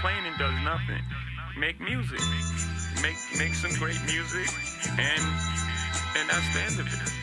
complaining does nothing. Make music. Make make some great music and and that's the end of it.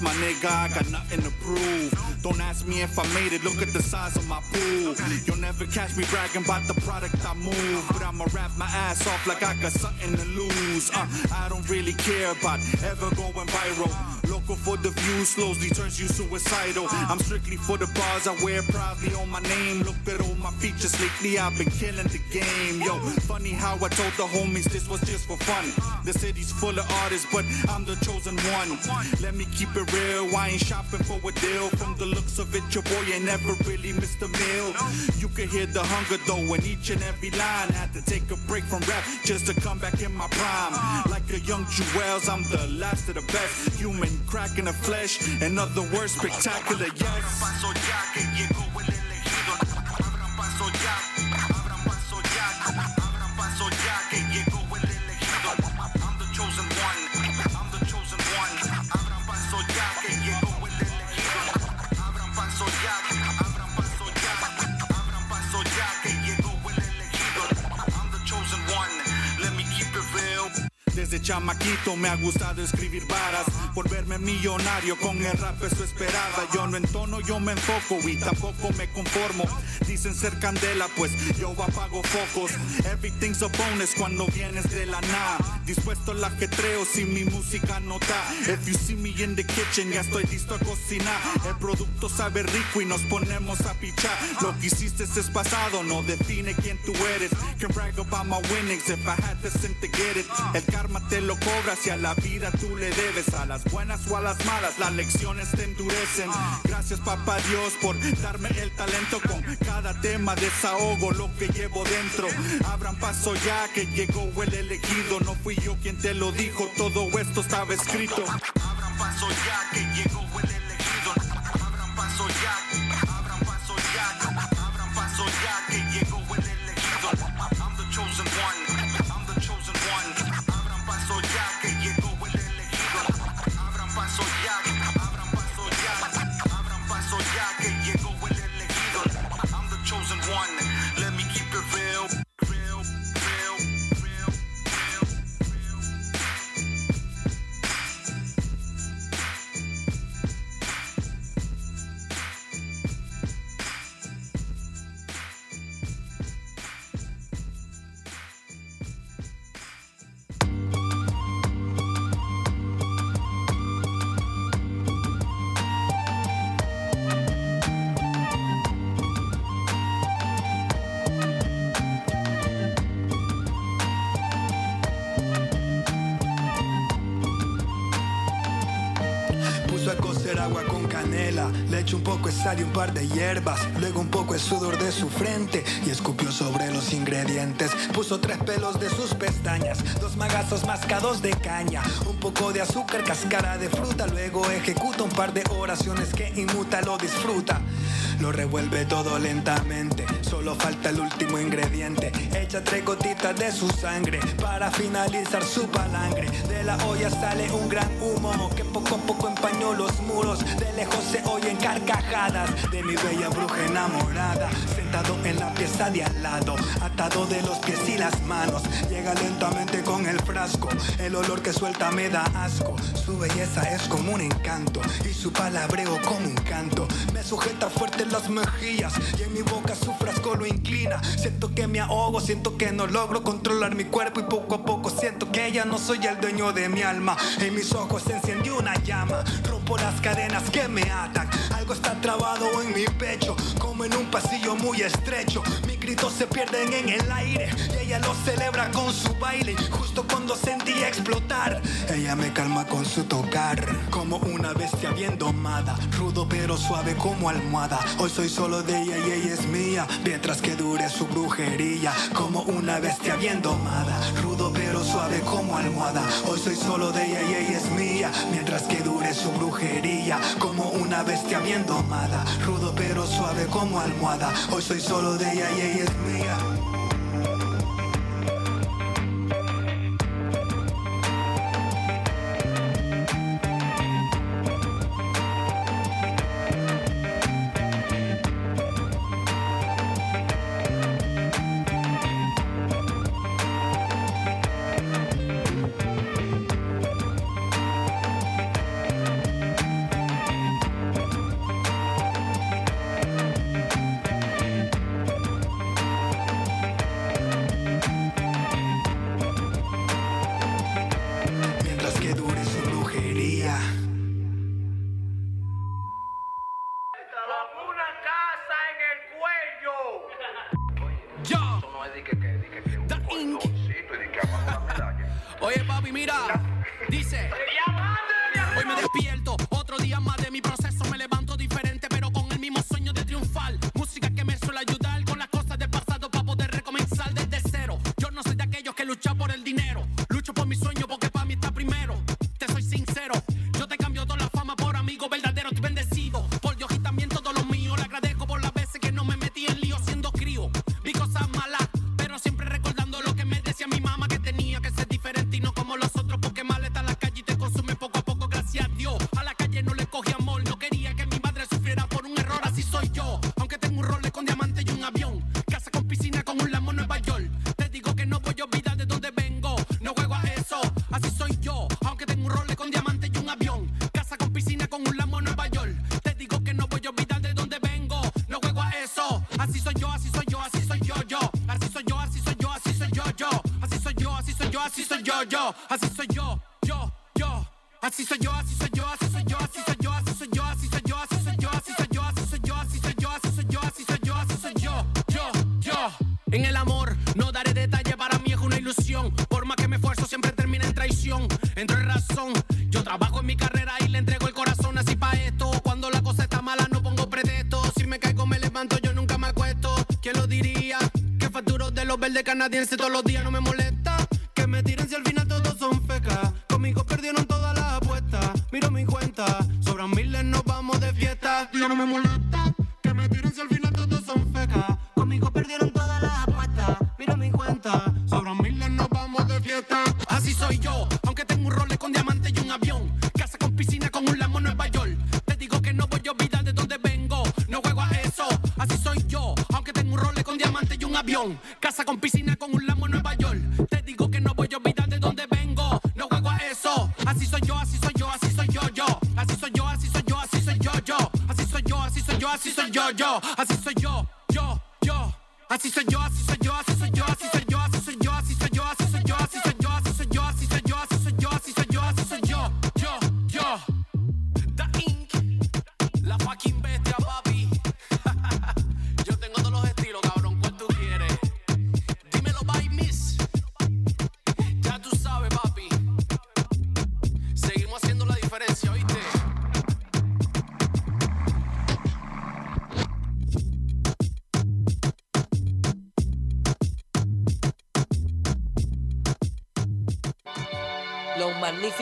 30 my nigga, I got nothing to prove. Don't ask me if I made it, look at the size of my pool. You'll never catch me bragging about the product I move. But I'ma rap my ass off like I got something to lose. Uh, I don't really care about ever going viral. Local for the views slowly turns you suicidal. I'm strictly for the bars I wear proudly on my name. Look at all my features lately, I've been killing the game. Yo, funny how I told the homies this was just for fun. The city's full of artists, but I'm the chosen one. Let me keep it real, I ain't shopping for a deal. From the looks of it, your boy ain't never really missed a meal. You can hear the hunger though in each and every line. Had to take a break from rap just to come back in my prime. Like a young Jewels, I'm the last of the best. Human crack in the flesh, in other words, spectacular, yes. Chamaquito me ha gustado escribir varas. Por verme millonario con el rap eso esperaba. Yo no entono, yo me enfoco y tampoco me conformo. Dicen ser candela, pues yo apago focos. Everything's a bonus cuando vienes de la nada Dispuesto al ajetreo si mi música no da If you see me in the kitchen ya estoy listo a cocinar. El producto sabe rico y nos ponemos a pichar. Lo que hiciste es pasado, no define quién tú eres. Can brag about my winnings if I had to get it. El karma te lo cobras y a la vida tú le debes. A las buenas o a las malas, las lecciones te endurecen. Gracias papá Dios por darme el talento. Con cada tema desahogo lo que llevo dentro. Abran paso ya que llegó el elegido. No fui yo quien te lo dijo, todo esto estaba escrito Abran paso ya que llegó el elegido. Abran paso ya, luego un poco de sudor de su frente y escupió sobre los ingredientes. Puso tres pelos de sus pestañas, dos magazos mascados de caña, un poco de azúcar, cáscara de fruta, luego ejecuta un par de oraciones que inmuta, lo disfruta. Lo revuelve todo lentamente, solo falta el último ingrediente. Echa tres gotitas de su sangre para finalizar su palangre. De la olla sale un gran humo que poco a poco empañó los muros. De lejos se oyen carcajadas de mi bella bruja enamorada. Sentado en la pieza de al lado, atado de los pies y las manos. Llega lentamente con el frasco, el olor que suelta me da asco. Su belleza es como un encanto y su palabreo como un canto. Me sujeta fuerte las mejillas y en mi boca su frasco lo inclina. Siento que me ahogo, siento que no logro controlar mi cuerpo y poco a poco siento que ya no soy el dueño de mi alma. En mis ojos se encendió una llama, rompo las cadenas que me atan. Algo está trabado en mi pecho, como en un pasillo muy estrecho. Mi gritos se pierden en el aire y ella lo celebra con su baile. Justo cuando sentí explotar, ella me calma con su tocar. Como una bestia bien domada, rudo pero suave como almohada. Hoy soy solo de ella y ella es mía, mientras que dure su brujería. Como una bestia bien domada, rudo pero suave como almohada. Hoy soy solo de ella y ella es mía, mientras que dure su brujería. Como una bestia bien domada, rudo pero suave como almohada. Hoy soy solo de ella y ella es mía.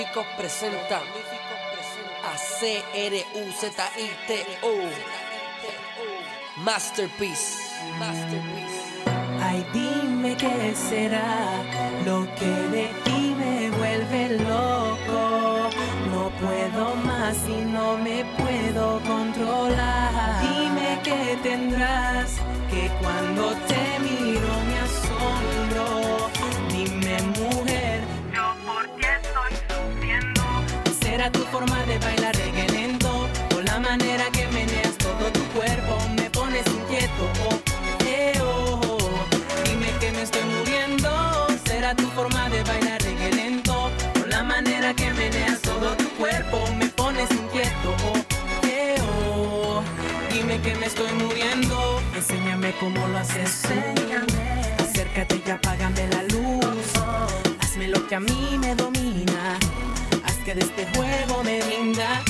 Magníficos presenta a C-R-U-Z-I-T-O Masterpiece. Ay, dime qué será lo que de ti me vuelve loco. No puedo más y no me puedo controlar. Dime qué tendrás que cuando forma de bailar reggae lento o la manera que meneas todo tu cuerpo me pones inquieto. Oh, eh, oh, oh. Dime que me estoy muriendo. Será tu forma de bailar reggae lento o la manera que meneas todo tu cuerpo me pones inquieto. Oh, eh, oh. Dime que me estoy muriendo. Enséñame cómo lo haces Enséñame. Acércate y apágame la luz. Hazme lo que a mí me domina. Que de este juego me rinda.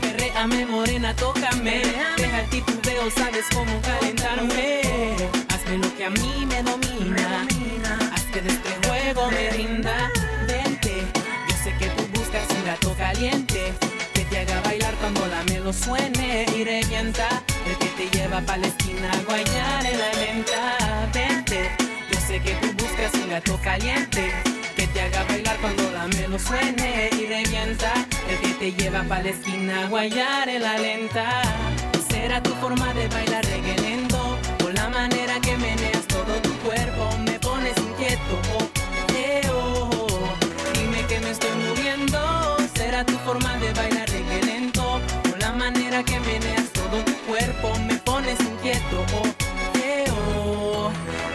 Perréame morena, tócame. Deja el titubeo, sabes cómo calentarme. Hazme lo que a mí me domina. Haz que de este juego me rinda. Vente, yo sé que tú buscas un gato caliente que te haga bailar cuando la melo suene y revienta. El que te lleva pa' la esquina a guayar en la lenta. Vente, yo sé que tú buscas un gato caliente te haga bailar cuando la melo suene y revienta. El que te lleva pa' la esquina a guayar en la lenta. Será tu forma de bailar reggae lento o la manera que meneas todo tu cuerpo me pones inquieto. Oh, oh, oh. Dime que me estoy muriendo. Será tu forma de bailar reggae lento o la manera que meneas todo tu cuerpo me pones inquieto. Oh, eh, oh.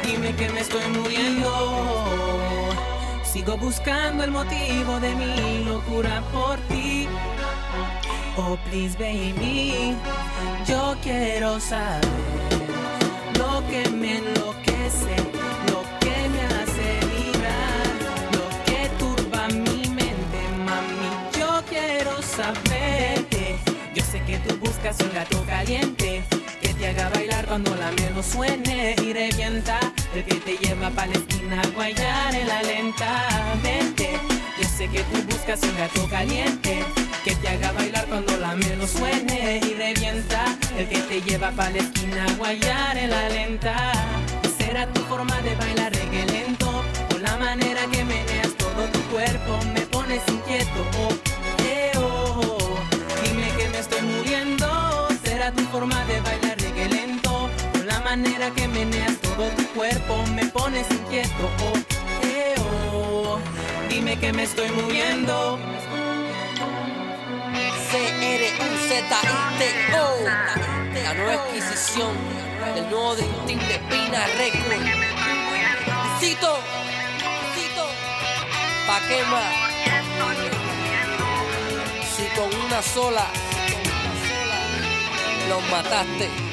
Dime que me estoy muriendo. Sigo buscando el motivo de mi locura por ti. Oh, please, baby. Yo quiero saber lo que me enloquece, lo que me hace vibrar, lo que turba mi mente, mami. Yo quiero saber. Yo sé que tú buscas un gato caliente que te haga bailar cuando la melo suene y revienta. El que te lleva pa' la esquina a guayar en la lenta. Vente, yo sé que tú buscas un gato caliente que te haga bailar cuando la melo suene y revienta. El que te lleva pa' la esquina a guayar en la lenta. Será tu forma de bailar reggae lento o la manera que meneas todo tu cuerpo me pones inquieto. Oh, eh, oh, oh. Dime que me estoy muriendo. Será tu forma de bailar la manera que meneas todo tu cuerpo me pones inquieto. Oh, eh, oh. Dime que me estoy muriendo. C-R-U-Z-I-T-O. La nueva adquisición del nuevo Team de Pina Record. Cito, cito, pa'. Si con una sola los mataste,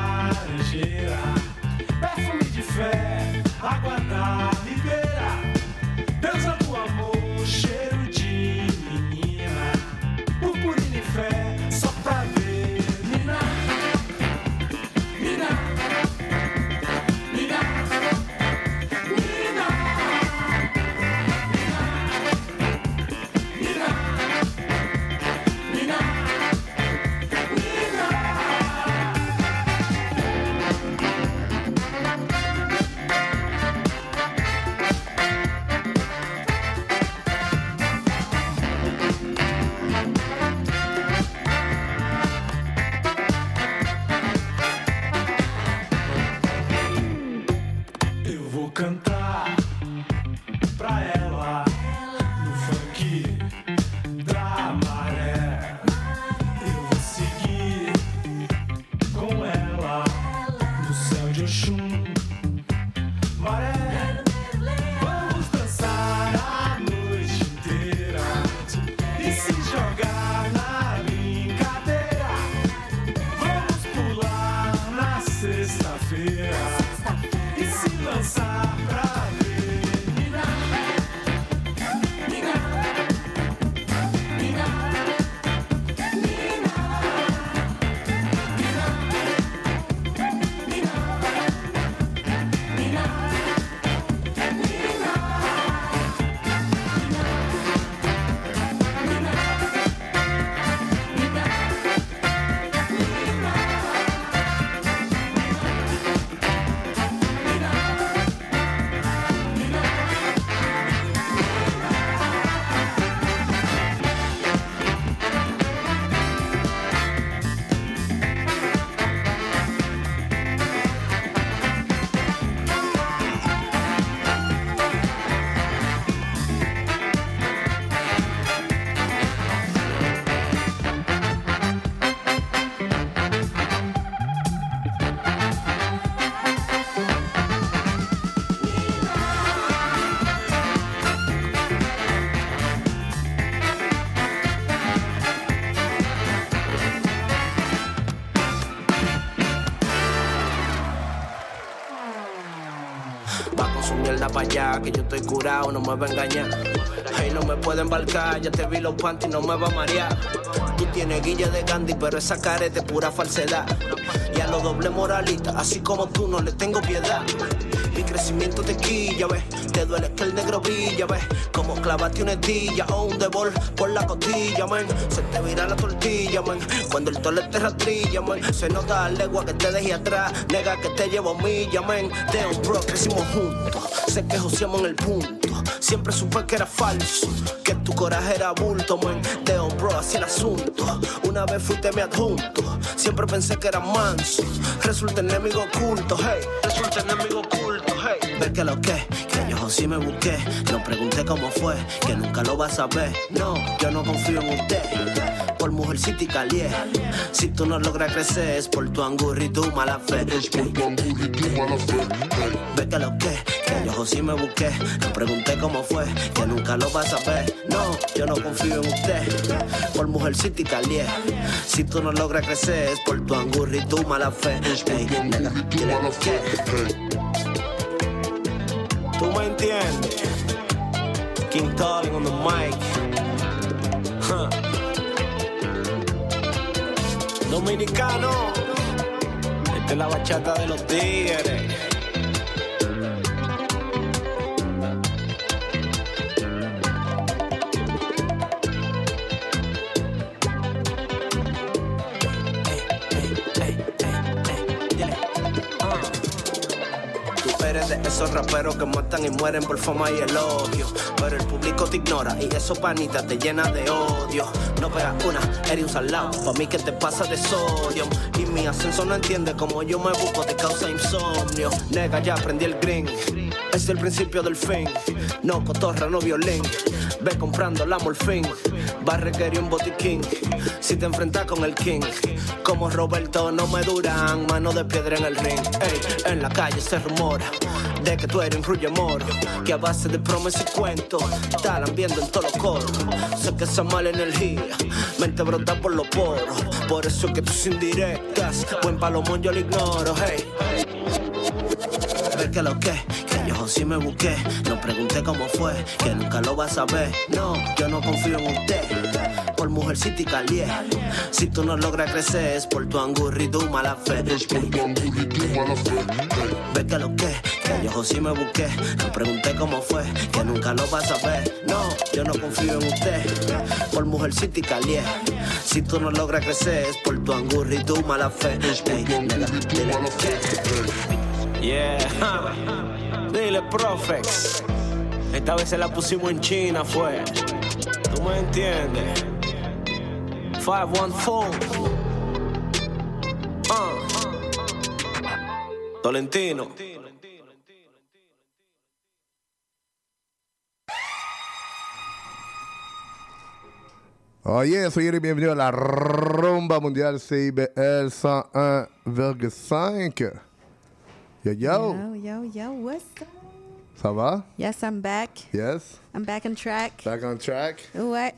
no me va a engañar. Hey, no me puede embarcar, ya te vi los panties, no me va a marear. Tú tienes guilla de Gandhi, pero esa careta es pura falsedad. Y a los doble moralistas, así como tú, no le tengo piedad. Mi crecimiento te quilla, ves. Te duele que el negro brilla, ves. Como clavarte una estilla o un devol por la costilla, man. Se te vira la tortilla, man. Cuando el tole te rastrilla, man. Se nota la legua que te dejé atrás. Nega que te llevo milla, man. De un bro crecimos juntos. Sé que joseamos en el punto. Siempre supe que era falso. Que tu coraje era bulto, man. De un bro así el asunto. Una vez fuiste mi adjunto. Siempre pensé que era manso. Resulta enemigo oculto, hey. Resulta enemigo oculto, hey. Ver que lo que, que yo sí me busqué. No pregunté cómo fue, que nunca lo vas a ver. No, yo no confío en usted. Por mujercita y calié. Si tú no logras crecer, es por tu angurri y tu mala fe. Es por tu angurri y tu mala fe. Ve que lo que yo sí me busqué. No pregunté cómo fue, que nunca lo vas a ver. No, yo no confío en usted. Por mujercita y calié. Si tú no logras crecer, es por tu angurri y tu mala fe. Ey, nena. Tú me entiendes. King Calling on the mic. Huh. Dominicano. Esta es la bachata de los tigres. Raperos que matan y mueren por fama y elogio. Pero el público te ignora y eso panita te llena de odio. No pegas una, eres un salado. Pa' mí que te pasa de sodio. Y mi ascenso no entiende como yo me busco, te causa insomnio. Nega, ya aprendí el green. Es el principio del fin. No cotorra, no violín. Ve comprando la morfín. Va a un botiquín. Si te enfrentas con el king. Como Roberto, no me duran. Mano de piedra en el ring. Ey, en la calle se rumora de que tú eres un rulle moro. Que a base de promesas y cuentos. Estarán viendo en todos los coros. Sé que esa mala energía. Mente brota por los poros. Por eso es que tus indirectas. Buen palomón yo lo ignoro. Hey. Ver que lo que, que yo sí me busqué. No pregunté cómo fue, que nunca lo vas a ver. No, yo no confío en usted. Por mujercita y calié. Si tú no logras crecer, es por tu angurri y tu mala fe. Es por tu angurri y tu mala fe. Ve que lo que, que yo sí me busqué. No pregunté cómo fue, que nunca lo vas a ver. No, yo no confío en usted. Por mujercita y calié. Si tú no logras crecer, es por tu angurri y tu mala fe. Ey, nena, dile que- Yeah, dile Profex. Esta vez se la pusimos en China, fue. ¿Tú me entiendes? 514. Uh. Tolentino. Yeah, soyez les bienvenus à la Rumba Mondiale CIBL 101,5. Yo yo, Yo, yo, yo, what's up? ça va? Yes, I'm back. Yes? I'm back on track. Back on track? Ouais.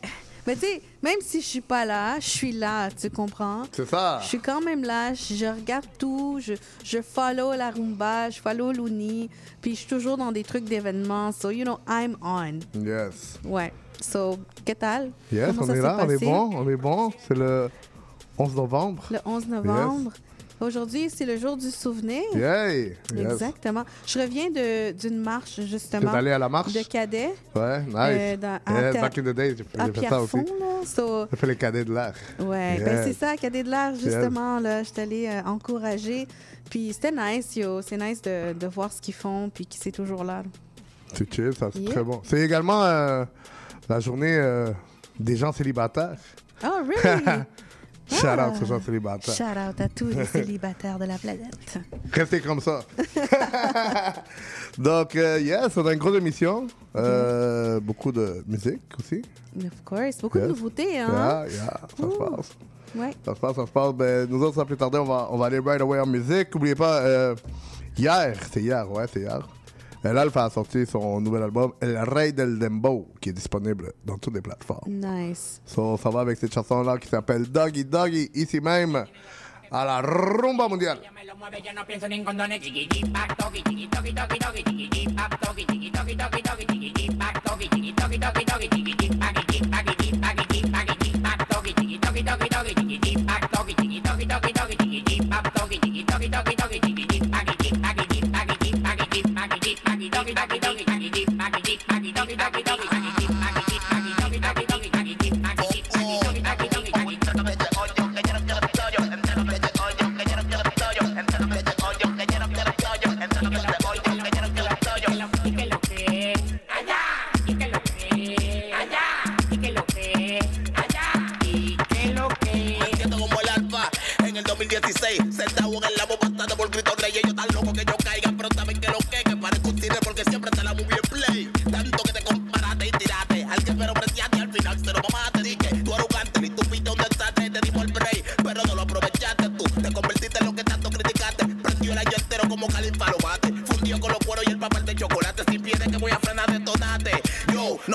Mais tu sais, même si je suis pas là, je suis là, tu comprends? C'est ça. Je suis quand même là, je regarde tout, je, je follow la rumba, je follow Looney, puis je suis toujours dans des trucs d'événements. So, you know, I'm on. Yes. Ouais. So, qu'est-ce tal? Yes, Comment on est là, on est bon, on est bon. C'est le 11 novembre. Le 11 novembre. Aujourd'hui, c'est le jour du souvenir. Yay! Yes. Exactement. Je reviens d'une marche, justement. T'es allé à la marche? De cadets. Ouais, nice. Euh, dans- à Ter- back in the day, j'ai fait ça aussi. So, J'ai fait les cadets de l'air. Ouais, ben c'est ça, Cadet de l'Art, justement, là, je suis allée euh, encourager. Puis c'était nice, yo, c'est nice de, de voir ce qu'ils font, puis qu'ils c'est toujours là. C'est chill, ça, c'est Yeah. très bon. C'est également euh, la journée euh, des gens célibataires. Oh, really? Shout Ah. out aux gens célibataires. Shout out à tous les célibataires de la planète. Restez comme ça. Donc, euh, yes, a une grosse émission. Euh, beaucoup de musique aussi. Of course, beaucoup de nouveautés, hein? Yeah, yeah, ça se passe. Ouais. Ça se passe, ça se passe. Ben, nous autres, sans plus tarder, on va, on va aller right away en musique. N'oubliez pas, euh, hier, c'est hier, ouais, c'est hier. El Alpha a sorti son nouvel album El Rey del Dembow, qui est disponible dans toutes les plateformes. Nice. So, ça va avec cette chanson-là qui s'appelle Doggy Doggy, ici même, a la rumba mundial. lo mueve, yo no pienso ni en condones. Chiqui, chiqui, pac, toqui, chiqui, toqui, toqui, toqui, chiqui, chiqui, pac, toqui, chiqui, toqui, toqui, toqui, chiqui, chiqui, pac, toqui, chiqui, toqui, toqui, toqui, chiqui, chiqui, pac, chiqui, pac, chiqui, pac, chiqui, pac, chiqui, pac, toqui, chiqui, toqui, toqui, toqui, chiqui, chiqui, pac, toqui, chiqui, toqui, toqui, toqui, chiqui, chiqui, pac, toqui, chiqui, toqui, toqui, toqui, chiqui, chiqui, pac, chiqui, pac, chiqui, pac, chiqui, pac, chiqui, pac, chiqui, doggy doggy doggy doggy doggy doggy doggy doggy doggy doggy doggy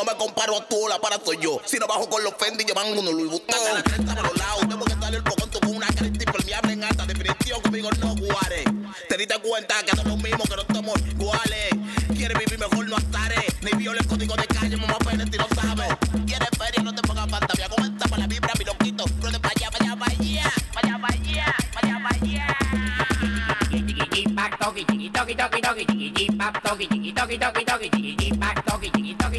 me comparo a tú, la para soy yo. Si no bajo con los Fendi, llevan uno Louis Vuitton. La cresta los lados, tengo que darle el con una impermeable en alta definición. Conmigo no guare. Te cuenta que no es lo mismo, que no estamos iguales. Quieres vivir mejor, no estaré. Ni viola el código de calle, mamá Pérez, y lo sabes. Quieres feria, no te pongas fantasía. Con esta para la vibra, mi loquito. Pero para allá, para allá, para allá. Para allá, para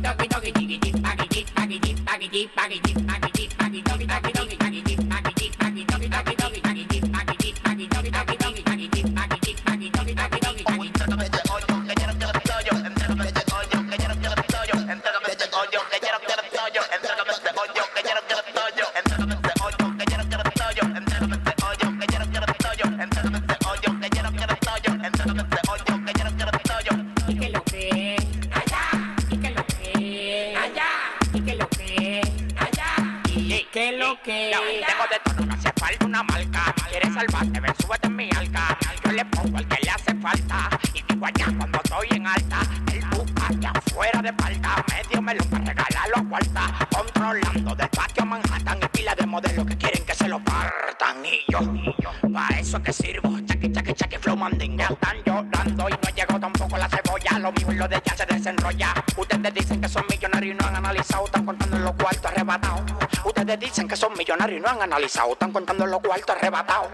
doggy doggy baggy, baggity, baggy, baggity, baggy, baggity, baggy, baggity, baggity, no han analizado. Están contando los cuartos arrebatados.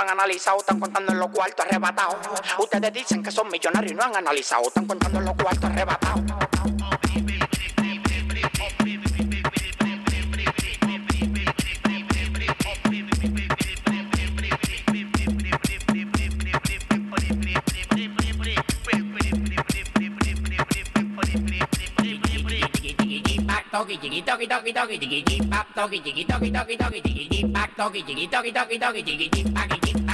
Han analizado, están contando en los cuartos arrebatados. Ustedes dicen que son millonarios y no han analizado, están contando en los cuartos arrebatados. doggy, jiggy, doggy, doggy, doggy, jiggy, deep back, doggy, jiggy, doggy, doggy, doggy, jiggy, deep back, deep back.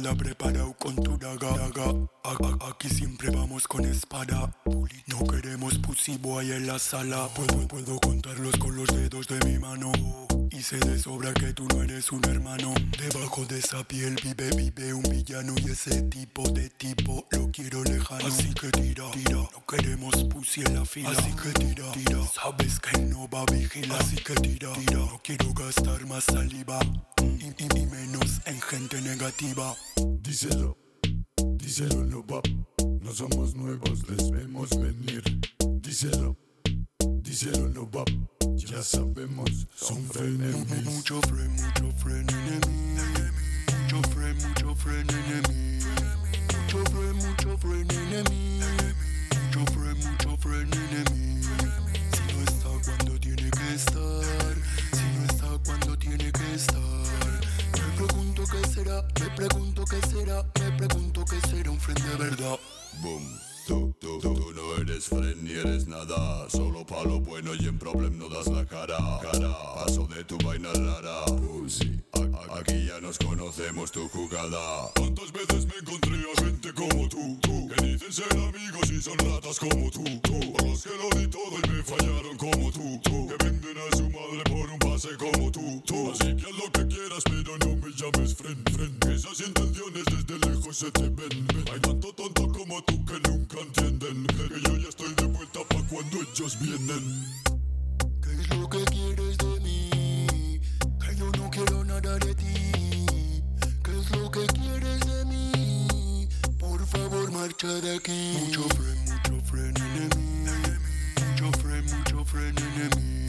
Espalda preparado con tu daga. Aquí siempre vamos con espada. No queremos pussy boy en la sala. Puedo, puedo contarlos con los dedos de mi mano. Y sé de sobra que tú no eres un hermano. Debajo de esa piel vive, vive un villano. Y ese tipo de tipo lo quiero lejano. Así que tira, tira. No queremos pussy en la fila. Así que tira, tira. Sabes que no va a vigilar. Así que tira, tira. No quiero gastar más saliva. Y, y- y menos en gente negativa. boom, tu tu tu tu no. Eres friend ni eres nada. Solo pa' lo bueno y en problem no das la cara. Cara, paso de tu vaina rara. Pussy. Aquí ya nos conocemos tu jugada. ¿Cuántas veces me encontré a gente como tú? Tú, que dicen ser amigos y son ratas como tú. Tú, los que lo di todo y me fallaron como tú. Tú, que venden a su madre por un pase como tú. Tú, así que haz lo que quieras, pero no me llames friend. Que esas intenciones desde lejos se te ven. ven. Hay tanto tonto como tú que nunca entienden. Yo ya estoy de vuelta pa' cuando ellos vienen. ¿Qué es lo que quieres de mí? Que yo no quiero nada de ti. ¿Qué es lo que quieres de mí? Por favor, marcha de aquí. Mucho friend, mucho friend, enemy. Mucho friend, mucho friend, enemy.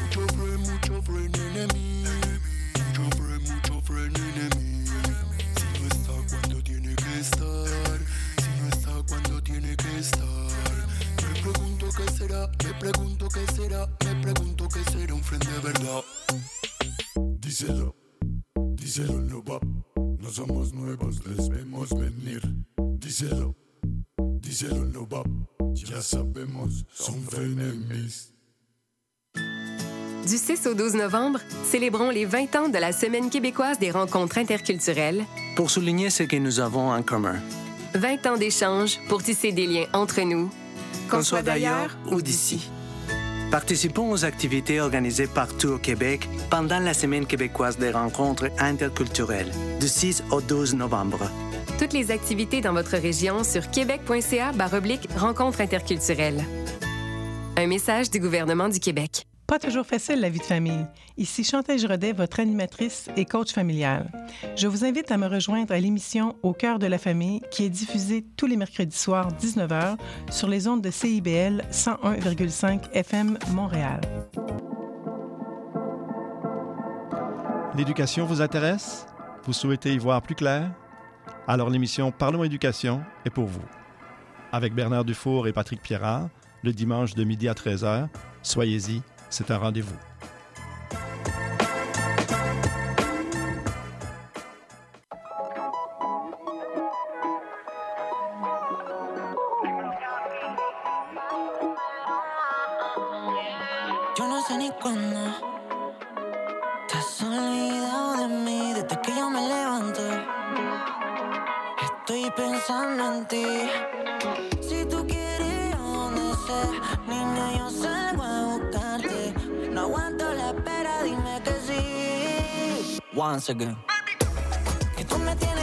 Mucho friend, mucho friend, enemy. Mucho friend, mucho friend, enemy. Si no está cuando tiene que estar, si no está cuando tiene que estar. Me pregunto qué será, me pregunto qué será, me pregunto qué será un friend de verdad. Díselo, díselo no va. No somos nuevos, les vemos venir. Díselo, díselo no va. Ya sabemos, son frenemies. Du 6 au 12 novembre, célébrons les 20 ans de la Semaine québécoise des rencontres interculturelles. Pour souligner ce que nous avons en commun. 20 ans d'échanges pour tisser des liens entre nous, Qu'on soit d'ailleurs ou d'ici. Participons aux activités organisées partout au Québec pendant la Semaine québécoise des rencontres interculturelles, du 6 au 12 novembre. Toutes les activités dans votre région sur québec.ca rencontres interculturelles. Un message du gouvernement du Québec. Pas toujours facile la vie de famille. Ici Chantal Giraudet, votre animatrice et coach familial. Je vous invite à me rejoindre à l'émission Au cœur de la famille qui est diffusée tous les mercredis soirs 19h sur les ondes de CIBL 101,5 FM Montréal. L'éducation vous intéresse? Vous souhaitez y voir plus clair? Alors l'émission Parlons éducation est pour vous. Avec Bernard Dufour et Patrick Pierrard, le dimanche de midi à 13h, soyez-y, c'est un rendez-vous. Yo no sé ni cuándo te has olvidado de desde que yo me levanto. Estoy pensando en ti. Once again. Que tú me tienes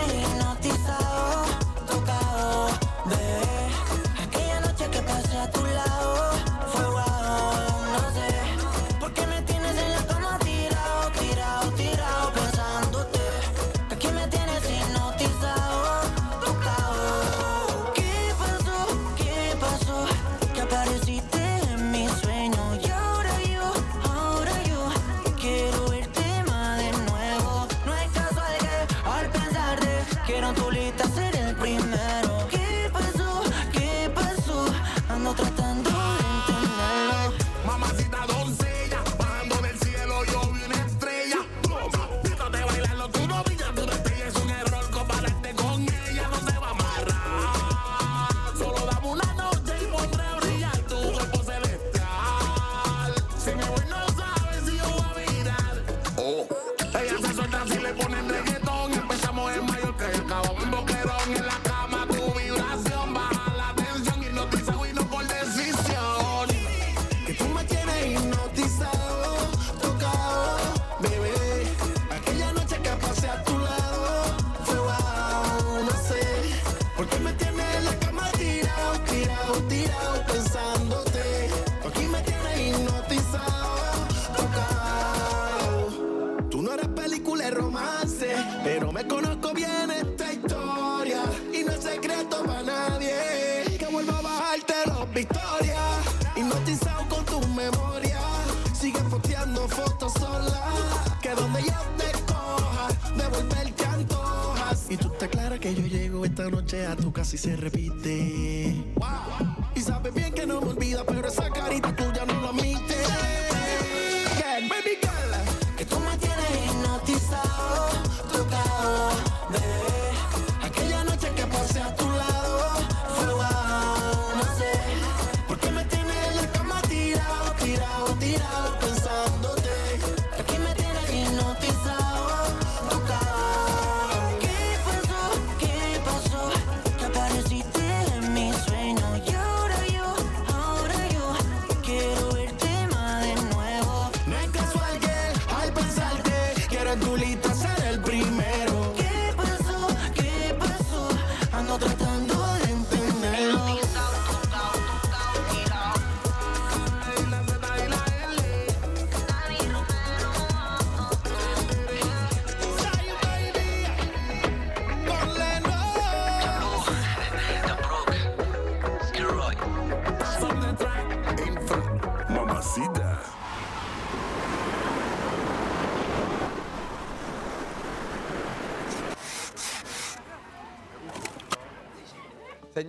que yo llego esta noche a tu casa y se repite.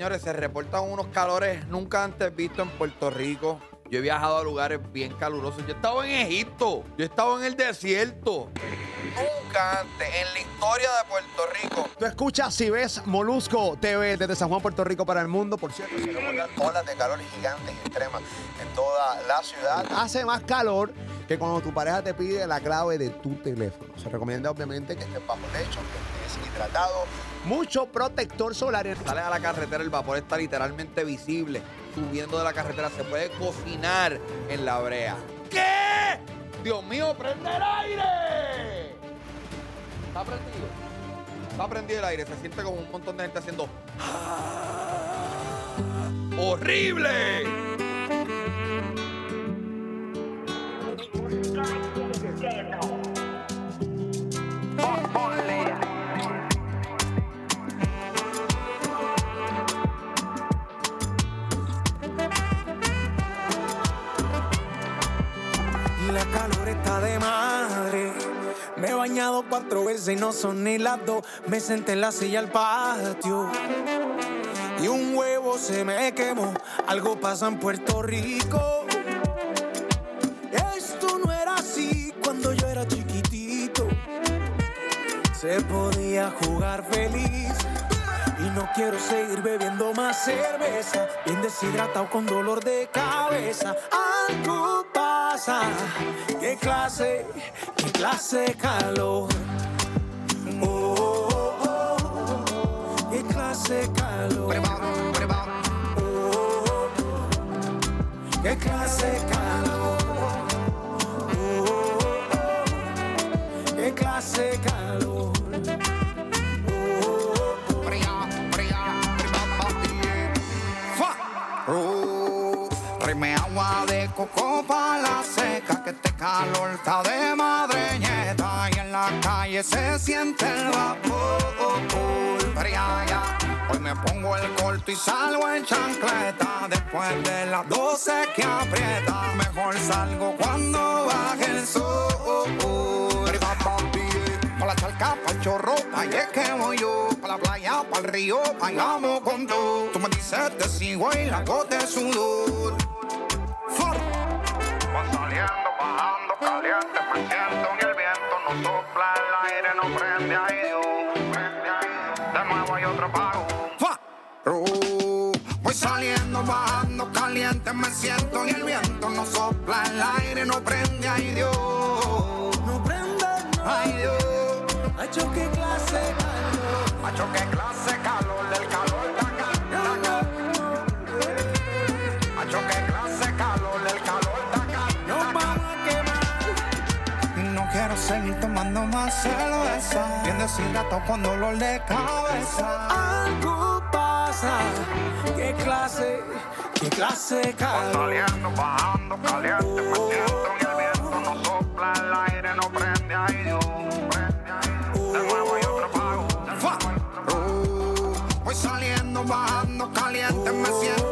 Señores, se reportan unos calores nunca antes vistos en Puerto Rico. Yo he viajado a lugares bien calurosos. Yo he estado en Egipto. Yo he estado en el desierto. Nunca antes en la historia de Puerto Rico. Tú escuchas si ves Molusco TV desde San Juan, Puerto Rico para el mundo. Por cierto, se reportan olas de calor gigantes extremas en toda la ciudad. Hace más calor que cuando tu pareja te pide la clave de tu teléfono. Se recomienda obviamente que estés bajo techo, que estés hidratado, mucho protector solar. Sales a la carretera, el vapor está literalmente visible. Subiendo de la carretera se puede cocinar en la brea. ¿Qué? Dios mío, prende el aire. Está prendido. Está prendido el aire. Se siente como un montón de gente haciendo. ¡Horrible! Calor está de madre. Me he bañado cuatro veces y no son ni las dos. Me senté en la silla al patio. Y un huevo se me quemó. Algo pasa en Puerto Rico. Esto no era así cuando yo era chiquitito. Se podía jugar feliz. No quiero seguir bebiendo más cerveza. Bien deshidratado con dolor de cabeza. Algo pasa. ¿Qué clase? ¿Qué clase calor? Oh, oh, oh. ¿Qué clase calor? Oh, oh, oh. ¿Qué clase calor? Oh, oh, oh. ¿Qué clase calor? Tráeme agua de coco pa' la seca, que este calor de madreñeta y en la calle se siente el vapor. Pero ya, ya, hoy me pongo el corto y salgo en chancleta, después de las 12 que aprieta, mejor salgo cuando baje el sol. Arriba, papi, pa' la charca, pa' el chorro, pa' allá es que voy yo, pa' la playa, pa' el río, vayamos con todo. Tú me dices te sigo y la gota de sudor. Va saliendo, bajando, caliente, me siento en el viento, no sopla el aire, no prende ahí, Dios. De nuevo hay otro pago. Oh, voy saliendo, bajando, caliente, me siento en el viento, no sopla el aire, no prende, ay Dios. Hacho, qué clase calor. Macho, qué clase calor, del calor de acá. Macho, qué clase calor, del calor de acá. Nos vamos a quemar. No quiero seguir tomando más cerveza. Bien deshidratado con dolor de cabeza. Algo pasa. ¿Qué clase? ¿Qué clase calor? saliendo, bajando, caliente, me siento en el viento, no sopla el aire, no prende ahí, bajando, caliente, me siento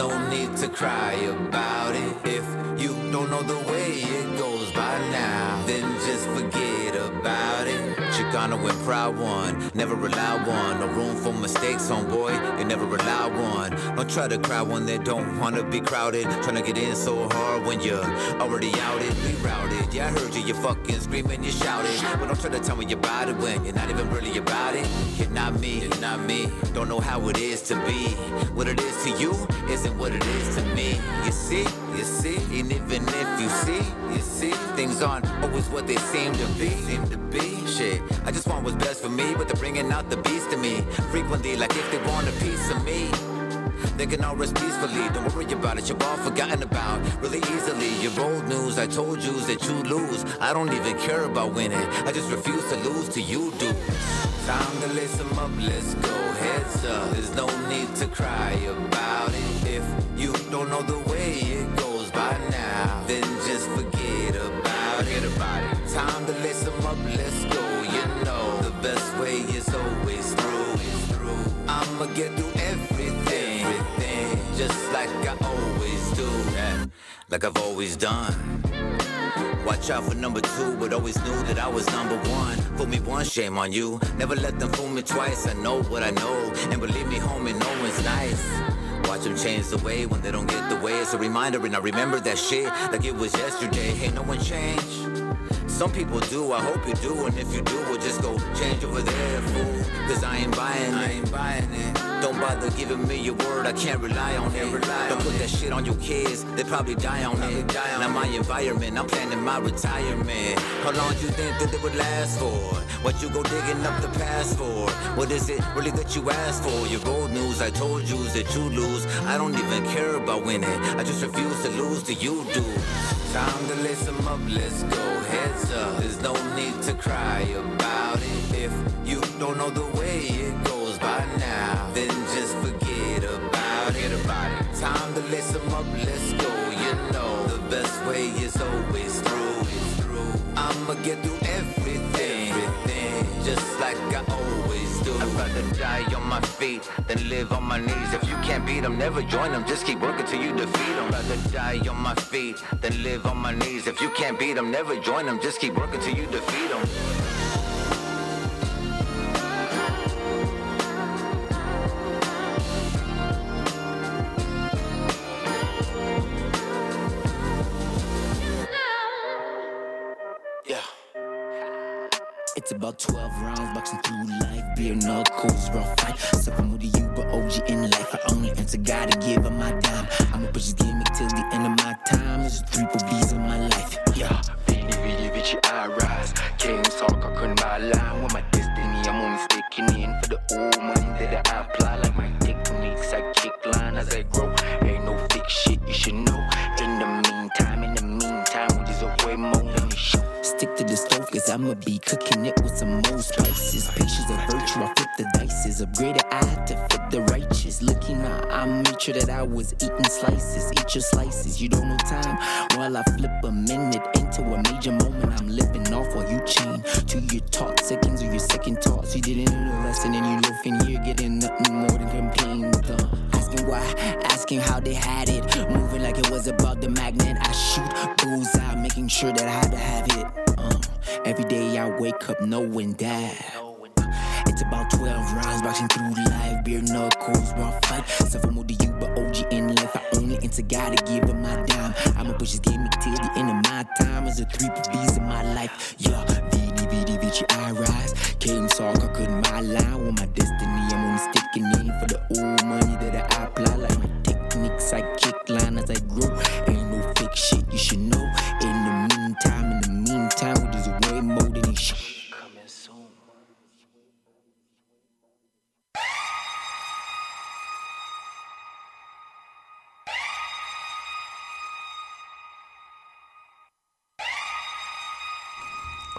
no need to cry about it. Chicano and proud one, never rely one. No room for mistakes, homeboy, you never rely one. Don't try to crowd one that don't wanna be crowded. Trying to get in so hard when you're already outed, rerouted. Yeah, I heard you, you fucking screaming, you shouted. But don't try to tell me you're about it when you're not even really about it. You're not me, you're not me. Don't know how it is to be. What it is to you isn't what it is to me. You see, you see, and even if you see, you see, things aren't always what they seem to be. Seem to be. Shit, I just want what's best for me, but they're bringing out the beast in me. Frequently, like if they want a piece of me. They can all rest peacefully. Don't worry about it. You're all forgotten about really easily. Your old news. I told you that you lose. I don't even care about winning. I just refuse to lose to you, do. Time to lace up. Let's go. Heads up. There's no need to cry about it. If you don't know the way it goes get through everything, everything, just like I always do, yeah, like I've always done. Watch out for number two, but always knew that I was number one. Fool me once, shame on you. Never let them fool me twice. I know what I know, and believe me, homie, no one's nice. Watch them change the way when they don't get the way. It's a reminder, and I remember that shit like it was yesterday. Hey, no one changed. Some people do, I hope you do, and if you do, we'll just go change over there, fool. Cause I ain't buying it. I ain't buying it. Don't bother giving me your word, I can't rely on it. Don't put that shit on your kids, they probably die on it. Now my environment, I'm planning my retirement. How long you think that it would last for? What you go digging up the past for? What is it really that you asked for? Your old news, I told you that you lose. I don't even care about winning, I just refuse to lose to you, do. Time to lace up, let's go. Heads up, there's no need to cry about it. If you don't know the way it goes by now, then just forget about it. About it. Time to lace 'em up, let's go. You know the best way is always through. I'ma get through everything, just like I always do. I'd rather die on my feet than live on my knees. If you can't beat 'em, never join 'em. Just keep working till you defeat 'em. I'd rather die on my feet than live on my knees. If you can't beat 'em, never join 'em. Just keep working till you defeat 'em. It's about 12 rounds, boxing through life. Beer knuckles, rough fight. Suffering with you, but OG in life. I only answer God to give her my dime. I'ma push this gimmick till the end of my time. There's three B's in my life. Yeah. Really, really, Vici, I rise. Came talk, I couldn't buy line with my destiny. I'm only sticking in for the old money that I apply. Like my techniques, I kick line as I grow. Stick to the stove, cause I'ma be cooking it with some more spices. Patience a virtue, I flip the dices. Upgraded eye to fit the righteous. Looking out, I made sure that I was eating slices. Eat your slices, you don't know time. While I flip a minute into a major moment, I'm living off while you chain to your talk. Seconds of your second thoughts. You didn't learn a lesson and you loaf in here, getting nothing more than complain. Asking how they had it. Moving like it was about the magnet. I shoot bullseye, making sure that I had to have it. Uh, every day I wake up knowing that. It's about 12 rounds, boxing through the life. Beer knuckles, rough fight. Suffer more to you, but OG in life. I only answer God to give him my dime. I'ma push this game till the end of my time. As a three B's in my life. Yeah, VD, I rise. Came talk, I couldn't my line with my destiny. I'm only sticking in for the old money that I apply. Like my technique. kicks, I kick line as I grow. Ain't no fake shit, you should know.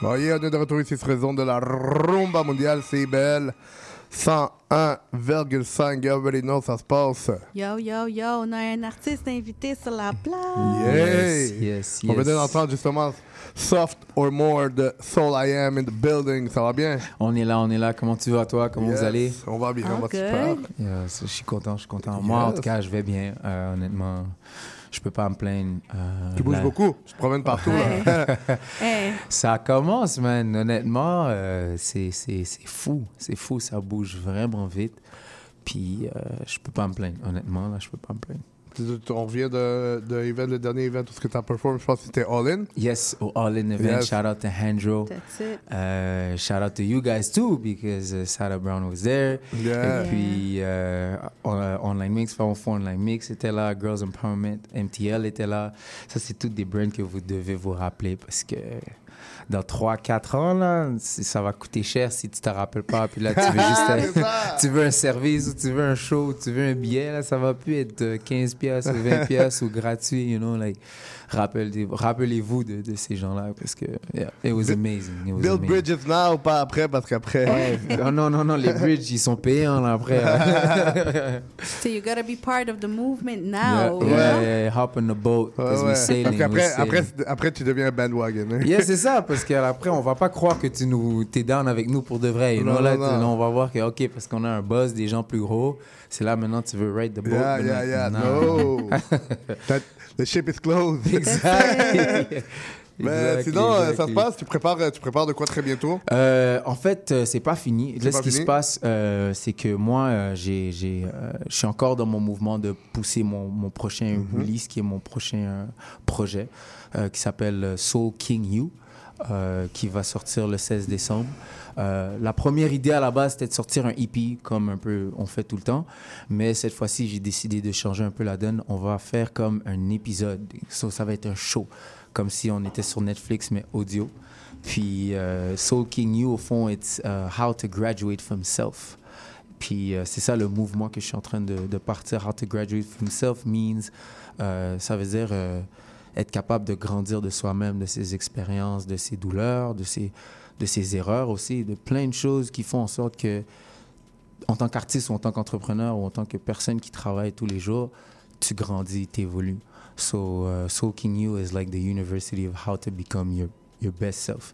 Bon, yeah, on est de retour ici sur raison de la rumba mondiale, c'est belle. 101,5, everybody knows ça se passe. Yo, yo, yo, on a un artiste invité sur la plage. Yay! yes, On yes. venait d'entendre justement Soft or More de Soul I Am in the Building. Ça va bien? On est là, on est là. Comment tu vas, toi? Comment Yes, vous allez? On va bien, on va Ok. super. Je suis content, je suis content. Moi, en Yes. tout cas, je vais bien. Euh, honnêtement, je peux pas me plaindre. Euh, Tu bouges là- beaucoup, tu te promènes partout. là. Ça commence, man. Honnêtement, euh, c'est c'est- c'est fou. C'est fou, ça bouge vraiment vite. Puis, euh, je peux pas me plaindre. Honnêtement, là, je peux pas me plaindre. On revient de, de event, le dernier event, tout ce que tu as performé, je pense que c'était All In. Yes, au All In event. Yes. Shout out to Handro. That's it. Uh, shout out to you guys too because uh, Sarah Brown was there. Yeah. Et puis euh, on- euh, Online Mix, Femme Fond Online Mix était là, Girls Empowerment, MTL était là. Ça, c'est toutes des brands que vous devez vous rappeler parce que dans 3-4 ans, là, ça va coûter cher si tu te rappelles pas. Puis là, tu veux juste tu veux un service ou tu veux un show ou tu veux un billet, là, ça va plus être euh, 15 pièces ou 20 pièces ou gratuit, you know, like, rappelez- rappelez-vous de, de ces gens-là parce que, yeah, it was amazing. It was Build amazing. Bridges now, pas après, parce qu'après. Eh, non, non, non, non, les bridges, ils sont payants, là, après. So you gotta be part of the movement now. yeah, hop on the boat, Ouais, because ouais. we sailing, Parce sailing. après, après, tu deviens un bandwagon. hein. Yeah, c'est ça, parce qu'après, on va pas croire que tu nous, t'es down avec nous pour de vrai. Non, là, non, là, on va voir que, OK, parce qu'on a un buzz, des gens plus gros, c'est là maintenant tu veux ride the boat. Yeah, yeah, yeah, no. The ship is closed. Exactly. Mais Exactly, sinon, euh, ça se passe, tu prépares, euh, tu prépares de quoi très bientôt? Euh, en fait, euh, c'est pas fini. Là, pas ce qui se passe, euh, c'est que moi, j'ai, j'ai, euh, je suis encore dans mon mouvement de pousser mon, mon prochain Mhm. release, qui est mon prochain euh, projet, euh, qui s'appelle Soul King You, euh, qui va sortir le 16 décembre. Euh, la première idée à la base, c'était de sortir un EP, comme un peu on fait tout le temps. Mais cette fois-ci, j'ai décidé de changer un peu la donne. On va faire comme un épisode. So, ça va être un show, comme si on était sur Netflix, mais audio. Puis euh, Soul King You, au fond, it's how to graduate from self. Puis c'est ça le mouvement que je suis en train de, de partir. How to graduate from self means, ça veut dire être capable de grandir de soi-même, de ses expériences, de ses douleurs, de ses, de ses erreurs aussi, de plein de choses qui font en sorte que, en tant qu'artiste ou en tant qu'entrepreneur ou en tant que personne qui travaille tous les jours, tu grandis, tu évolues. So, uh, Soul King You is like the university of how to become your, your best self.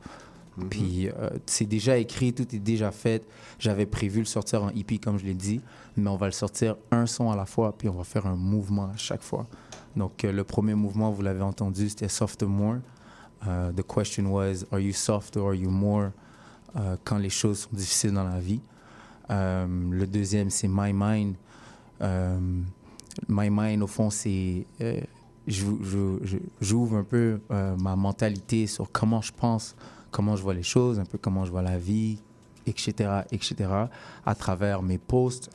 Puis euh, c'est déjà écrit, tout est déjà fait. J'avais prévu le sortir en EP, comme je l'ai dit, mais on va le sortir un son à la fois, puis on va faire un mouvement à chaque fois. Donc euh, le premier mouvement, vous l'avez entendu, c'était Soft or More. Euh, the question was, are you soft or are you more euh, quand les choses sont difficiles dans la vie? Euh, le deuxième, c'est My Mind. Euh, My Mind, au fond, c'est. J'ouvre un peu ma mentalité sur comment je pense, comment je vois les choses, un peu comment je vois la vie, etc., etc., à travers mes posts,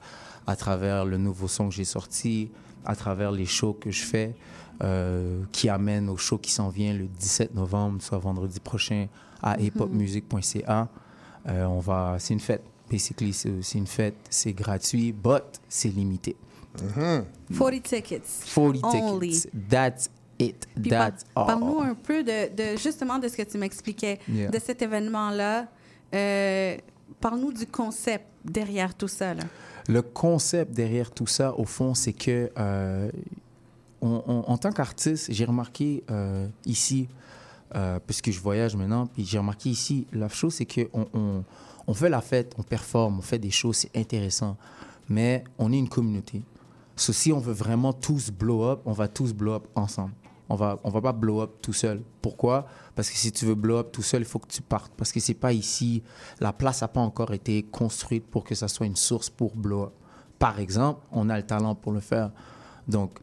à travers le nouveau son que j'ai sorti, à travers les shows que je fais, euh, qui amènent au show qui s'en vient le 17 novembre, soit vendredi prochain, à hiphopmusic.ca. Euh, on va, c'est une fête. Basically, c'est une fête, c'est gratuit, but c'est limité. 40 tickets. 40 Only. tickets. That's it. Puis par- That's all. Parle-nous un peu de, de- justement de ce que tu m'expliquais, Yeah. de cet événement-là. Euh, Parle-nous du concept derrière tout ça. Le concept derrière tout ça, au fond, c'est que euh, en tant qu'artiste, j'ai remarqué euh, ici, euh, puisque je voyage maintenant, puis j'ai remarqué ici, la chose, c'est qu'on on, fait la fête, on performe, on fait des choses, c'est intéressant, mais on est une communauté. So, si on veut vraiment tous blow up, on va tous blow up ensemble. On va, on va pas blow up tout seul. Pourquoi? Parce que si tu veux blow up tout seul, il faut que tu partes. Parce que c'est pas ici, la place n'a pas encore été construite pour que ça soit une source pour blow up. Par exemple, on a le talent pour le faire. Donc,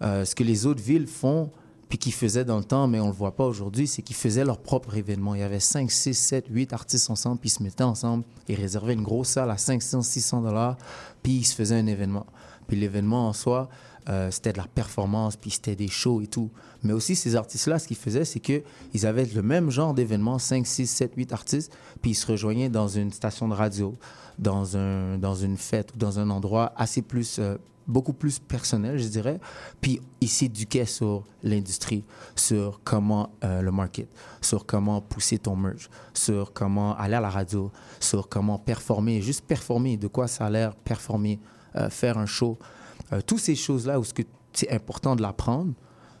euh, ce que les autres villes font, puis qu'ils faisaient dans le temps, mais on le voit pas aujourd'hui, c'est qu'ils faisaient leur propre événement. Il y avait 5, 6, 7, 8 artistes ensemble, puis ils se mettaient ensemble, ils réservaient une grosse salle à 500, 600 dollars, puis ils se faisaient un événement. Puis l'événement en soi, euh, c'était de la performance, puis c'était des shows et tout. Mais aussi, ces artistes-là, ce qu'ils faisaient, c'est qu'ils avaient le même genre d'événements, 5, 6, 7, 8 artistes, puis ils se rejoignaient dans une station de radio, dans, un, dans une fête ou dans un endroit assez plus, euh, beaucoup plus personnel, je dirais. Puis ils s'éduquaient sur l'industrie, sur comment euh, le market, sur comment pousser ton merch, sur comment aller à la radio, sur comment performer, juste performer, de quoi ça a l'air, performer, faire un show. Euh, toutes ces choses-là où c'est important de l'apprendre,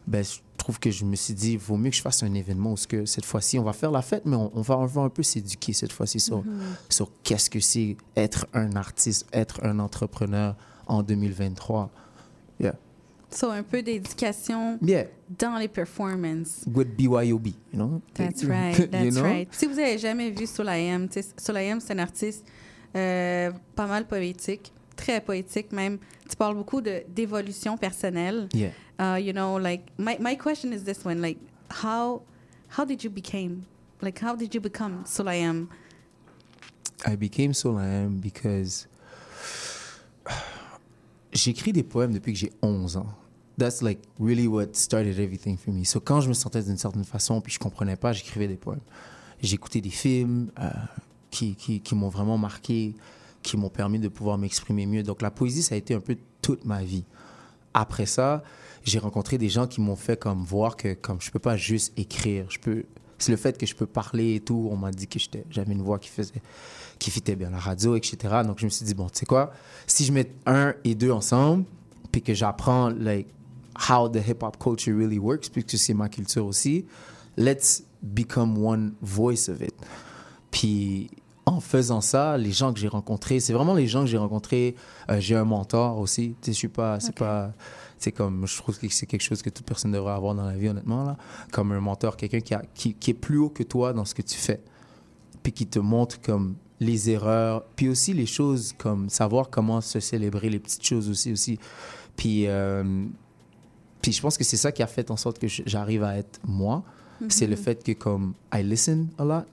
ben, je trouve que je me suis dit, il vaut mieux que je fasse un événement où ce que cette fois-ci, on va faire la fête, mais on, on va, on va un peu s'éduquer cette fois-ci sur, Mhm. sur qu'est-ce que c'est être un artiste, être un entrepreneur en 2023. Yeah. So, un peu d'éducation Yeah. dans les performances. With BYOB, you know? That's right, that's know? right. Si vous avez jamais vu Solayem, Solayem, c'est un artiste euh, pas mal poétique, très poétique même. Tu parles beaucoup de d'évolution personnelle. Yeah. Uh, you know, like my my question is this one, like how how did you became, like how did you become Solayem? I became so I am because j'écris des poèmes depuis que j'ai 11 ans. That's like really what started everything for me. So quand je me sentais d'une certaine façon puis je comprenais pas, j'écrivais des poèmes. J'écoutais des films euh, qui, qui, qui m'ont vraiment marqué, qui m'ont permis de pouvoir m'exprimer mieux. Donc la poésie, ça a été un peu toute ma vie. Après ça, j'ai rencontré des gens qui m'ont fait comme voir que comme je peux pas juste écrire, je peux c'est le fait que je peux parler et tout, on m'a dit que j'avais une voix qui faisait qui fitait bien la radio, etc. Donc je me suis dit bon, tu sais quoi, si je mets un et deux ensemble, puis que j'apprends like how the hip hop culture really works, puisque c'est ma culture aussi, let's become one voice of it. Puis en faisant ça, les gens que j'ai rencontrés, c'est vraiment les gens que j'ai rencontrés. euh, j'ai un mentor aussi. Tu sais, je suis pas, c'est pas, c'est comme, je trouve que c'est quelque chose que toute personne devrait avoir dans la vie, honnêtement là. Comme un mentor, quelqu'un qui, a- qui, qui est plus haut que toi dans ce que tu fais, puis qui te montre comme les erreurs, puis aussi les choses comme savoir comment se célébrer les petites choses aussi aussi. Puis euh, puis je pense que c'est ça qui a fait en sorte que j'arrive à être moi. C'est le fait que comme I listen a lot.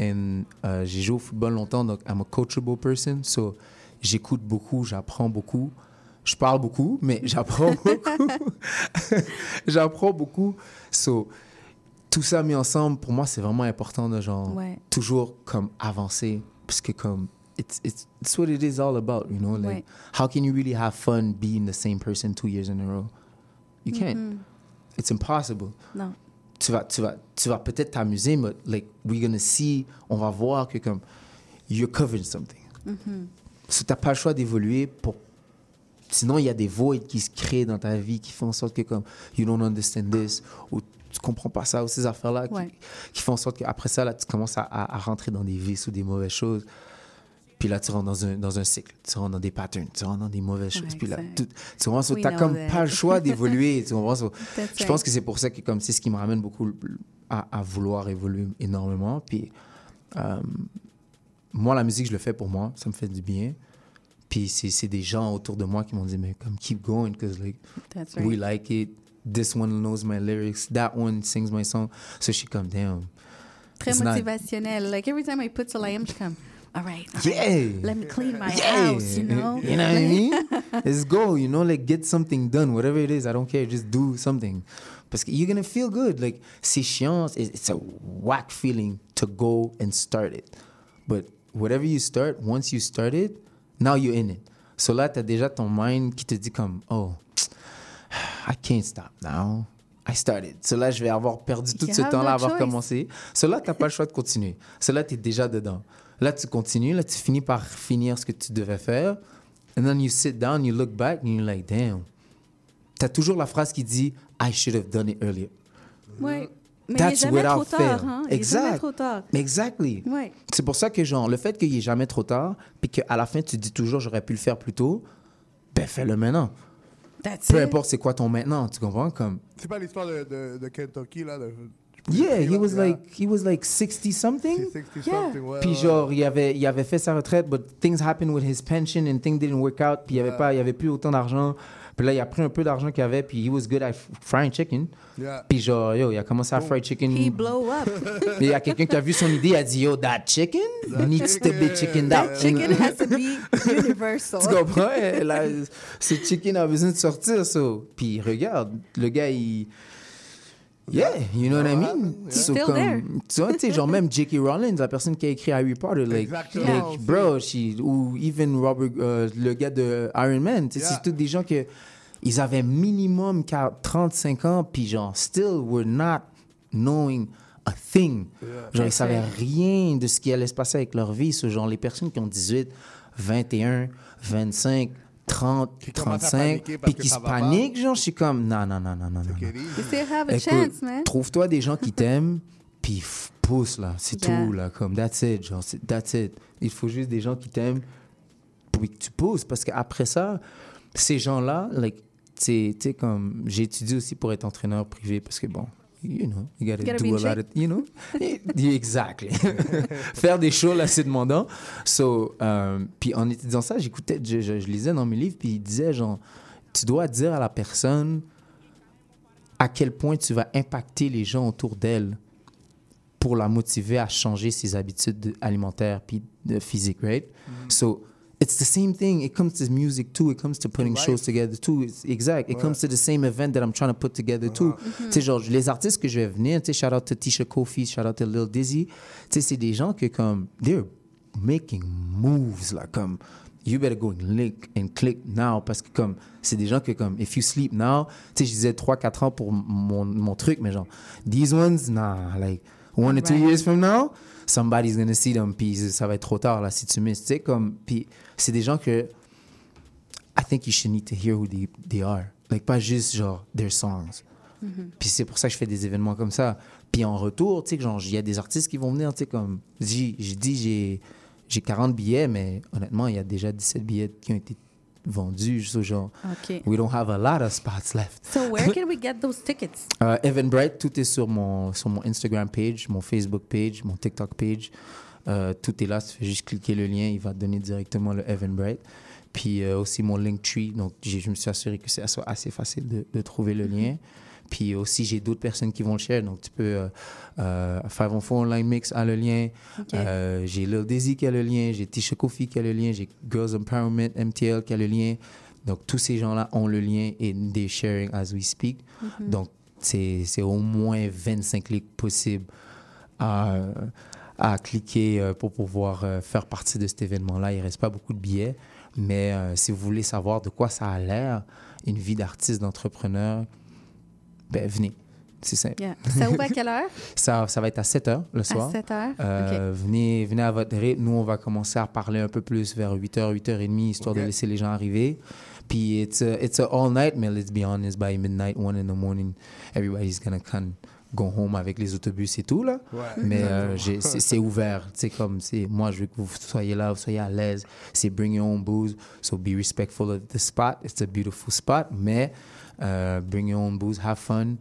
And euh, j'ai joué au football longtemps, donc I'm a coachable person. So j'écoute beaucoup, j'apprends beaucoup. Je parle beaucoup, mais j'apprends beaucoup. j'apprends beaucoup. So tout ça mis ensemble, pour moi, c'est vraiment important de genre Ouais. toujours comme avancer. Parce que comme it's, it's, it's what it is all about, you know? Like, Ouais. how can you really have fun being the same person two years in a row? You can't. Mhm. It's impossible. Non. Tu vas, tu vas, tu vas peut-être t'amuser, mais like, we're gonna see, on va voir que comme, you're covering something. Mhm. So, t'as pas le choix d'évoluer pour. Sinon, il y a des voids qui se créent dans ta vie qui font en sorte que, comme, you don't understand this, ou tu comprends pas ça, ou ces affaires-là, qui, qui font en sorte qu'après ça, là, tu commences à, à- à rentrer dans des vices ou des mauvaises choses. Puis là, tu rentres dans un, dans un cycle, tu rentres dans des patterns, tu rentres dans des mauvaises choses. Puis là, tu t'as know comme that. pas le choix d'évoluer. tu comprends? So, je right. pense que c'est pour ça que comme c'est ce qui me ramène beaucoup à, à vouloir évoluer énormément. Puis euh, moi, la musique, je le fais pour moi, ça me fait du bien. Puis c'est c'est des gens autour de moi qui m'ont dit, mais comme keep going, because like, That's we right. like it. This one knows my lyrics. That one sings my song. So she come damn. Très it's not- motivationnel. Like every time I put Solayem, je come, all right, all right, Yeah. let me clean my Yeah. house, you know? You know what I mean? Let's go, you know, like get something done, whatever it is. I don't care, just do something. Parce que you're gonna feel good. Like, c'est chiant, it's a whack feeling to go and start it. But whatever you start, once you start it, now you're in it. So là, t'as déjà ton mind qui te dit comme, oh, I can't stop now. I started. So là, je vais avoir perdu tout You ce temps-là à avoir choice. commencé. So là, t'as pas le choix de continuer. So là, t'es déjà dedans. Là, tu continues. Là, tu finis par finir ce que tu devais faire. And then you sit down, you look back, and you're like, damn. T'as toujours la phrase qui dit, I should have done it earlier. Ouais. Mais That's il n'est jamais hein? Il est Exact. jamais trop tard. Exactly. Ouais. C'est pour ça que, genre, le fait qu'il n'y ait jamais trop tard, puis qu'à la fin, tu te dis toujours, j'aurais pu le faire plus tôt, ben fais-le maintenant. That's Peu it. importe c'est quoi ton maintenant, tu comprends? Comme, C'est pas l'histoire de, de, de Kentucky, là. de- Yeah, he was like he was like 60 something? 60 something, ouais, Puis genre il avait il avait fait sa retraite but things happened with his pension and things didn't work out puis il y avait Yeah. pas il y avait plus autant d'argent. Puis là il a pris un peu d'argent qu'il avait puis he was good at f- frying chicken. Yeah. Puis genre yo, il a commencé à fry chicken. He blow up. Et il y a quelqu'un qui a vu son idée, il a dit yo that chicken? Needs to be chickened out. That chicken has to be universal. Tu comprends? Là, ce chicken a besoin de sortir, so. Puis regarde, le gars, il. Yeah, you know what I mean? So, still comme- there. Tu vois, tu sais, genre même J.K. Rowling, la personne qui a écrit Harry Potter, like, Exactement. like bro, she, ou even Robert, euh, le gars de Iron Man, tu sais, Yeah. c'est tous des gens que ils avaient minimum 40, 35 ans, puis genre, still were not knowing a thing. Genre, ils savaient rien de ce qui allait se passer avec leur vie. Ce genre, les personnes qui ont 18, 21, 25, 30, commencent à 35, paniquer parce puis qui se paniquent, genre, je suis comme, non, non, non, non, non, non. Trouve-toi des gens qui t'aiment, puis pousse, là. C'est Yeah. tout, là. Comme, that's it, genre, c'est- that's it. Il faut juste des gens qui t'aiment, puis que tu pousses. Parce qu'après ça, ces gens-là, like, tu sais- tu sais, comme, j'ai étudié aussi pour être entraîneur privé, parce que bon, you know, you gotta, do a lot shape. of, you know? Exactly. Faire des shows, là, c'est demandant. So, euh, puis en étudiant ça, j'écoutais, je, je- je lisais dans mes livres, puis il disait, genre, tu dois dire à la personne à quel point tu vas impacter les gens autour d'elle pour la motiver à changer ses habitudes de- alimentaires puis de physique, right? So it's the same thing. It comes to music too. It comes to putting shows together too. It's exact. It Ouais. comes to the same event that I'm trying to put together too. Tu sais, genre, les artistes que je vais venir, shout out to Tisha Kofi, shout out to Lil Dizzy, c'est des gens que comme, they're making moves, là, comme, you better go and click, and click now, parce que comme, c'est des gens que comme, if you sleep now, tu sais, je disais 3-4 ans pour mon, mon truc, mais genre, these ones, nah, like, one or two Right. years from now, somebody's gonna see them, puis ça va être trop tard, là, si tu misses, tu sais, comme, puis c'est des gens que, I think you should need to hear who they, they are. Like, pas juste, genre, their songs. Puis c'est pour ça que je fais des événements comme ça. Puis en retour, tu sais, genre, il y a des artistes qui vont venir, tu sais, comme, j'ai dit, j'ai j'ai 40 billets, mais honnêtement, il y a déjà 17 billets qui ont été vendus. So, genre, OK. we don't have a lot of spots left. So where can we get those tickets? Euh, Eventbrite, tout est sur mon, sur mon Instagram page, mon Facebook page, mon TikTok page. Euh, tout est là, tu fais juste cliquer le lien, il va te donner directement le Eventbrite. Puis euh, aussi mon Linktree, donc je me suis assuré que c'est assez- assez facile de, de trouver le lien. Puis aussi, j'ai d'autres personnes qui vont le share, donc tu peux euh, euh, faire mon phone online mix a le lien. Euh, j'ai Lil Dizzy qui a le lien, j'ai Tisha Kofi qui a le lien, j'ai Girls Empowerment MTL qui a le lien. Donc tous ces gens-là ont le lien et des sharing as we speak. Mhm. Donc c'est au moins 25 clics possibles à, à cliquer euh, pour pouvoir euh, faire partie de cet événement-là. Il ne reste pas beaucoup de billets, mais euh, si vous voulez savoir de quoi ça a l'air, une vie d'artiste, d'entrepreneur, ben venez. C'est simple. Yeah. Ça ouvre à quelle heure? Ça, ça va être à 7 h le soir. 7 heures? Euh, venez, venez à votre rythme. Nous, on va commencer à parler un peu plus vers 8h, 8h30, histoire de laisser les gens arriver. Puis, it's a, it's a all night, mais let's be honest, by midnight, 1 in the morning, everybody's gonna kind go home avec les autobus et tout, là. Ouais, mais euh, c'est ouvert. C'est comme, c'est moi, je veux que vous soyez là, vous soyez à l'aise. C'est bring your own booze, so be respectful of the spot. It's a beautiful spot, mais euh, bring your own booze, have fun.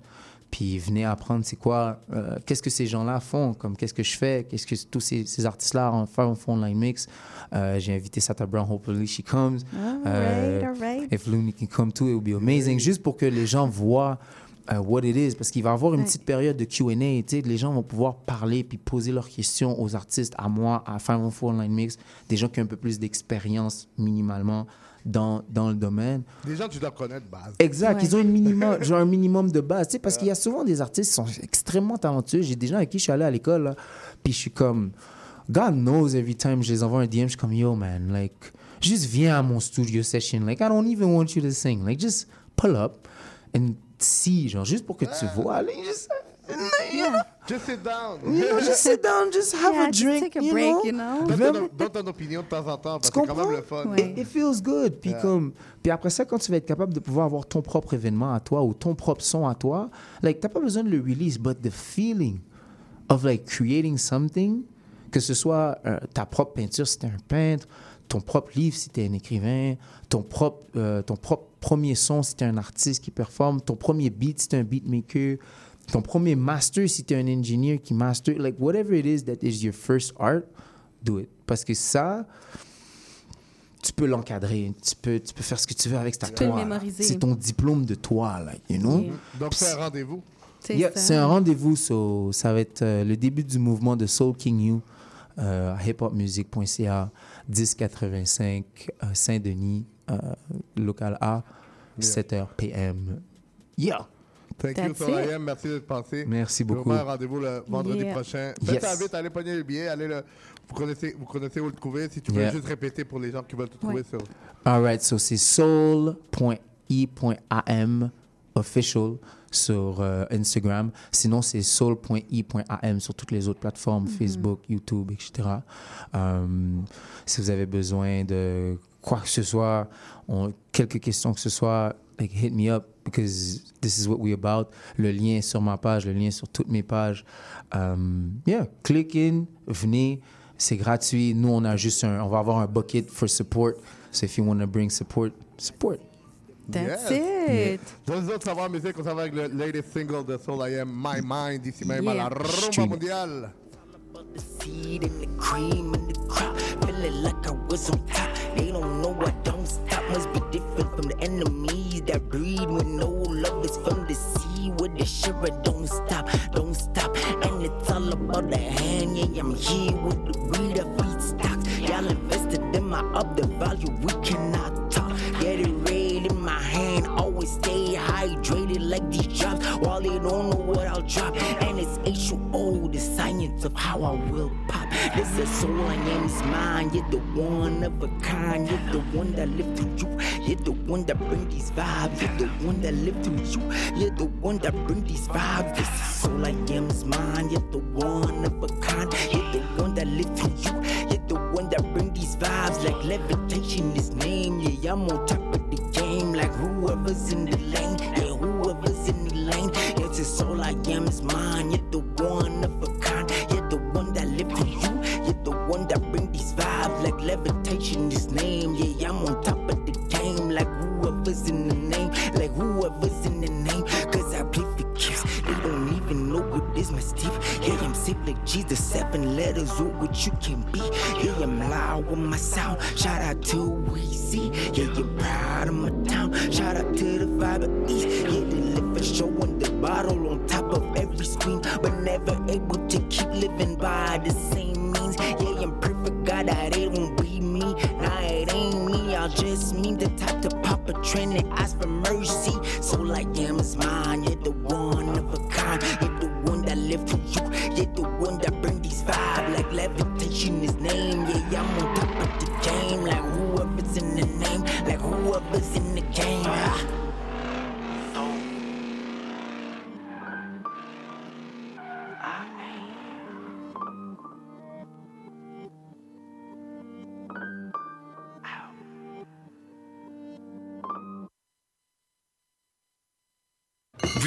Puis venez apprendre c'est quoi, euh, qu'est-ce que ces gens-là font, comme qu'est-ce que je fais, qu'est-ce que tous ces, ces artistes-là en font, font line mix. Euh, J'ai invité Sata Brown, hopefully she comes. All right, all right. If Looney can come too, it will be amazing. Juste pour que les gens voient euh, what it is, parce qu'il va y avoir une Ouais. petite période de Q&A, tu sais, les gens vont pouvoir parler puis poser leurs questions aux artistes, à moi, à on Four Line Mix, des gens qui ont un peu plus d'expérience minimalement dans, dans le domaine. Des gens que tu dois connaître de base. Exact, Ouais. ils ont une minimum, genre un minimum de base, tu sais, parce qu'il y a souvent des artistes qui sont extrêmement talentueux. J'ai des gens avec qui je suis allé à l'école, puis je suis comme, God knows every time je les envoie un DM, je suis comme, yo man, like, juste viens à mon studio session, like, I don't even want you to sing, like, just pull up and see, genre, juste pour que tu vois, like, just, Yeah. Just sit down. you know, just sit down, just have Yeah, a just drink, take a you break, know? you know? Donne ton, donne ton opinion de temps en temps, parce que c'est quand même le fun. Ouais. It feels good. Puis Yeah. comme, puis après ça, quand tu vas être capable de pouvoir avoir ton propre événement à toi ou ton propre son à toi, like t'as pas besoin de le release, but the feeling of like creating something, que ce soit euh, ta propre peinture si t'es un peintre, ton propre livre si t'es un écrivain, ton propre, euh, ton propre premier son si t'es un artiste qui performe, ton premier beat si t'es un beatmaker, ton premier master, si tu es un ingénieur qui master, like whatever it is that is your first art, do it. Parce que ça, tu peux l'encadrer, tu peux, tu peux faire ce que tu veux avec ta Tu peux le toi. mémoriser. C'est ton diplôme de toi, là, you know? Yeah. Donc, c'est un rendez-vous. C'est Yeah, ça. c'est un rendez-vous, so, ça va être euh, le début du mouvement de Soul King You euh, à hiphopmusic.ca, 1085 euh, Saint-Denis, euh, local A, 7h PM. Yeah! Thank you, Solayem. Merci d'être passé. Merci beaucoup. On va rendez-vous le vendredi Yeah. prochain. Yes. Faites la vite, allez pogner le billet. Allez le... vous, connaissez, vous connaissez où le trouver. Si tu peux Yeah. juste répéter pour les gens qui veulent te trouver sur. All right, so c'est soul.i.am official sur euh, Instagram. Sinon, c'est soul.i.am sur toutes les autres plateformes, Mhm. Facebook, YouTube, etc. Um, si vous avez besoin de quoi que ce soit, on- quelques questions que ce soit, like, hit me up because this is what we about. Le lien est sur ma page, le lien est sur toutes mes pages. Um, yeah, click in, venez. C'est gratuit. Nous, on a juste un, on va avoir un bucket for support. So if you want to bring support, support. That's Yes. it. Dans les autres savoirs musique, on s'en va avec le latest single de Soul I Am, My Mind, ici même à la rumba mondiale. seed and the cream and the crop. Feeling like I was on top. They don't know I don't stop. Must be different from the enemies when no love is from the sea. With the shiver, don't stop, don't stop. And it's all about the hand. Yeah, I'm here with the breed of feedstocks. Y'all invested in my up the value. We cannot talk. Get it right in my hand. Always stay hydrated like these drops. While they don't know what I'll drop. And it's H2O, of how I will pop. This is all I am is mine. You're the one of a kind. You're the one that lived through you. You're the one that bring these vibes. You're the one that lived through you. You're the one that bring these vibes. This is soul I am is mine. You're the one of a kind. You're the one that lived through you. You're the one that bring these vibes like levitation is name. Yeah, I'm on top of the game like whoever's in the lane. Yeah, whoever's in the lane. It's all I am is mine. You're the one of a kind. You're the one that lived through you. You're the one that bring these vibes like levitation is name. Yeah, I'm on top of the game like whoever's in the name. Like whoever's in the name. Cause I play for keeps. They don't even know what is my Steve. Yeah, I'm sick like Jesus. Seven letters, oh, what you can be. Yeah, I'm loud with my sound. Shout out to Weezy. Yeah, you're proud of my town. Shout out to the vibe of East. Yeah, they live for show on the bottle on top of every screen. But never able to keep living by the same means. Yeah, I'm perfect, God, that it won't be me. Nah, it ain't me. I'll just mean the type to pop a trend and ask for mercy. So like, damn, it's mine. You're the one of a kind. You're the one that lived through you. You're the one that bring these vibes like levitation is name. Yeah,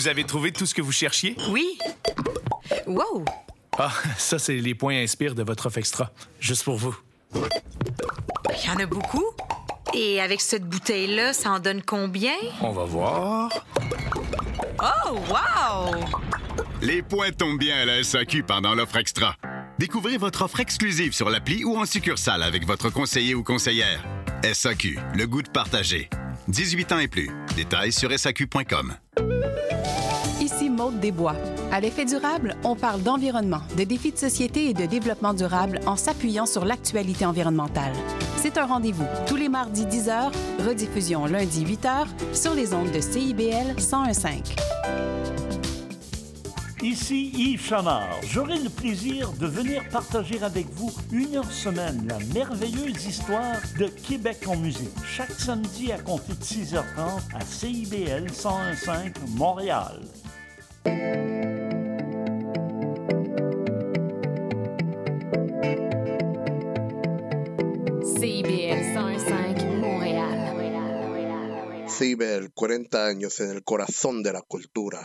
Vous avez trouvé tout ce que vous cherchiez? Oui. Wow! Ah, ça, c'est les points inspire de votre offre extra. Juste pour vous. Il y en a beaucoup. Et avec cette bouteille-là, ça en donne combien? On va voir. Oh, wow! Les points tombent bien à la SAQ pendant l'offre extra. Découvrez votre offre exclusive sur l'appli ou en succursale avec votre conseiller ou conseillère. SAQ, le goût de partager. 18 ans et plus. Détails sur SAQ.com. Ici Maude Desbois. À l'effet durable, on parle d'environnement, de défis de société et de développement durable en s'appuyant sur l'actualité environnementale. C'est un rendez-vous tous les mardis 10h, rediffusion lundi 8h sur les ondes de CIBL 1015. Ici Yves Chamard. J'aurai le plaisir de venir partager avec vous une heure semaine la merveilleuse histoire de Québec en musique. Chaque samedi à compter de 6h30 à CIBL 1015 Montréal. CIBL 105 Montréal. CIBEL, 40 años en el corazón de la cultura.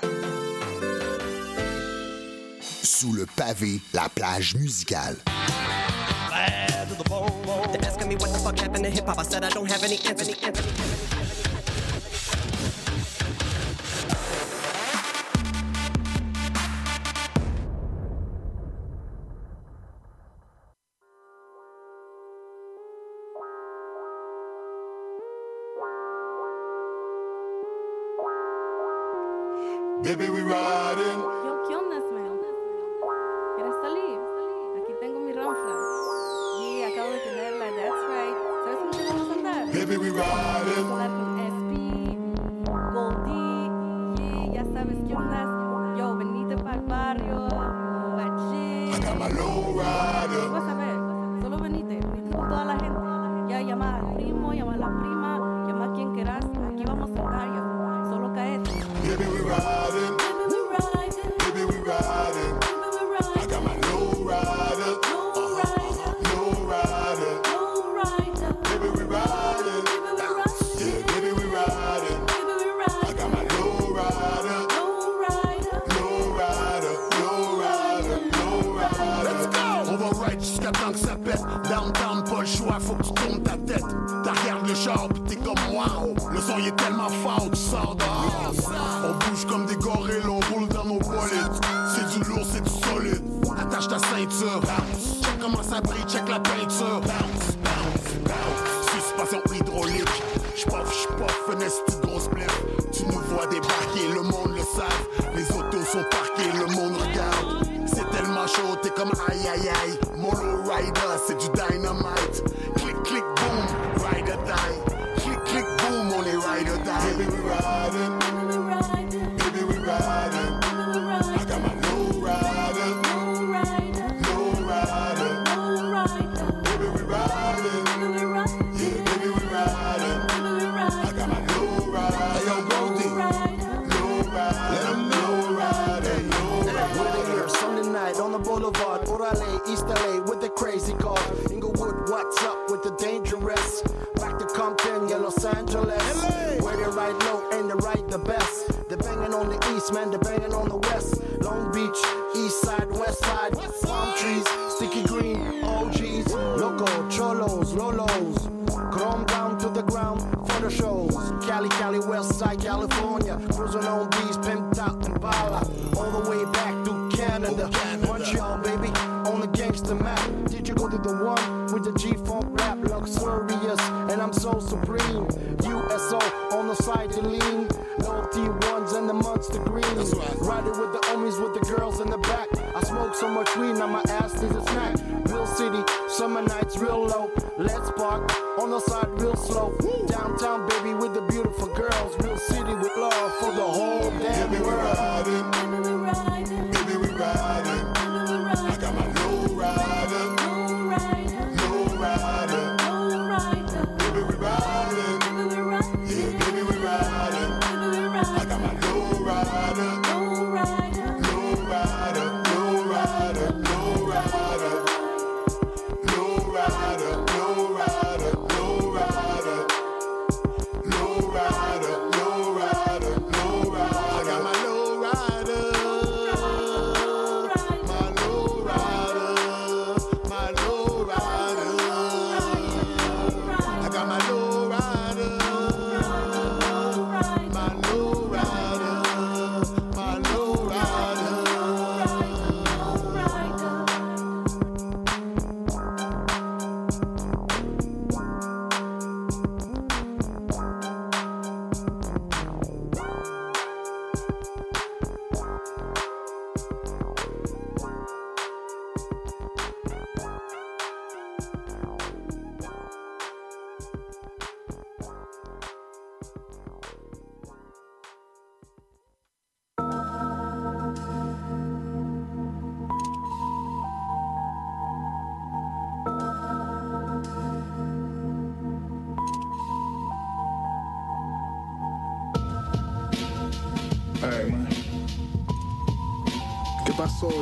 Sous le pavé, la plage musicale. They're asking me what the fuck happened to hip hop. I said I don't have any answers.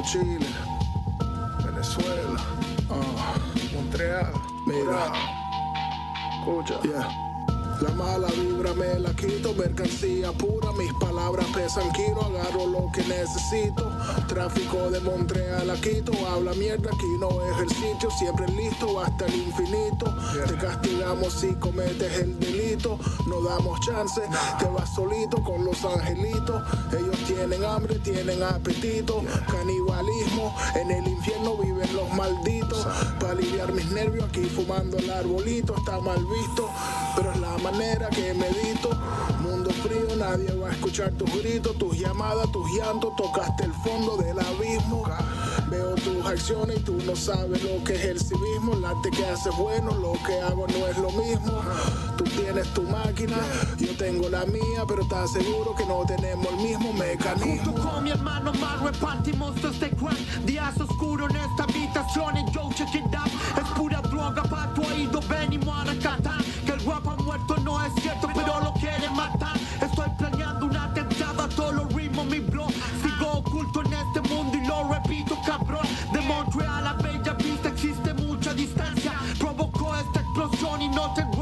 Chile? Mal visto, pero es la manera que medito. Mundo frío, nadie va a escuchar tus gritos, tus llamadas, tus llantos. Tocaste el fondo del abismo. Veo tus acciones y tú no sabes lo que es el civismo. El arte que haces bueno, lo que hago no es lo mismo. Tú tienes tu máquina, yo tengo la mía, pero estás seguro que no tenemos el mismo mecanismo. Junto con mi hermano más repartimos este crack Días oscuros en esta habitación y yo check it out Es pura oído, venimos a rescatar. Que el rap ha muerto no es cierto, pero lo quieren matar. Estoy planeando un atentado a todos los ritmos, mi bro Sigo oculto en este mundo y lo repito, cabrón. De Montreal a Bella Vista existe mucha distancia. Provocó esta explosión y no tengo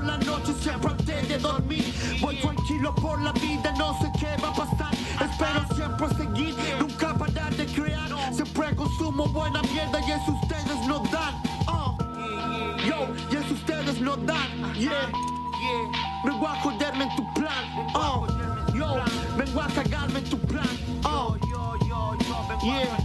por la noche siempre antes de dormir. Voy tranquilo por la vida, no sé qué va a pasar. Espero siempre seguir, nunca parar de crear. Siempre consumo buena mierda y eso ustedes no dan. Oh. Yo, y eso ustedes no dan. Yeah. Vengo a joderme en tu plan. Oh. Yo, vengo a cagarme en tu plan. Oh. Yeah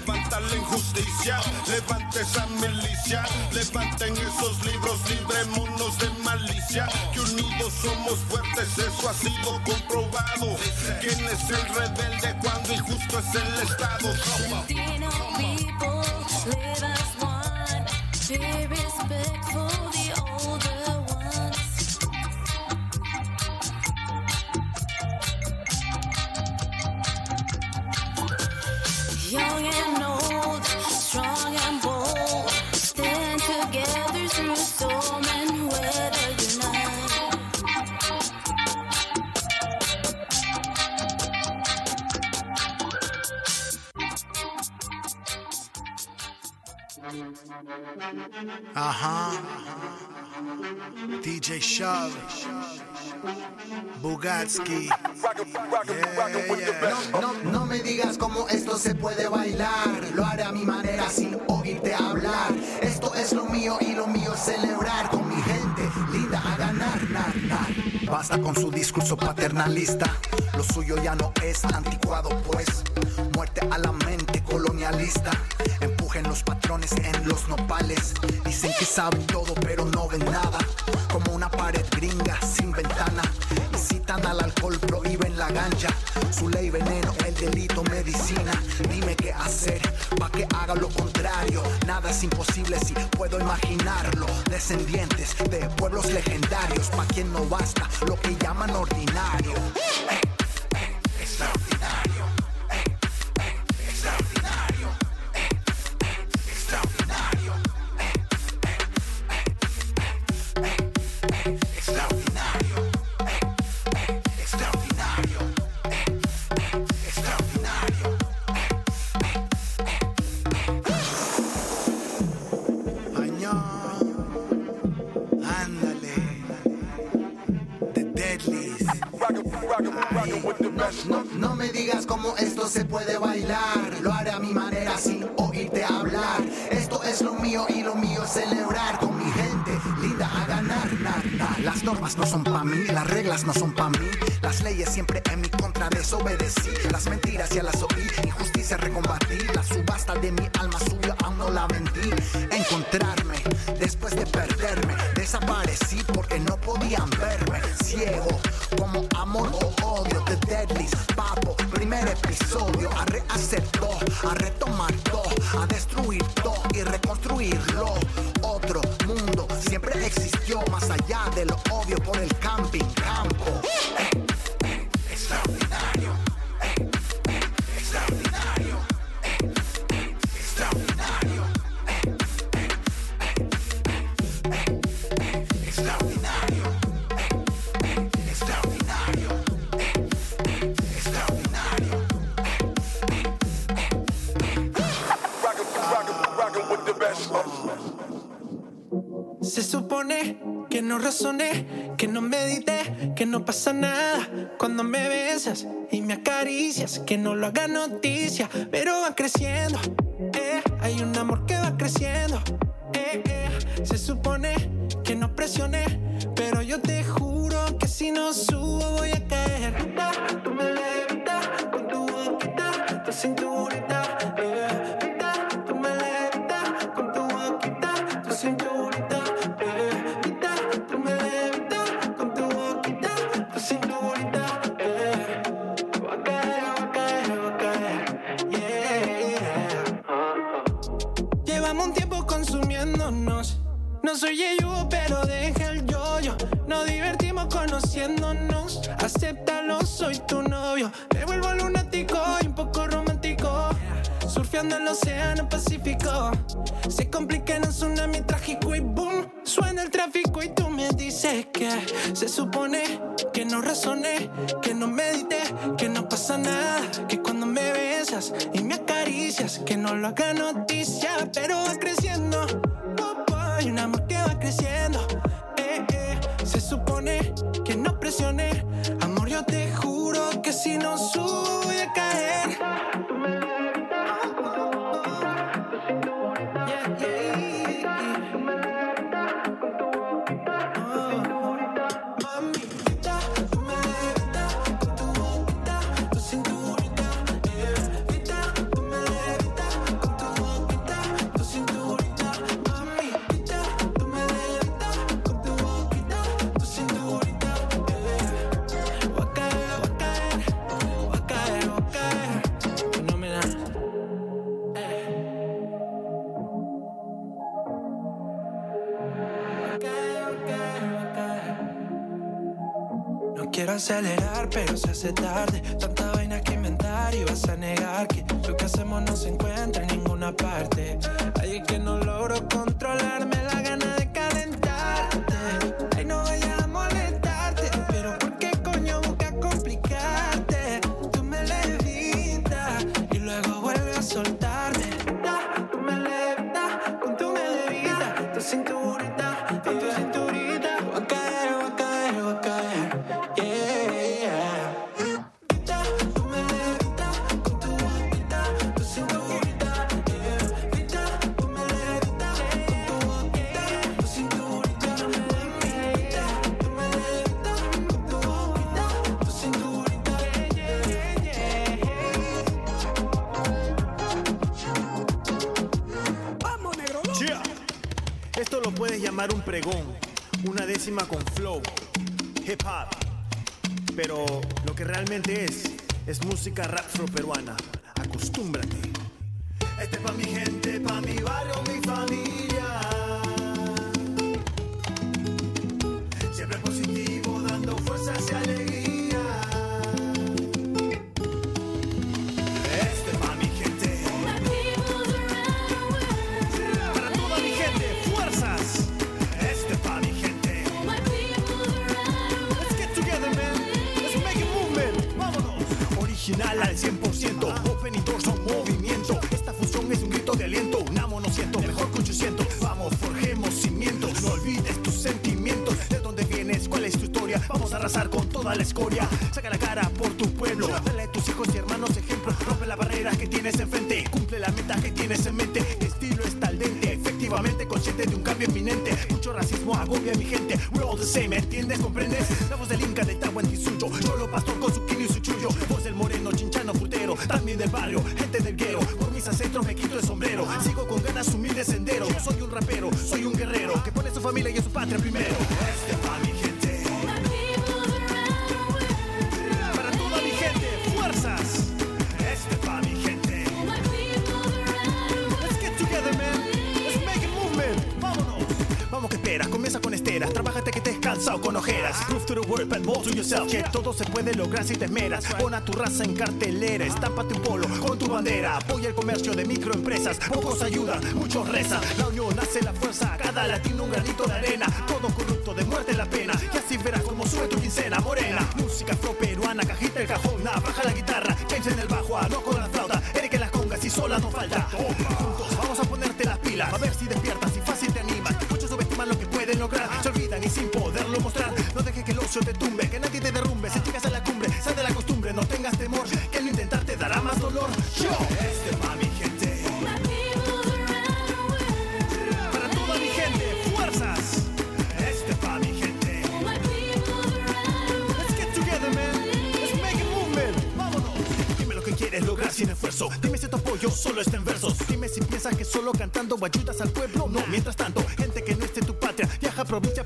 Levanta la injusticia, levante esa milicia, levanten esos libros, librémonos de malicia. Que unidos somos fuertes, eso ha sido comprobado. ¿Quién es el rebelde Ajá. DJ. No, no, no me digas cómo esto se puede bailar. Lo haré a mi manera sin oírte hablar. Esto es lo mío y lo mío es celebrar Basta con su discurso paternalista. Lo suyo ya no es anticuado, pues. Muerte a la mente colonialista. Empujen los patrones en los nopales. Dicen que saben todo, pero no ven nada. Como una pared gringa sin ventana. Incitan al alcohol, prohíben la ganja. Su ley veneno, el delito medicina. Dime qué hacer, lo contrario. Nada es imposible si puedo imaginarlo. Descendientes de pueblos legendarios, pa' quien no basta lo que llaman ordinario. Eh, eh. Me digas cómo esto se puede bailar. Lo haré a mi manera sin oírte hablar. Esto es lo mío y lo mío es celebrar con mi gente linda a ganar. nar, nar. Las normas no son pa' mí, las reglas no son pa' mí. Las leyes siempre en mi contra desobedecí. Las mentiras ya las oí, injusticia recombatí. La subasta de mi alma subió, aún no la vendí. Encontrarme después de perderme. Desaparecí porque no podían verme. Ciego por el pasa nada cuando me besas y me acaricias, que no lo haga noticia, pero va creciendo. Música rap peruana. Acostúmbrate. Este es pa' mi gente, pa' mi barrio, mi familia. Siempre positivo, dando fuerzas y alegría. Original al 100%. Open y torso movimiento. Esta fusión es un grito de aliento. Un amo no siento, mejor que 800. Vamos, forjemos cimientos. No olvides tus sentimientos. De dónde vienes, cuál es tu historia. Vamos a arrasar con toda la escoria. Saca la cara por tu pueblo. Dale a tus hijos y hermanos ejemplo. Rompe las barreras que tienes enfrente. Cumple la meta que tienes en mente. Estilo está al dente. Efectivamente consciente de un cambio inminente. Mucho racismo agobia a mi gente. We're all the same, ¿entiendes? ¿Comprendes? La voz del Inca del Tahuantinsuyo. Cholo pastor con to the world, but more to yourself. Que todo se puede lograr si te esmeras. Pon a tu raza en cartelera. Estámpate un polo con tu bandera. Apoya el comercio de microempresas. Pocos ayudan, muchos rezan. La unión hace la fuerza. Cada latino un granito de arena. Todo corrupto de muerte la pena. Y así verás como sube tu quincena morena. Música flow peruana, cajita el cajón. Baja la guitarra. James en el bajo, ah, no con la flauta. Eric en las congas y sola no falta. Juntos vamos a ponerte las pilas. A ver si despiertas El ocio te tumbe, que nadie te derrumbe. Si llegas a la cumbre, sal de la costumbre, no tengas temor. Que al intentar te dará más dolor. Yo, este pa' mi gente. Para toda mi gente, fuerzas. Este pa' mi gente. Let's get together, man. Let's make a movement. Vámonos. Dime lo que quieres lograr sin esfuerzo. Dime si tu apoyo solo está en versos. Dime si piensas que solo cantando ayudas al pueblo. No, mientras tanto, gente que no esté en tu patria, viaja a provincia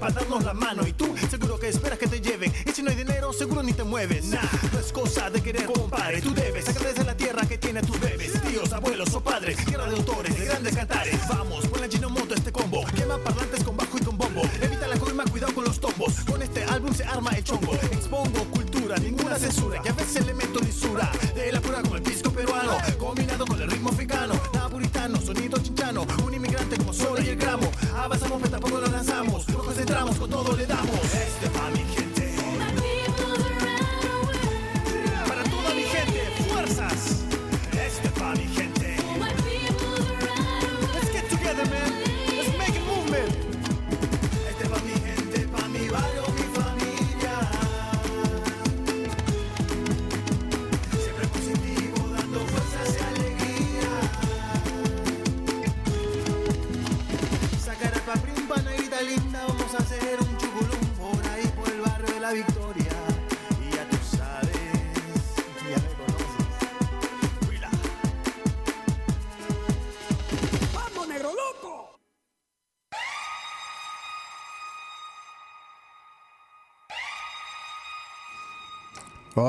ni te mueves. Nah, no es cosa de querer, compadre. Tú debes agradecer la tierra que tiene tus bebés. Tíos, abuelos o padres, tierra de autores, de grandes cantares. Vamos, ponle en moto este combo. Quema parlantes con bajo y con bombo. Evita la coima, cuidado con los tombos. Con este álbum se arma el chongo. Expongo cultura, ninguna censura. Y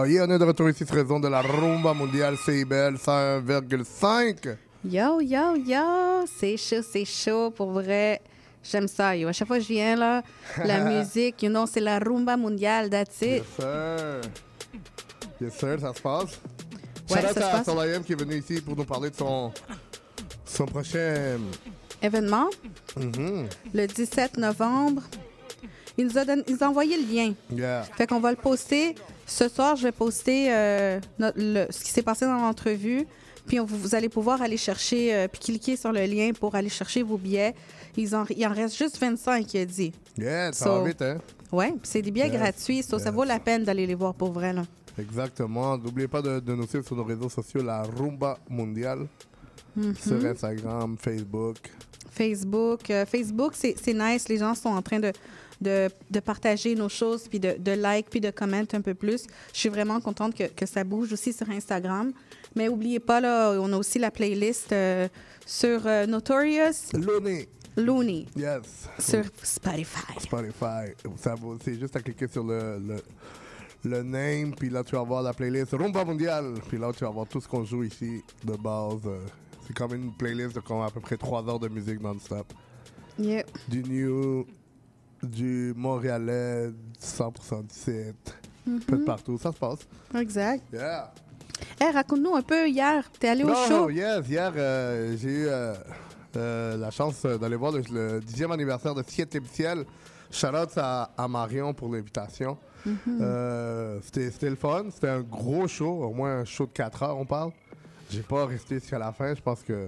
On est de retour ici sur raison de la rumba mondiale CIBL 101,5. Yo, yo, yo! C'est chaud, c'est chaud. Pour vrai, J'aime ça, yo. À chaque fois que je viens, là, la musique, you know, c'est la rumba mondiale, that's it. Yes, sir. Yes, sir, ça se passe. Ouais, Shout out à. Solayem qui est venu ici pour nous parler de son, son prochain. Événement, Mhm. le 17 novembre. Il nous a, donné, il nous a envoyé le lien. Yeah. Fait qu'on va le poster. Ce soir, je vais poster euh, le- ce qui s'est passé dans l'entrevue. Puis on- vous allez pouvoir aller chercher, euh, puis cliquer sur le lien pour aller chercher vos billets. Ils en- il en reste juste 25, il a dit. Yeah, ça So- va vite, hein? Puis c'est des billets Yes, gratuits. so Ça vaut la peine d'aller les voir pour vrai. Là. Exactement. N'oubliez pas de, de nous suivre sur nos réseaux sociaux, la Rumba Mondiale. Mhm. Sur Instagram, Facebook. Facebook. euh, Facebook, c'est nice. Les gens sont en train de, de, de partager nos choses, puis de, de like, puis de commenter un peu plus. Je suis vraiment contente que, que ça bouge aussi sur Instagram. Mais n'oubliez pas, là, on a aussi la playlist euh, sur euh, Notorious. Looney. Looney. Yes. Sur Spotify. Spotify. C'est juste à cliquer sur le, le, le name, puis là, tu vas voir la playlist Rumba Mondiale. Puis là, tu vas voir tout ce qu'on joue ici de base. C'est comme une playlist de comme à peu près 3 heures de musique non-stop. Yeah. Du new, du montréalais, du 100% 17, un peu de partout. Ça se passe. Exact. Yeah. Hey, raconte-nous un peu hier. T'es allé au show? non, yes, hier, euh, j'ai eu euh, euh, la chance d'aller voir le, le 10e anniversaire de Septième Ciel. Shout out à, à Marion pour l'invitation. Mhm. C'était le fun. C'était un gros show, au moins un show de 4 heures, on parle. J'ai pas resté jusqu'à la fin. Je pense que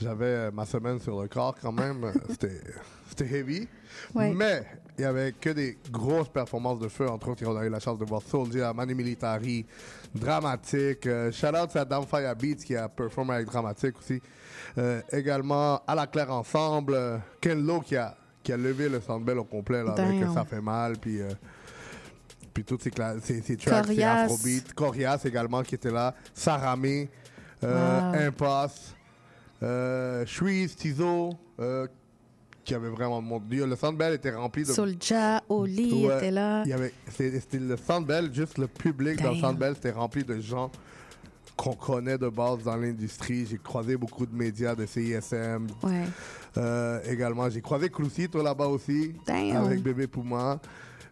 j'avais ma semaine sur le corps quand même. C'était c'était heavy. Ouais. Mais il y avait que des grosses performances de feu. Entre autres, on a eu la chance de voir Soldier, Mani Militari, Dramatique. Euh, shout out à Downfire Beats qui a performé avec Dramatique aussi. Euh, également à la Claire Ensemble, euh, Ken Lo qui a, qui a levé le Sandbell au complet là, avec Damn. Ça fait mal. Puis. euh, puis toutes ces, ces, ces tracks, ces Corias. également qui était là. Saramé, euh, Wow. Impasse, euh, Shreeze, Tizo, euh, qui avait vraiment... Mon Dieu, le Sandbell était rempli de... Soulja, Oli Ouais, était là. il y avait- C'était le Sandbell, juste le public dans le Damn. Sandbell, c'était rempli de gens qu'on connaît de base dans l'industrie. J'ai croisé beaucoup de médias de CISM. Ouais. Euh, également, j'ai croisé Crucito là-bas aussi, Damn. avec Bébé Pouma.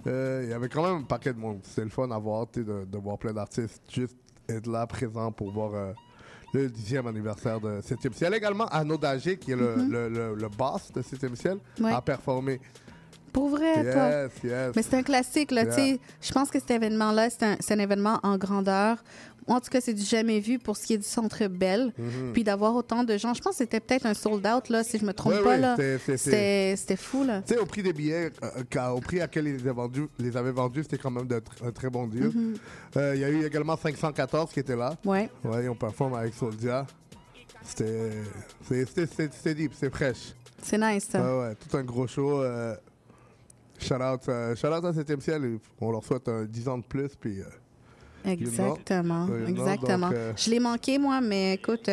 Euh, Il y avait quand même un paquet de monde. C'était le fun à voir, de, de voir plein d'artistes juste être là, présents pour voir euh, le 10e anniversaire de 7e Ciel. Également, Dager, qui est le, Mhm. le, le- le boss de 7e Ciel, Ouais. a performé. Pour vrai, Yes, toi. yes. Mais c'est un classique, là, Yeah. tu sais. Je pense que cet événement-là, c'est un, événement en grandeur. En tout cas, c'est du jamais vu pour ce qui est du Centre Bell. Mhm. Puis d'avoir autant de gens. Je pense que c'était peut-être un sold-out, là, si je me trompe pas, là. c'était- fou, là. Tu sais, au prix des billets, euh, qu'à- au prix à quel ils les avaient vendus, les avaient vendus c'était quand même de tr- un très bon deal. Mhm. Euh, Il y a eu également 514 qui étaient là. Ouais. Ouais, ils ont performé avec Soldia. C'était deep, c'est fraîche. C'est nice, ça. Ouais, ouais, tout un gros show. Euh, shout, out, euh, shout out à 7e ciel. On leur souhaite un 10 ans de plus. Puis, euh, you know. Exactement, You know, exactement. donc, euh, Je l'ai manqué, moi, mais écoute,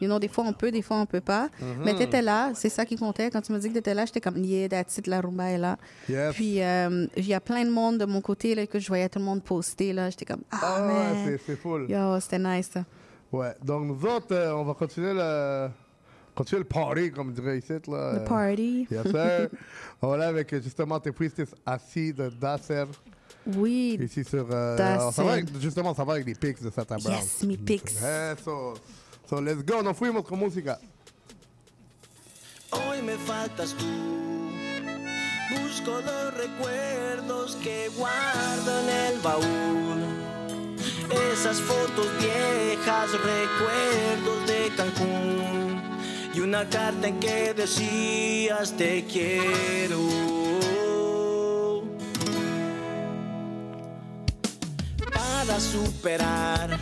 you know, des fois on peut, des fois on peut pas. Mhm. Mais t'étais là, c'est ça qui comptait. Quand tu me dis que t'étais là, j'étais comme, yeah, that's it, la rumba est là. Yes. Puis, il y a plein de monde de mon côté, là, que je voyais tout le monde poster, là. J'étais comme, ah, Ah ouais, man. c'est- full. Yo, c'était nice, ça. Ouais, donc nous autres, on va continuer le, continuer le party, comme dirait ici. Là. The Euh, party. Yes, sir. on va là avec justement Te Fuistes assis de Dasser. Oui. Ici sur. euh, alors, ça va avec- justement, ça va avec les pics de Satan Brown. Yes, mes pics. Eso. So, let's go, nos fuimos con música. Hoy me faltas tú. Busco los recuerdos que guardo en el baúl. Esas fotos viejas, recuerdos de Cancún. Y una carta en que decías te quiero. Para superar,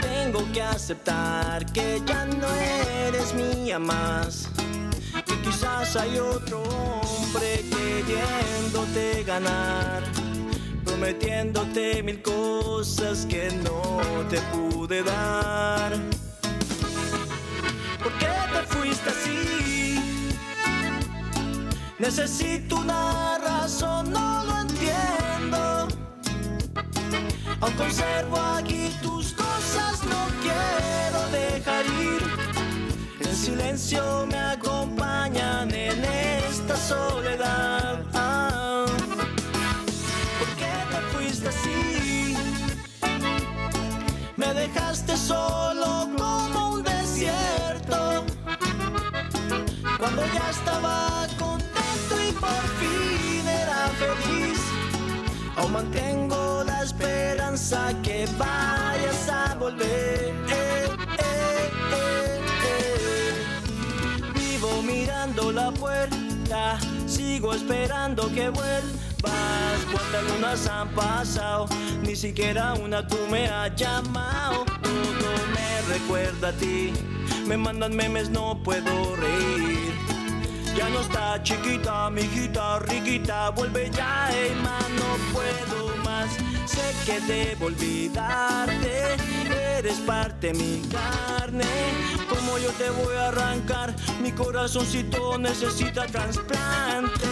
tengo que aceptar que ya no eres mía más. Y quizás hay otro hombre queriéndote ganar, prometiéndote mil cosas que no te pude dar. ¿Por qué te fuiste así? Necesito una razón, no lo entiendo. Aún conservo aquí tus cosas, no quiero dejar ir. En silencio me acompañan en soledad. Ah, ¿Por qué te fuiste así? Me dejaste solo Aún mantengo la esperanza que vayas a volver. Vivo mirando la puerta, sigo esperando que vuelvas. Cuántas lunas han pasado, ni siquiera una tú me has llamado. Todo me recuerda a ti, me mandan memes, no puedo reír. Ya no está chiquita, mi hijita, riquita, vuelve ya, ey, man, no puedo más. Sé que debo olvidarte, eres parte de mi carne. Como yo te voy a arrancar, mi corazoncito necesita trasplante.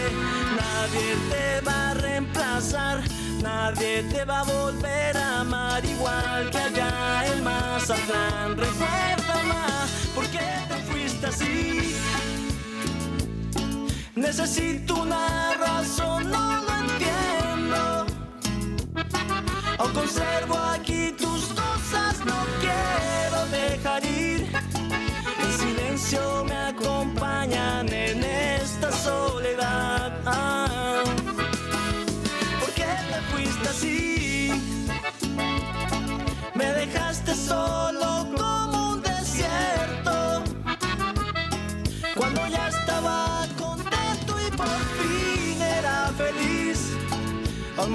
Nadie te va a reemplazar, nadie te va a volver a amar igual que allá en Mazatlán. Recuerda más, ¿por qué te fuiste así? Necesito una razón, no lo entiendo. Aún conservo aquí tus cosas, no quiero dejar ir. El silencio me acompañan en esta soledad. ¿Por qué te fuiste así? Me dejaste solo Que.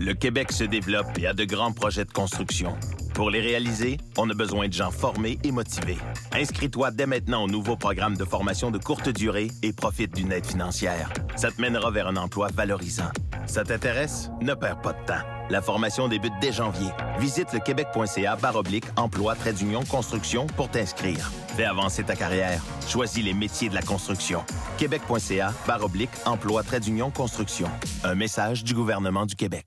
Le Québec se développe et a de grands projets de construction. Pour les réaliser, on a besoin de gens formés et motivés. Inscris-toi dès maintenant au nouveau programme de formation de courte durée et profite d'une aide financière. Ça te mènera vers un emploi valorisant. Ça t'intéresse? Ne perds pas de temps. La formation débute dès janvier. Visite le québec.ca baroblique emploi trait d'union construction pour t'inscrire. Fais avancer ta carrière. Choisis les métiers de la construction. Québec.ca baroblique emploi trait d'union construction. Un message du gouvernement du Québec.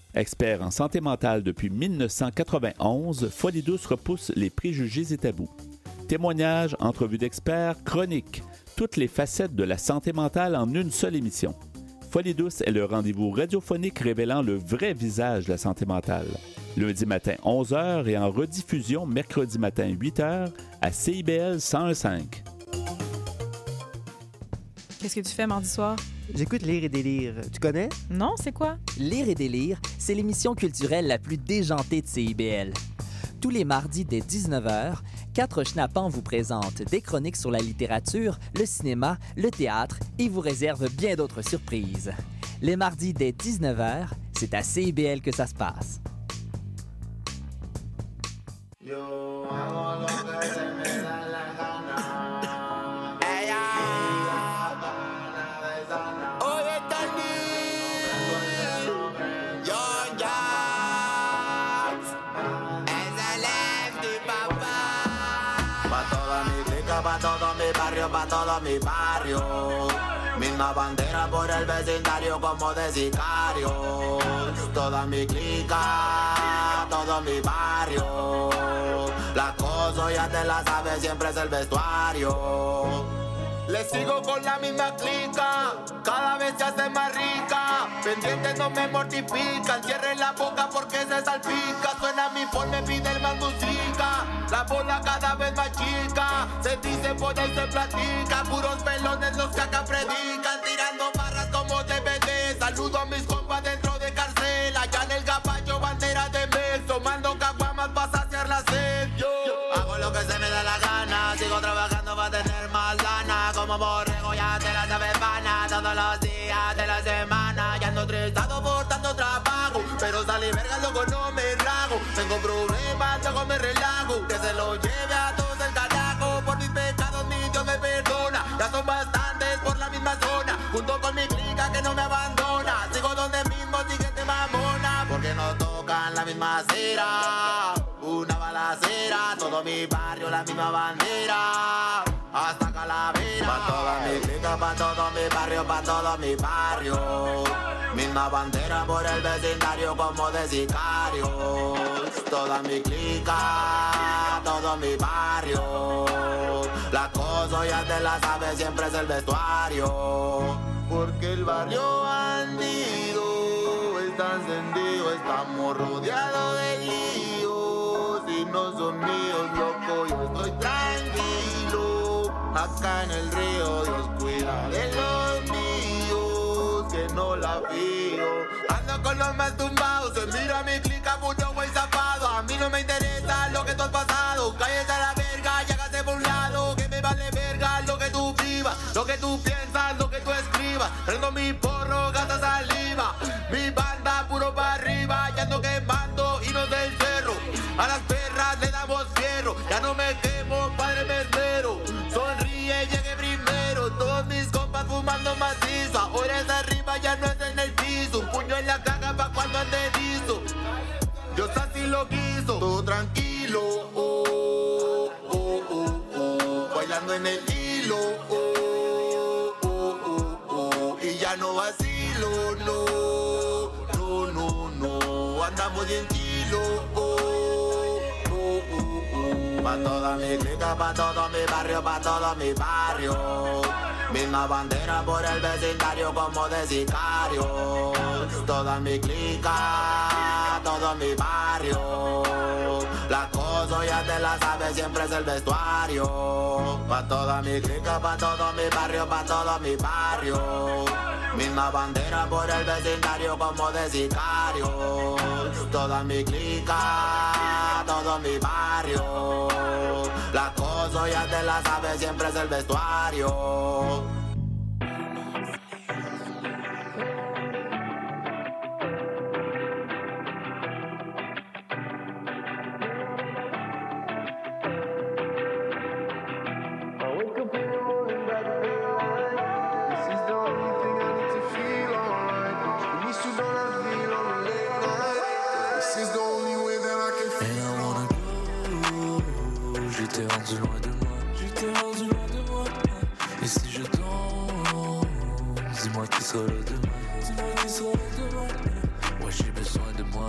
Expert en santé mentale depuis 1991, Folie douce repousse les préjugés et tabous. Témoignages, entrevues d'experts, chroniques, toutes les facettes de la santé mentale en une seule émission. Folie douce est le rendez-vous radiophonique révélant le vrai visage de la santé mentale. Lundi matin 11h et en rediffusion mercredi matin 8h à CIBL 1015. Qu'est-ce que tu fais mardi soir? J'écoute Lire et délire. Tu connais? Non, c'est quoi? Lire et délire, c'est l'émission culturelle la plus déjantée de CIBL. Tous les mardis dès 19h, quatre schnappants vous présentent des chroniques sur la littérature, le cinéma, le théâtre et vous réservent bien d'autres surprises. Les mardis dès 19h, c'est à CIBL que ça se passe. Oye, todo mi barrio. Misma bandera por el vecindario como de sicarios. Toda mi clica, todo mi barrio. La cosa ya te la sabes, siempre es el vestuario. Le sigo con la misma clica, cada vez se hace más rica. Pendientes no me mortifican, cierren la boca porque se salpica. Suena mi me pide el más. La bola cada vez más chica, se dice por ahí se platica. Puros pelones los que acá predican, tirando barras salí verga, loco, no me rago. Tengo problemas, luego me relajo. Que se lo lleve a todos el carajo. Por mis pecados, mi Dios me perdona. Ya son bastantes por la misma zona. Junto con mi clica que no me abandona. Sigo donde mismo, siguiente mamona. Porque no tocan la misma acera. Una balacera, todo mi barrio, la misma bandera. Hasta Calavera. Pa' toda mi clica, pa' todo mi barrio, pa' todo mi barrio. Misma bandera por el vecindario como de sicarios. Toda mi clica, todo mi barrio. La cosa ya te la sabes, siempre es el vestuario. Porque el barrio bandido está encendido, estamos rodeados de líos. Si no son míos, loco, yo estoy tranquilo. Acá en el río, Dios cuida de los míos, no la fío. Ando con los más tumbados, se mira mi clica, mucho güey zapado. A mí no me interesa lo que tú has pasado. Cállate a la verga, y hágase por un lado. Que me vale verga lo que tú vivas, lo que tú piensas, lo que tú escribas. Prendo mi porro, gasta saliva. Mi banda puro para arriba, ya ando quemando hilos del cerro. A las perras le damos fierro, ya no me quemo, padre me esmero. Sonríe, llegué primero. Todos mis compas fumando macizo. Ahora es ya no es en el piso. Un puño en la caga pa' cuando ande listo. Dios así lo quiso, todo tranquilo. Oh, oh, oh, oh. Bailando en el hilo. Oh, oh, oh, oh. Y ya no vacilo, no. No, no, no. Andamos bien kilo. Pa' toda mi clica, pa' todo mi barrio, pa' todo mi barrio. Misma bandera por el vecindario como de sicarios. Toda mi clica, todo mi barrio. La cosa ya te la sabes, siempre es el vestuario. Pa' toda mi clica, pa' todo mi barrio, pa' todo mi barrio. Misma bandera por el vecindario como de sicarios. Toda mi clica, todo mi barrio. La cosa ya te la sabes, siempre es el vestuario. And J'étais rendu loin de moi. J'étais rendu loin de moi. Et si je tombe, dis-moi qui sera là demain. Dis-moi qui sera là demain. Ouais, j'ai besoin de moi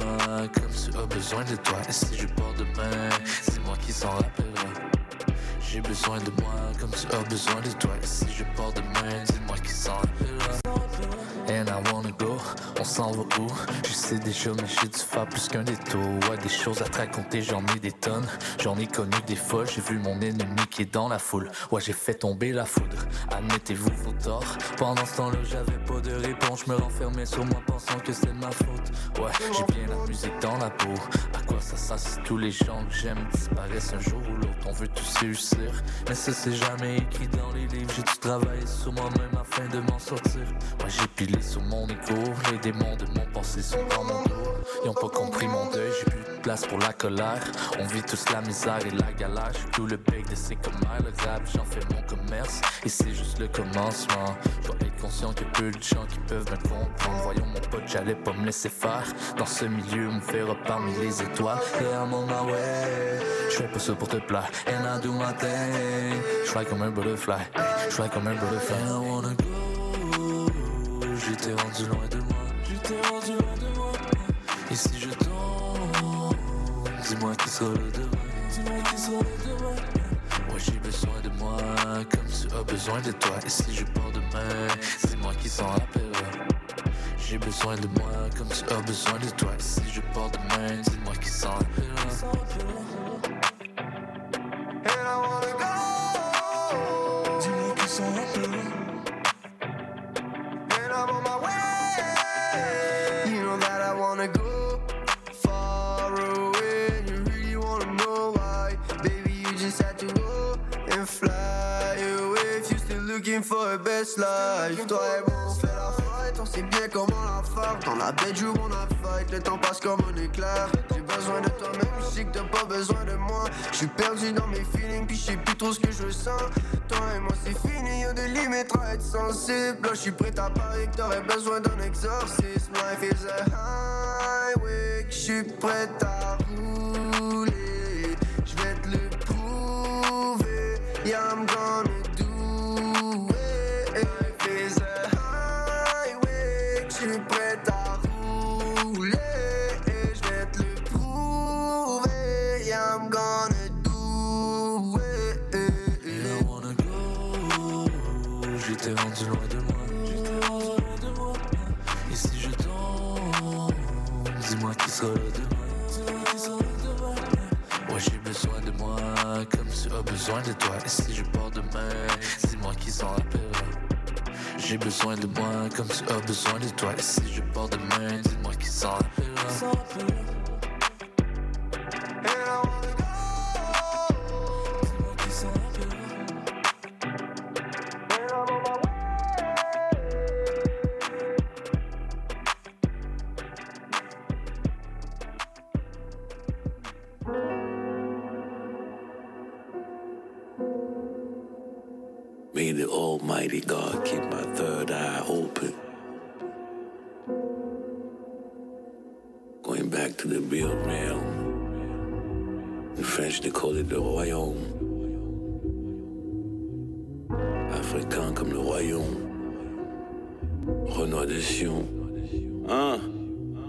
comme tu as besoin de toi. Et si je pars demain, dis-moi qui s'en rappellera. J'ai besoin de moi comme tu as besoin de toi. Et si je pars demain, dis-moi qui s'en rappellera. And I wanna go, on s'en va où? Je sais déjà, mais j'ai dû faire plus qu'un détour. Ouais, des choses à te raconter, j'en ai des tonnes. J'en ai connu des fois, j'ai vu mon ennemi qui est dans la foule. Ouais, j'ai fait tomber la foudre. Admettez-vous vos torts. Pendant ce temps-là, j'avais pas de réponse. Je me renfermais sur moi pensant que c'était de ma faute. Ouais, j'ai bien la musique dans la peau. À quoi ça sert si tous les gens que j'aime disparaissent un jour ou l'autre? On veut tous réussir. Mais ça, c'est jamais écrit dans les livres. J'ai dû travailler sur moi-même afin de m'en sortir. Ouais, j'ai pilé sur mon écho. Les démons de mon passé sont dans mon dos. Ils ont pas compris mon deuil. J'ai plus place pour la colère. On vit tous la misère et la galère. Tout le bec de ces commères. Le rap, j'en fais mon commerce. Et c'est juste le commencement. Je dois être conscient a peu de gens qui peuvent me comprendre. Voyons mon pote, j'allais pas me laisser faire. Dans ce milieu, on me verra parmi les étoiles. Et I'm on my way. Je fais pas ça pour te plaire. And I do my. Je fly comme un butterfly. Je fly comme un butterfly. And I wanna go. J'étais rendu loin de moi. J'étais rendu loin de moi. Et je dis-moi qui sera là demain. Ouais, j'ai besoin de moi comme tu as besoin de toi. Et si je pars demain, dis-moi qui s'en rappellera. J'ai besoin de moi comme tu as besoin de toi. Et si je pars demain, dis-moi qui s'en rappellera. Dis-moi qui s'en rappellera. And I'm on my way. Life, you still looking for a best life. Toi et moi, on fait la fight, on sait bien comment la faire. Dans la bedroom, on a fight, le temps passe comme un éclair. J'ai besoin de toi, même je sais que t'as pas besoin de moi. Je suis perdu dans mes feelings, puis je sais plus trop ce que je sens. Toi et moi, c'est fini, y'a des limites à être sensible. Là, je suis prêt à parier que t'aurais besoin d'un exorcisme. Life is a highway, je suis prêt à rouler. Je vais te le prouver. Yeah, I'm gonna do it. Life is a highway, que je suis prêt à rouler. Et je vais te le prouver. Yeah, I'm gonna do it. And I wanna go. J'étais rendu loin de moi. Et si je tombe, dis-moi qui sera là j'ai besoin de moi comme tu as besoin de toi. Et si je pars demain, dis-moi qui s'en rappellera. J'ai besoin de moi comme tu as besoin de toi. Et si je pars demain, dis-moi qui s'en rappellera. Back to the real realm. In French, they call it le royaume. Africain comme le royaume. Renoir de Sion. Hein?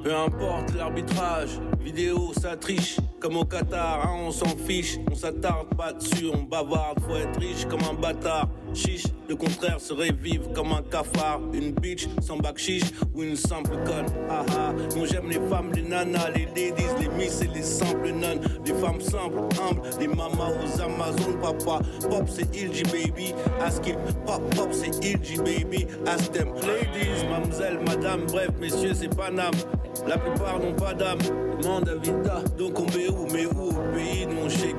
Peu importe l'arbitrage, vidéo ça triche. Comme au Qatar, hein, on s'en fiche. On s'attarde pas dessus, on bavarde. Faut être riche comme un bâtard. Chiche, le contraire serait vivre comme un cafard. Une bitch sans bac chiche ou une simple conne. Ah ah, moi j'aime les femmes, les nanas, les ladies, les miss et les simples nonnes. Les femmes simples, humbles, les mamas aux Amazones, papa. Pop c'est Ilji baby, ask it. Pop pop c'est Ilji baby, ask them. Ladies, mademoiselle, madame, bref, messieurs, c'est Paname. La plupart n'ont pas d'âme. Demande à Vida, donc on met où, mais où? Au pays Mon chez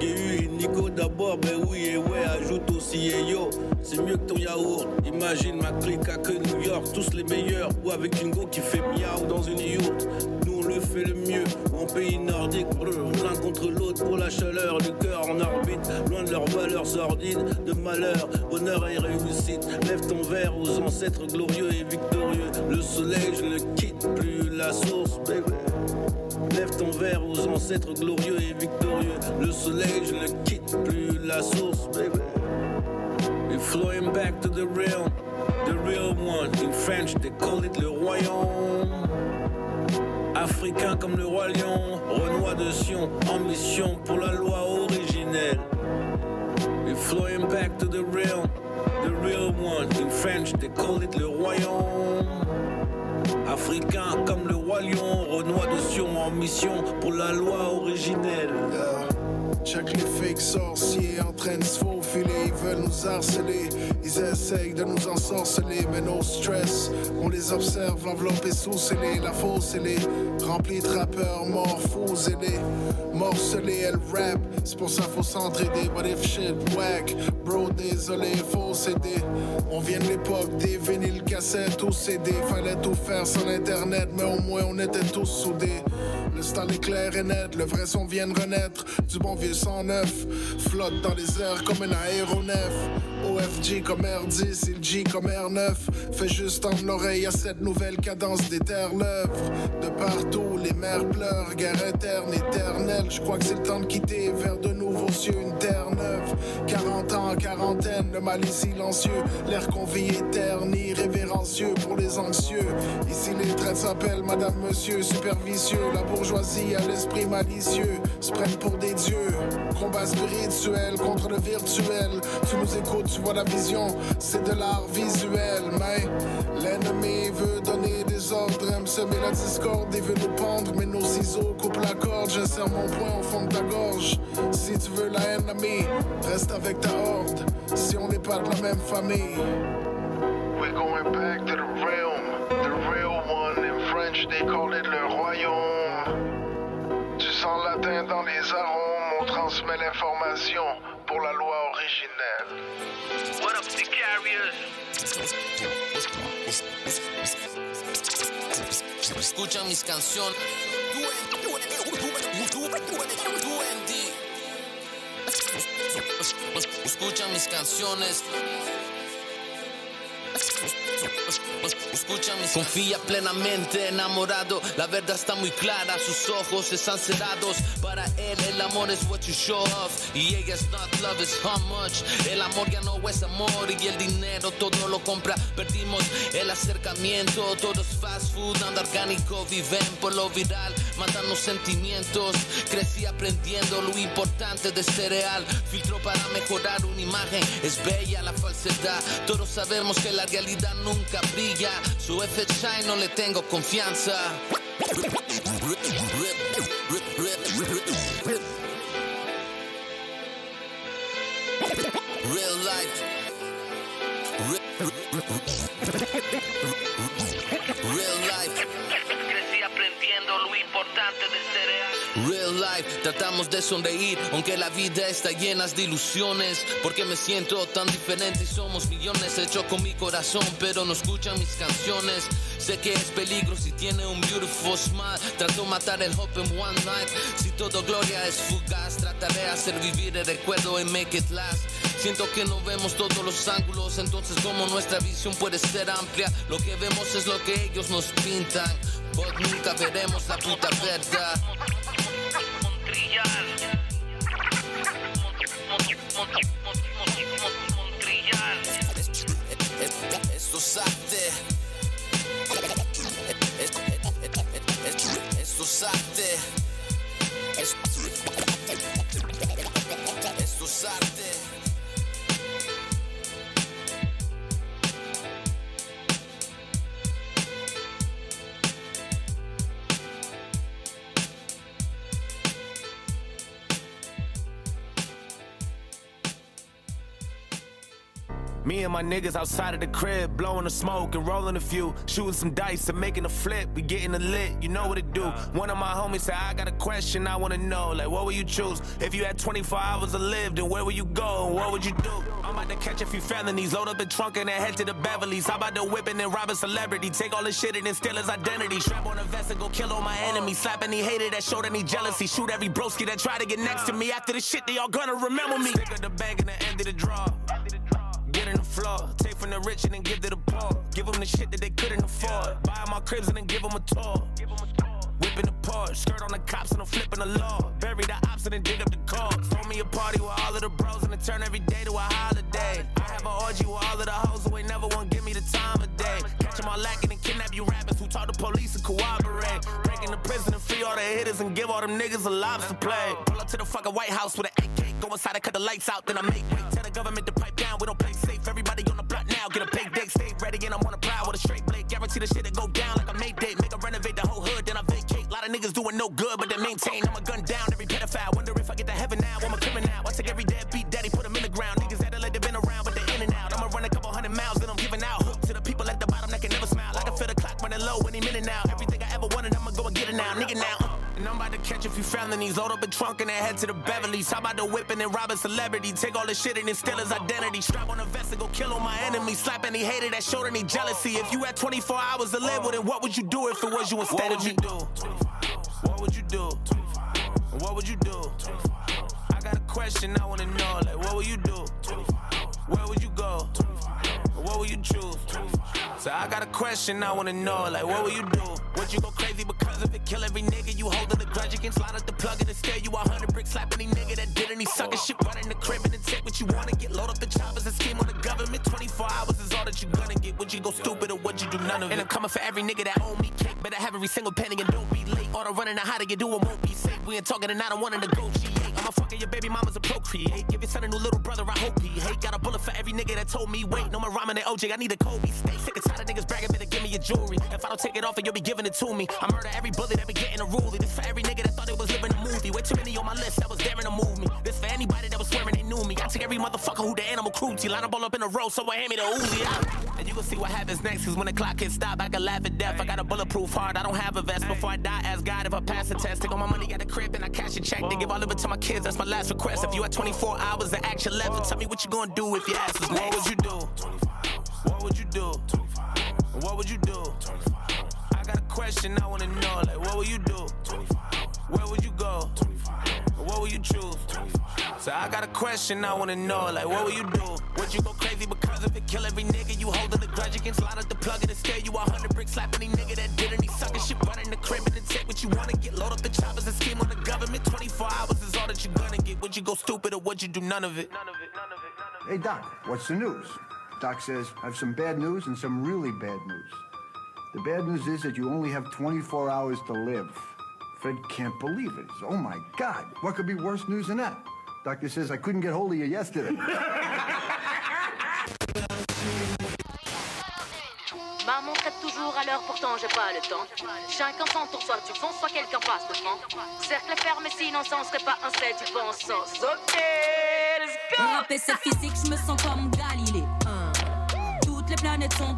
Nico d'abord, ben oui, et ouais, ajoute aussi et yo. C'est mieux que ton yaourt. Imagine ma clique que New York, tous les meilleurs. Ou avec une go qui fait miaou dans une yourte. Nous on le fait le mieux, en pays nordique, l'un contre l'autre pour la chaleur, le cœur en orbite, loin de leurs valeurs sordides, de malheur, bonheur et réussite. Lève ton verre aux ancêtres glorieux et victorieux. Le soleil, je ne quitte plus la source, baby. Lève ton verre aux ancêtres glorieux et victorieux. Le soleil, je ne quitte plus la source, baby. We're flowing back to the real, the real one. In French, they call it le royaume. Africain comme le roi lion, Renoir de Sion, ambition pour la loi originelle. We're flowing back to the real, the real one. In French, they call it le royaume. Africain comme le roi lion, Renoir de Sion, en mission pour la loi originelle. Check les fake sorciers en train de se faufiler, ils veulent nous harceler, ils essayent de nous ensorceler, mais no stress, on les observe, l'enveloppe est sous-scellée, la fausse est remplie de rappeurs morts, fous morcelés, elle rap, c'est pour ça faut s'entraider, but if shit whack, bro désolé, faut céder, on vient de l'époque des vinyles cassettes ou CD, fallait tout faire sans internet, mais au moins on était tous soudés. Le style est clair et net, le vrai son vient de renaître. Du bon vieux 109, flotte dans les airs comme un aéronef. OFG comme R10 et G comme R9. Fais juste tendre l'oreille à cette nouvelle cadence des terres l'œuvre. De partout, les mers pleurent, guerre interne, éternelle. Je crois que c'est le temps de quitter vers de nouveaux cieux, une terre neuve. 40 ans quarantaine, le mal est silencieux. L'air qu'on vit est terne, irrévérencieux pour les anxieux. Ici les traites s'appellent Madame Monsieur, super vicieux. La bourgeoisie à l'esprit malicieux se prennent pour des dieux. Combat spirituel contre le virtuel. Tu nous écoutes, tu vois la vision, c'est de l'art visuel. Mais l'ennemi veut donner des ordres, aime semer la discorde et veut nous pendre. Mais nos ciseaux coupent la corde. J'insère mon poing au fond de ta gorge. Si tu veux la haine, ami, reste avec ta horde. Si on n'est pas de la même famille. We're going back to the realm, the real one. In French, they call it le royaume. Sang latin dans les arômes, on transmet l'information pour la loi originelle. What the carriers? Mis canciones. Escuchan mis canciones. Confía plenamente enamorado, la verdad está muy clara, sus ojos están cerrados. Para él el amor es what you show off y ella es not love is how much. El amor ya no es amor y el dinero todo lo compra. Perdimos el acercamiento, todo es fast food, anda orgánico, viven por lo viral, matan los sentimientos. Crecí aprendiendo lo importante de ser real, filtro para mejorar una imagen, es bella la falsedad. Todos sabemos que la realidad nunca brilla. Su F Shine no le tengo confianza. Real life. Real life. Lo importante de ser real. Real life, tratamos de sonreír, aunque la vida está llena de ilusiones. Porque me siento tan diferente y somos millones. Hecho con mi corazón, pero no escuchan mis canciones. Sé que es peligro si tiene un beautiful smile. Trato de matar el hope en one night. Si todo gloria es fugaz, trataré de hacer vivir el recuerdo y make it last. Siento que no vemos todos los ángulos, entonces como nuestra visión puede ser amplia, lo que vemos es lo que ellos nos pintan. But nunca veremos la puta verdad. Esto es arte. Esto es arte. Esto es arte. Me and my niggas outside of the crib, blowing the smoke and rolling a few, shooting some dice and making a flip. We getting a lit, you know what to do. One of my homies said, I got a question I wanna know. Like, what would you choose? If you had 24 hours to live, then where would you go? and What would you do? I'm about to catch a few felonies, load up the trunk and then head to the Beverly's. How about the whipping and rob a celebrity? Take all his shit and then steal his identity. Strap on a vest and go kill all my enemies. Slap any hater that showed any jealousy. Shoot every broski that tried to get next to me. After the shit, they all gonna remember me. Stick of the bag and the end of the draw. Floor, take from the rich and then give to the poor. Give them the shit that they couldn't afford. Buy my cribs and then give them a tour. Whipping the Porsche, skirt on the cops and I'm flipping the law. Bury the ops and then dig up the corpse. Throw me a party with all of the bros and then turn every day to a holiday. I have an orgy with all of the hoes who ain't never want give me the time of day. Catch 'em all lacking and kidnap you rappers who talk to police and cooperate. Break into prison and free all the hitters and give all them niggas a lobster play. Pull up to the fucking White House with an AK. Go inside and cut the lights out, then I make way. Tell the government to pipe down, we don't play safe. Everybody on the block now, get a big day, stay ready, and I'm on a prowl with a straight blade. Guarantee the shit to go down like a Mayday. Make a renovate the Lot of niggas doing no good, but they maintain. I'm a gun down every pedophile. Wonder if I get to heaven now. I'm a criminal. I take every deadbeat daddy, put him in the ground. Niggas had to let they been around, but they in and out. I'ma run a couple hundred miles, then I'm giving out hook to the people at the bottom that can never smile. I can feel the clock running low any minute now. Everything I ever wanted, I'ma go and get it now. Nigga now. uh. And I'm about to catch a few felonies, load up a trunk and then head to the Beverly's. How about the whipping and rob a celebrity? Take all the shit and then steal his identity. Strap on a vest and go kill all my enemies. Slap any hater that showed any jealousy. If you had 24 hours to live with it, what would you do if it was you instead of me? What would you do? What would you do? I got a question I wanna know. Like, what would you do? Where would you go? What would you choose? So I got a question I wanna know. Like, what would you do? Would you go crazy because of it? Kill every nigga you hold the grudge against? Slide out the plug and stare you a hundred bricks. Slap any nigga that did any sucker shit. Run in the crib and none of it? And I'm coming for every nigga that owe me cake. Better have every single penny and don't be late. All the running and how to get do it won't be safe. We ain't talking and I don't wanna negotiate. I'ma fucking your baby mama's a procreate. Give your son a new little brother, I hope he hate. Got a bullet for every nigga that told me wait. No more rhyming than OJ, I need a Kobe. Stay sick and tired of niggas bragging, better give me your jewelry. If I don't take it off, and you'll be giving it to me. I murder every bullet that be getting a ruling. This for every nigga that thought it was living a movie. Way too many on my list that was daring to move me. This for anybody that was swearing they knew me. I take every motherfucker who the animal cruelty. Line up all up in a row, so I hand me the Uzi out. And you gon' see see what happens next. Cause when the clock hits stop, I can laugh at death. I got a bulletproof heart, I don't have a vest. Before I die, ask God if I pass the test. Take all my money at the crib and I cash a check. They give all of it to my kids, that's my last request. If you had 24 hours of action left, tell me what you gonna do if your ass was next. What would you do? What would you do? What would you do? I got a question I wanna know, like what would you do? Where would you go? What would you choose? So I got a question I wanna know, like what would you do? Would you go crazy because of it? Kill every nigga you holding a grudge against? Line up the plug and scare you a hundred bricks, slap any nigga that did any sucking shit, run in the crib and then take what you wanna get. Load up the choppers and scheme on the government. 24 hours is all that you're gonna get. Would you go stupid or would you do none of it? Hey, Doc, what's the news? Doc says, I have some bad news and some really bad news. The bad news is that you only have 24 hours to live. Fred can't believe it. Says, oh my God, what could be worse news than that? Doctor says, I couldn't get hold of you yesterday. Maman traite toujours à l'heure, pourtant j'ai pas le temps. Chacun son tour, soit tu fonces, soit quelqu'un passe devant. Cercle fermé, sinon ça ne serait pas un set du bon sens. Ok, let's go! Rapper c'est physique, je me sens comme Galilée. Hein. Toutes les planètes sont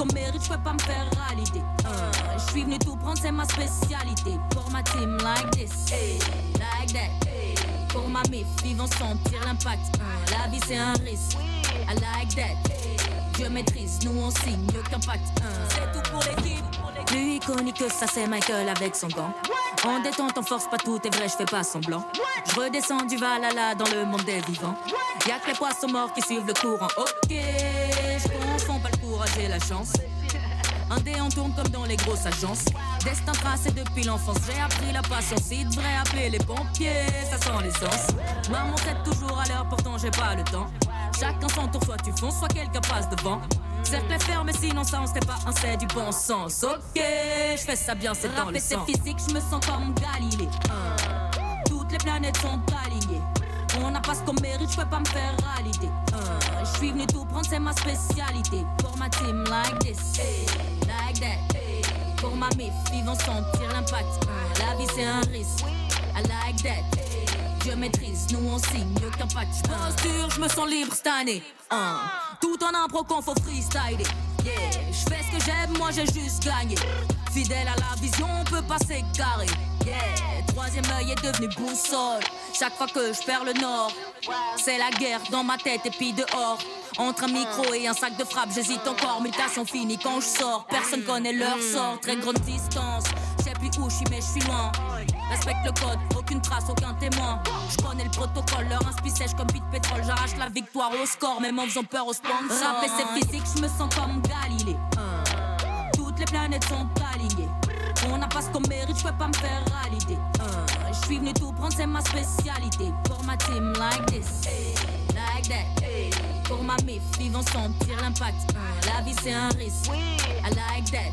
qu'on mérite, je peux pas me faire valider. Hein. Je suis venu tout prendre, c'est ma spécialité. Pour ma team, like this, like that. Pour ma mif, vont sentir l'impact. Hein. La vie c'est un risque, I like that. Dieu maîtrise, nous on signe qu'impact. Hein. C'est tout pour l'équipe. Plus iconique que ça, c'est Michael avec son gant. En détente, on force pas tout est vrai, je fais pas semblant. Je redescends du Valhalla dans le monde des vivants. Y'a que les poissons morts qui suivent le courant. Ok, je confonds pas le courage et la chance. Un dé on tourne comme dans les grosses agences. Destin tracé depuis l'enfance, j'ai appris la patience. Il devrait appeler les pompiers, ça sent l'essence. Maman traite toujours à l'heure, pourtant j'ai pas le temps. Chacun son tour, soit tu fonces, soit quelqu'un passe devant. Cercle est fermé, sinon ça on serait pas un c'est du bon sens. Ok, je fais ça bien, c'est dans le sang. c'est physique, je me sens comme Galilée. Toutes les planètes sont alignées. On n'a pas ce qu'on mérite, je peux pas me faire valider. Hein. Je suis venu tout prendre, c'est ma spécialité. Pour ma team, like this, like that. Pour ma mif, ils vont sentir l'impact. Hein. La vie c'est un risque, I like that. Dieu maîtrise, nous on signe qu'impact. Je posture, je me sens libre cette année. Hein. Tout en impro qu'on faut freestyler. Yeah, je fais ce que j'aime, moi j'ai juste gagné. Fidèle à la vision, on peut pas s'égarer. Yeah, troisième œil est devenu boussole. Chaque fois que je perds le nord, c'est la guerre dans ma tête et puis dehors. Entre un micro et un sac de frappe, j'hésite encore. Mutation finie quand je sors. Personne connaît leur sort. Très grande distance. Je sais plus où je suis, mais je suis loin. Respecte le code, aucune trace, aucun témoin. Je connais le protocole, leur inspi sèche comme vide pétrole. J'arrache la victoire au score, même en faisant peur aux sponsors. Rap et c'est physique, je me sens comme Galilée. Toutes les planètes sont alignées. On n'a pas ce qu'on mérite, je peux pas me faire valider. Je suis venu tout prendre, c'est ma spécialité. Pour ma team, like this, like that. Pour ma mif, ils vont sentir l'impact. La vie c'est un risque, I like that.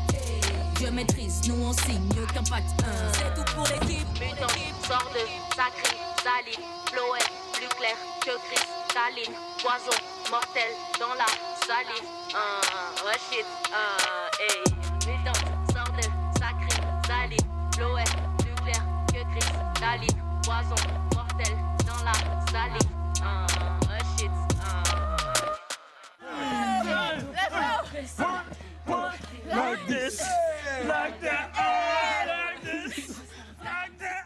Dieu maîtrise, nous on signe qu'impact. C'est tout pour l'équipe. Mutant, sort de sacré, saline, Floé, plus clair que Chris, Saline, poison, mortel dans la salive. Uh, ouais, shit, uh, hey. Mutant, plus clair que Chris, Saline, poison, mortel dans la salive. Uh, ouais, shit, Like this, like that, oh, like this, like that,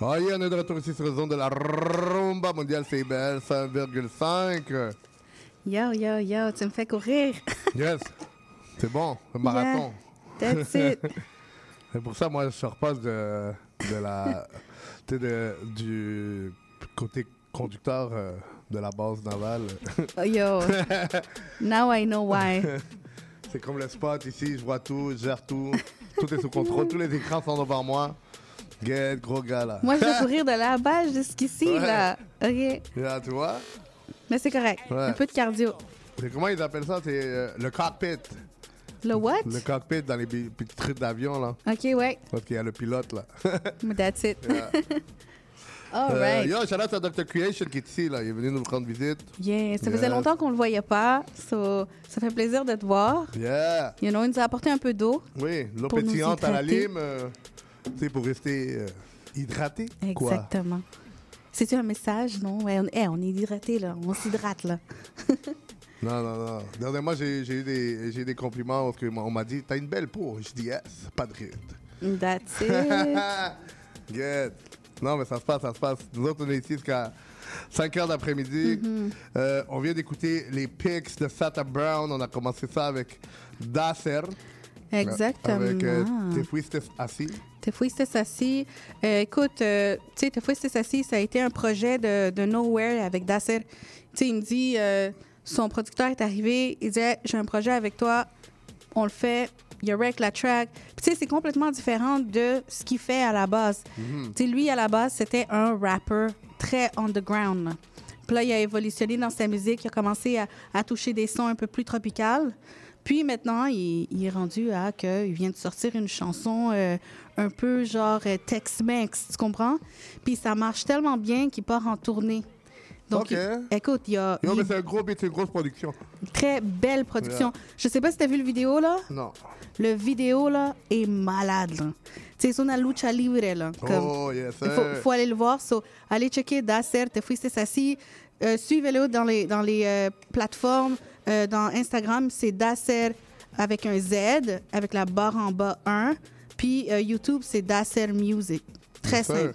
Ah, yeah, on est de retour ici sur le zone de la rumba mondiale CBL 5,5. Yo, yo, yo, tu me fais courir. Yes, c'est bon, le marathon. Yeah, that's it. c'est pour ça, moi, je pas de, de la, de- du côté conducteur euh, de la base navale. Oh, yo, now I know why. c'est comme le spot ici, je vois tout, je gère tout. Tout est sous contrôle, tous les écrans sont devant moi. Get, gros gars là. Moi, je vais courir de là-bas jusqu'ici, Ouais. là. OK. Là, tu vois? Mais c'est correct. Ouais. Un peu de cardio. C'est comment ils appellent ça? C'est euh, le cockpit. Le what? Le cockpit dans les petits trucs d'avion là. OK, ouais. Parce qu'il y a le pilote là. That's it. Yeah. All Euh, right. yo, shout out à Dr. Creation qui est ici là. Il est venu nous rendre visite. Yeah, ça faisait longtemps qu'on le voyait pas. So, ça fait plaisir de te voir. Yeah. You know, il nous a apporté un peu d'eau. Oui, l'eau pétillante à la lime. euh, tu sais, pour rester euh, hydraté. Exactement. C'est-tu un message? Non? Ouais, on, eh, on est hydraté, là. On s'hydrate, là. Non, non, non. Dernièrement, j'ai j'ai eu des, j'ai eu des compliments parce qu'on m'a dit T'as une belle peau. Je dis Yes, pas de ride. That's it. Good. Non, mais ça se passe, ça se passe. Nous autres, on est ici jusqu'à 5 heures d'après-midi. Mhm. Euh, on vient d'écouter les pics de Sata Brown. On a commencé ça avec Dasser. Exactement. Avec euh, Te Fuiste Así. Te fuiste assis. Euh, écoute, euh, tu sais, Te fuiste assis, ça a été un projet de, de Nowhere avec Dasser. Tu sais, il me dit, son producteur est arrivé, il disait, j'ai un projet avec toi, on le fait, il a rec la track. Puis tu sais, c'est complètement différent de ce qu'il fait à la base. Mhm. Tu sais, lui, à la base, c'était un rapper très underground. Puis là, il a évolutionné dans sa musique, il a commencé à, à toucher des sons un peu plus tropicales. Puis maintenant, il, il est rendu à qu'il vient de sortir une chanson euh, un peu genre euh, Tex-Mex, tu comprends? Puis ça marche tellement bien qu'il part en tournée. Donc, il- écoute, il y a Non, mais c'est un gros beat, c'est une grosse production. très belle production. Yeah. Je sais pas si tu as vu le vidéo, là. Non. Le vidéo, là, est malade, là. Tu sais, c'est une lucha libre, là. Comme- Oh, yes, il sir. faut, faut aller le voir. So, allez checker Dasser, Te Fuiste Assis. Euh, Suivez-le dans les, dans les euh, plateformes. Euh, dans Instagram, c'est Dasser avec un Z, avec la barre en bas 1. Puis euh, YouTube, c'est Dasser Music. Très Yes, simple.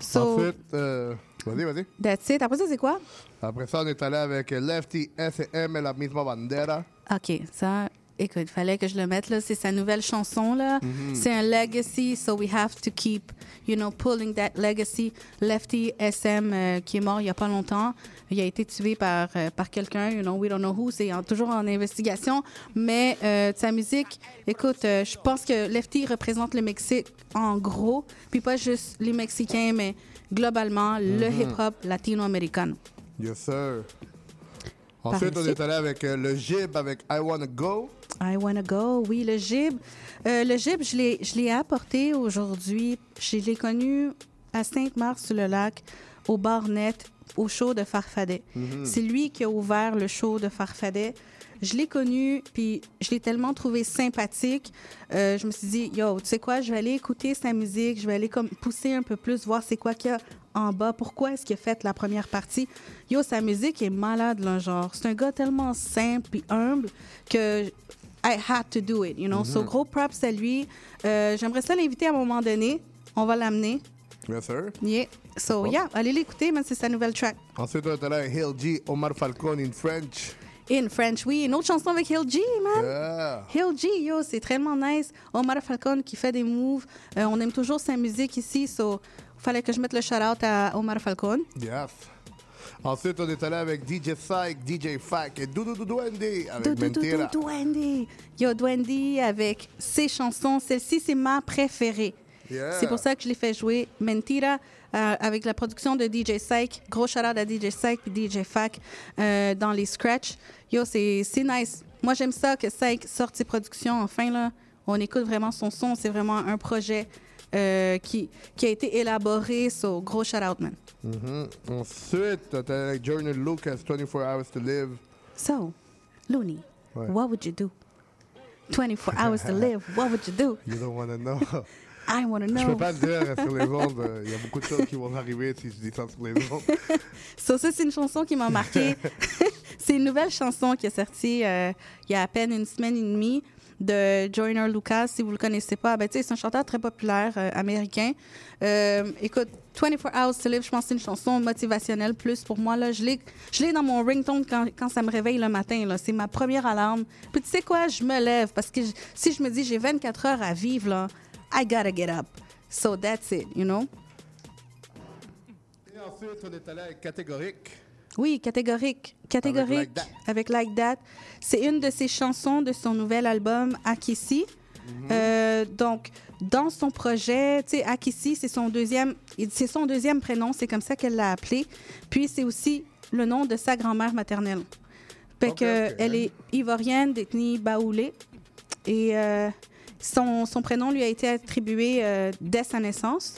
So, Ensuite, euh, vas-y, vas-y. that's it. Après ça, c'est quoi? Après ça, on est allé avec Lefty SM et la misma bandera. OK, ça, écoute, fallait que je le mette, là. C'est sa nouvelle chanson, là. Mhm. C'est un legacy, so we have to keep, you know, pulling that legacy. Lefty SM, euh, qui est mort il y a pas longtemps, il a été tué par, euh, par quelqu'un, you know, we don't know who, c'est toujours en investigation. Mais euh, sa musique, écoute, euh, je pense que Lefty représente le Mexique en gros, puis pas juste les Mexicains, mais globalement, le Mhm. hip-hop latino-américain. Yes, sir. Ensuite, on est allé avec euh, le Jib avec I Wanna Go. I wanna go, oui, le gib. Euh, le gib, je l'ai, apporté aujourd'hui. Je l'ai connu à Sainte-Marthe-sur-le-Lac, au bar net, au show de Farfadet. Mhm. C'est lui qui a ouvert le show de Farfadet. Je l'ai connu, puis je l'ai tellement trouvé sympathique. Euh, je me suis dit, yo, tu sais quoi, je vais aller écouter sa musique, je vais aller comme pousser un peu plus, voir c'est quoi qu'il y a en bas, pourquoi est-ce qu'il a fait la première partie. Yo, sa musique est malade, là, genre. C'est un gars tellement simple et humble que I had to do it, you know. So, Mhm. gros props à lui. Euh, J'aimerais ça l'inviter à un moment donné. On va l'amener. Yes, sir. Yeah. So, yeah, allez l'écouter, man, c'est sa nouvelle track. Ensuite, on avec Hill G, Omar Falcon in French. In French, oui. Une autre chanson avec Hill G, man. Yeah. Hill G, yo, c'est tellement nice. Omar Falcon qui fait des moves. Euh, on aime toujours sa musique ici, so fallait que je mette le shout-out à Omar Falcon. Yes. Ensuite, on est allé avec DJ Psych, DJ Fac et Doudou Doudou Andy avec Mentira. dou- Dwendy. Yo, Dwendy avec ses chansons. Celle-ci, c'est ma préférée. Yeah. C'est pour ça que je l'ai fait jouer. Mentira, euh, avec la production de DJ Psych. Gros shout-out à DJ Psych et DJ Fac euh, dans les scratchs. Yo, c'est nice. Moi, j'aime ça que Psych sorte ses productions. Enfin, là, on écoute vraiment son son. C'est vraiment un projet euh, qui, qui a été élaboré. So, gros shout-out, man. Mhm. Ensuite, on est allé avec Journal Lucas, 24 Hours to Live. So, Looney, Ouais. what would you do? 24 hours to live, what would you do? You don't wanna know. I want to Je peux pas le dire euh, sur les ondes. euh, Il y a beaucoup de choses qui vont arriver si je dis ça sur les ondes. So, ça, c'est une chanson qui m'a marqué. c'est une nouvelle chanson qui est sortie euh, il y a à peine une semaine et demie de Joyner Lucas. Si vous le connaissez pas, ben, c'est un chanteur très populaire euh, américain. Euh, écoute, 24 Hours to Live, je pense que c'est une chanson motivationnelle plus pour moi. Là. Je l'ai je l'ai dans mon ringtone quand, quand ça me réveille le matin. là. C'est ma première alarme. Puis tu sais quoi, je me lève parce que je- si je me dis j'ai 24 heures à vivre, là, I gotta get up. So that's it, you know? Et ensuite, on est allé avec Catégorique. Oui, catégorique. Catégorique Like That. avec Like That. C'est une de ses chansons de son nouvel album Akissi. Mhm. Euh, donc, dans son projet, tu sais, Akissi, c'est son deuxième, c'est son deuxième prénom, c'est comme ça qu'elle l'a appelé. Puis c'est aussi le nom de sa grand-mère maternelle. Fait Ok, que ok. elle est ivoirienne d'ethnie baoulé et euh, son, son prénom lui a été attribué euh, dès sa naissance.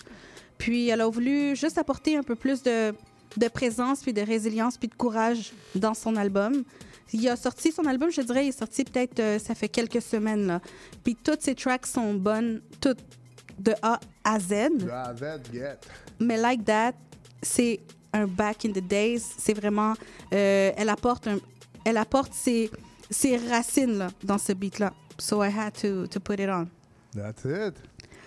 Puis elle a voulu juste apporter un peu plus de, de présence, puis de résilience, puis de courage dans son album. Il a sorti son album, je dirais, il est sorti peut-être, euh, ça fait quelques semaines. Là. Puis toutes ses tracks sont bonnes, toutes de A à Z. De A à Z. Mais Like That, c'est un back in the days. C'est vraiment, euh, elle apporte, un- elle apporte ses, ses racines là, dans ce beat là. So I had to to put it on. That's it.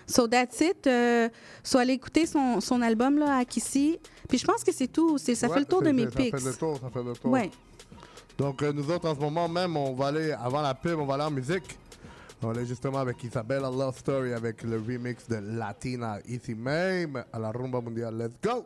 So that's it. Euh, so allez écouter son, son album là, Akissi. Puis je pense que c'est tout. Ça Ouais, fait le tour de mes ça picks. fait le tour, ça fait le tour. Ouais. Donc, euh, nous autres, en ce moment même, on va aller, avant la pub, on va aller en musique. On est justement avec Isabella Love Story avec le remix de Latina ici même à la rumba mondiale. Let's go!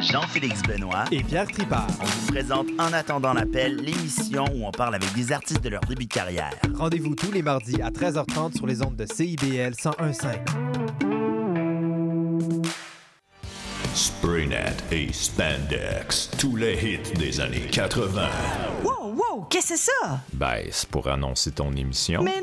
Jean-Félix Benoît et Pierre Tripart. On vous présente En attendant l'appel, l'émission où on parle avec des artistes de leur début de carrière. Rendez-vous tous les mardis à 13h30 sur les ondes de CIBL 101.5. Spraynet et Spandex, tous les hits des années 80. Wow, wow, qu'est-ce que c'est ça? Ben, c'est pour annoncer ton émission. Mais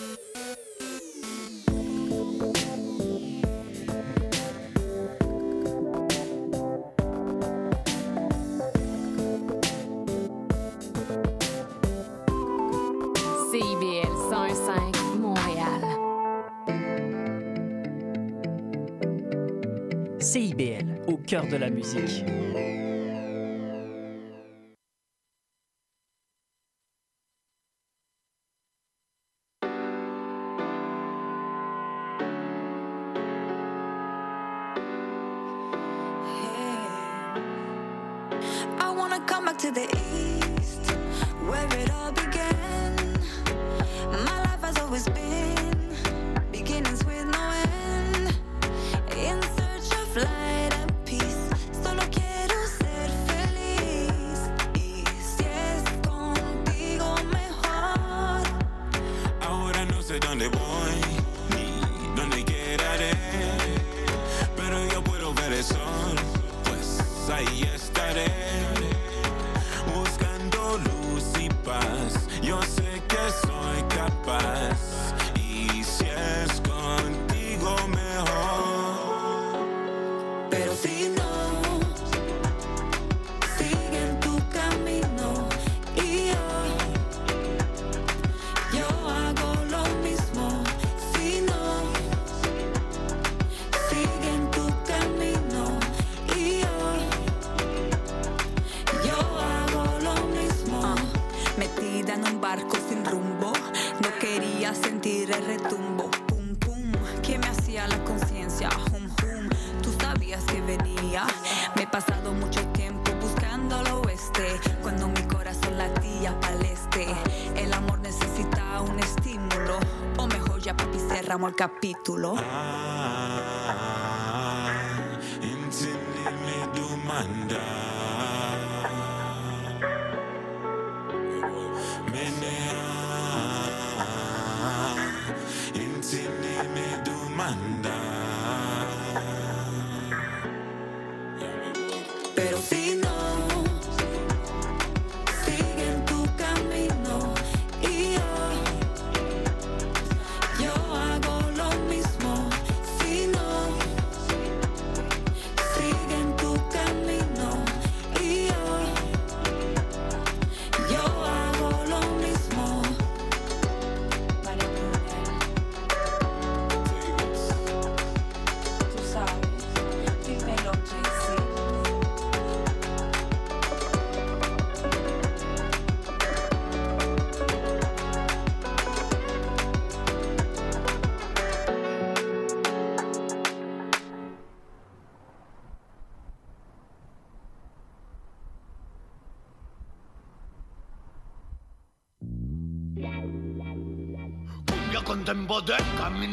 cœur de la musique. rumbo. No quería sentir el retumbo. Pum, pum, que me hacía la conciencia. Hum, hum, tú sabías que venía. Me he pasado mucho tiempo buscando al oeste. Cuando mi corazón latía para este. El amor necesita un estímulo. O mejor, ya papi, cerramos el capítulo. Ah, entendeme tu mandato.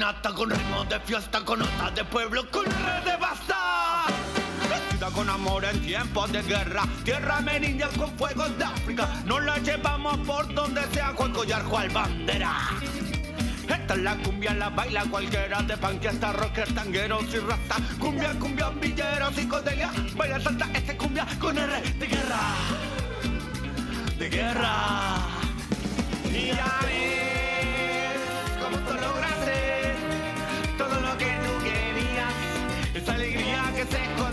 con ritmo de fiesta, con notas de pueblo, con red de bazar. Vestida con amor en tiempos de guerra, tierra menina con fuegos de África, nos la llevamos por donde sea, Juan Collar, Juan Bandera. Esta es la cumbia, la baila cualquiera De panque hasta rocker, tangueros y rasta. Cumbia, cumbia, villera, psicodelia Baila salta este cumbia con R de guerra. De guerra. Y a effect.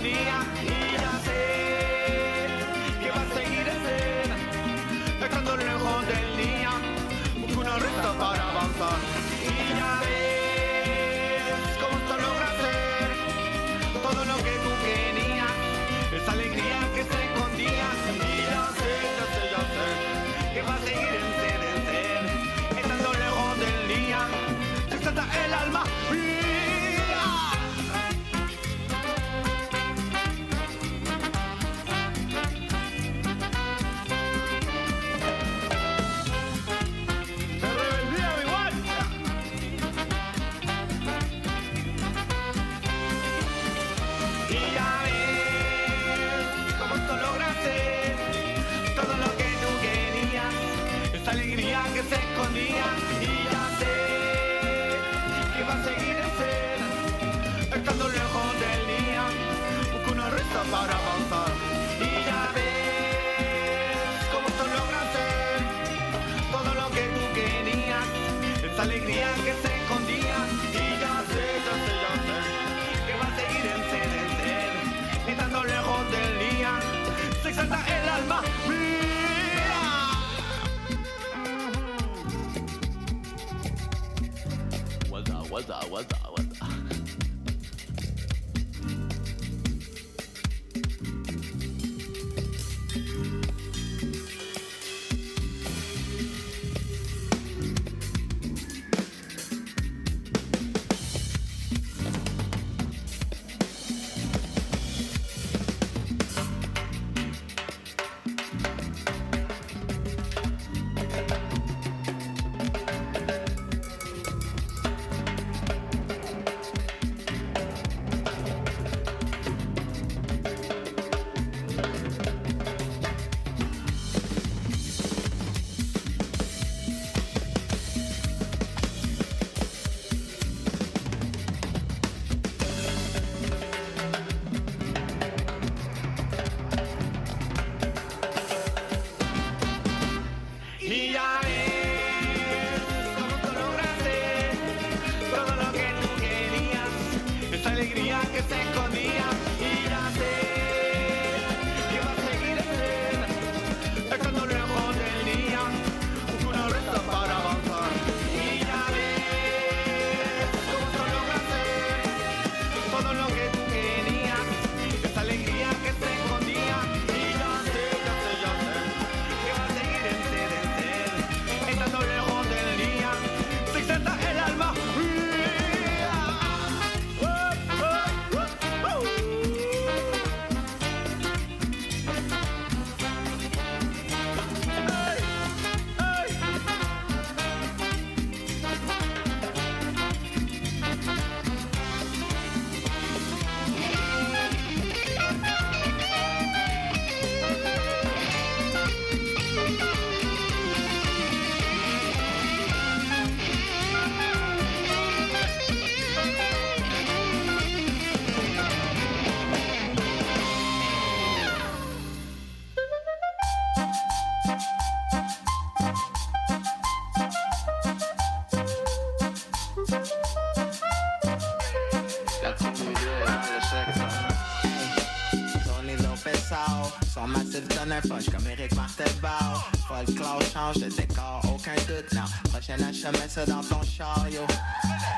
9, proche comme Eric Martelbar. Folklore change de décor, aucun doute, non. Prochaine achat, mets ça dans ton chariot. yo.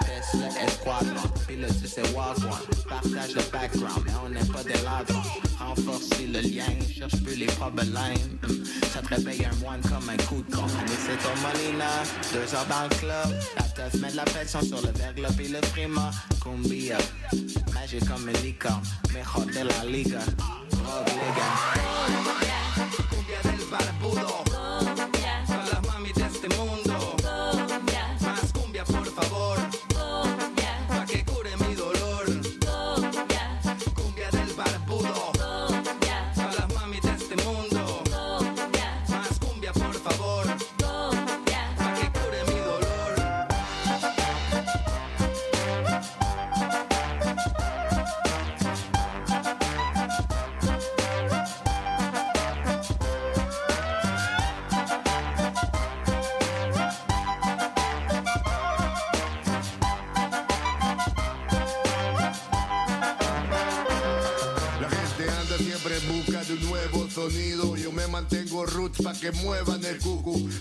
Test le escadron, pilote, c'est Wagwan. Partage le background, mais on n'est pas des ladrons. Renforcer le lien, cherche plus les problèmes. Hmm. Ça te réveille un moine comme un coup de con. Allez, c'est ton Molina, deux heures dans le club. La teuf met de la pression sur le verglas et le prima. Cumbia, magique comme une licorne, mejor de la liga. Rogue para el budo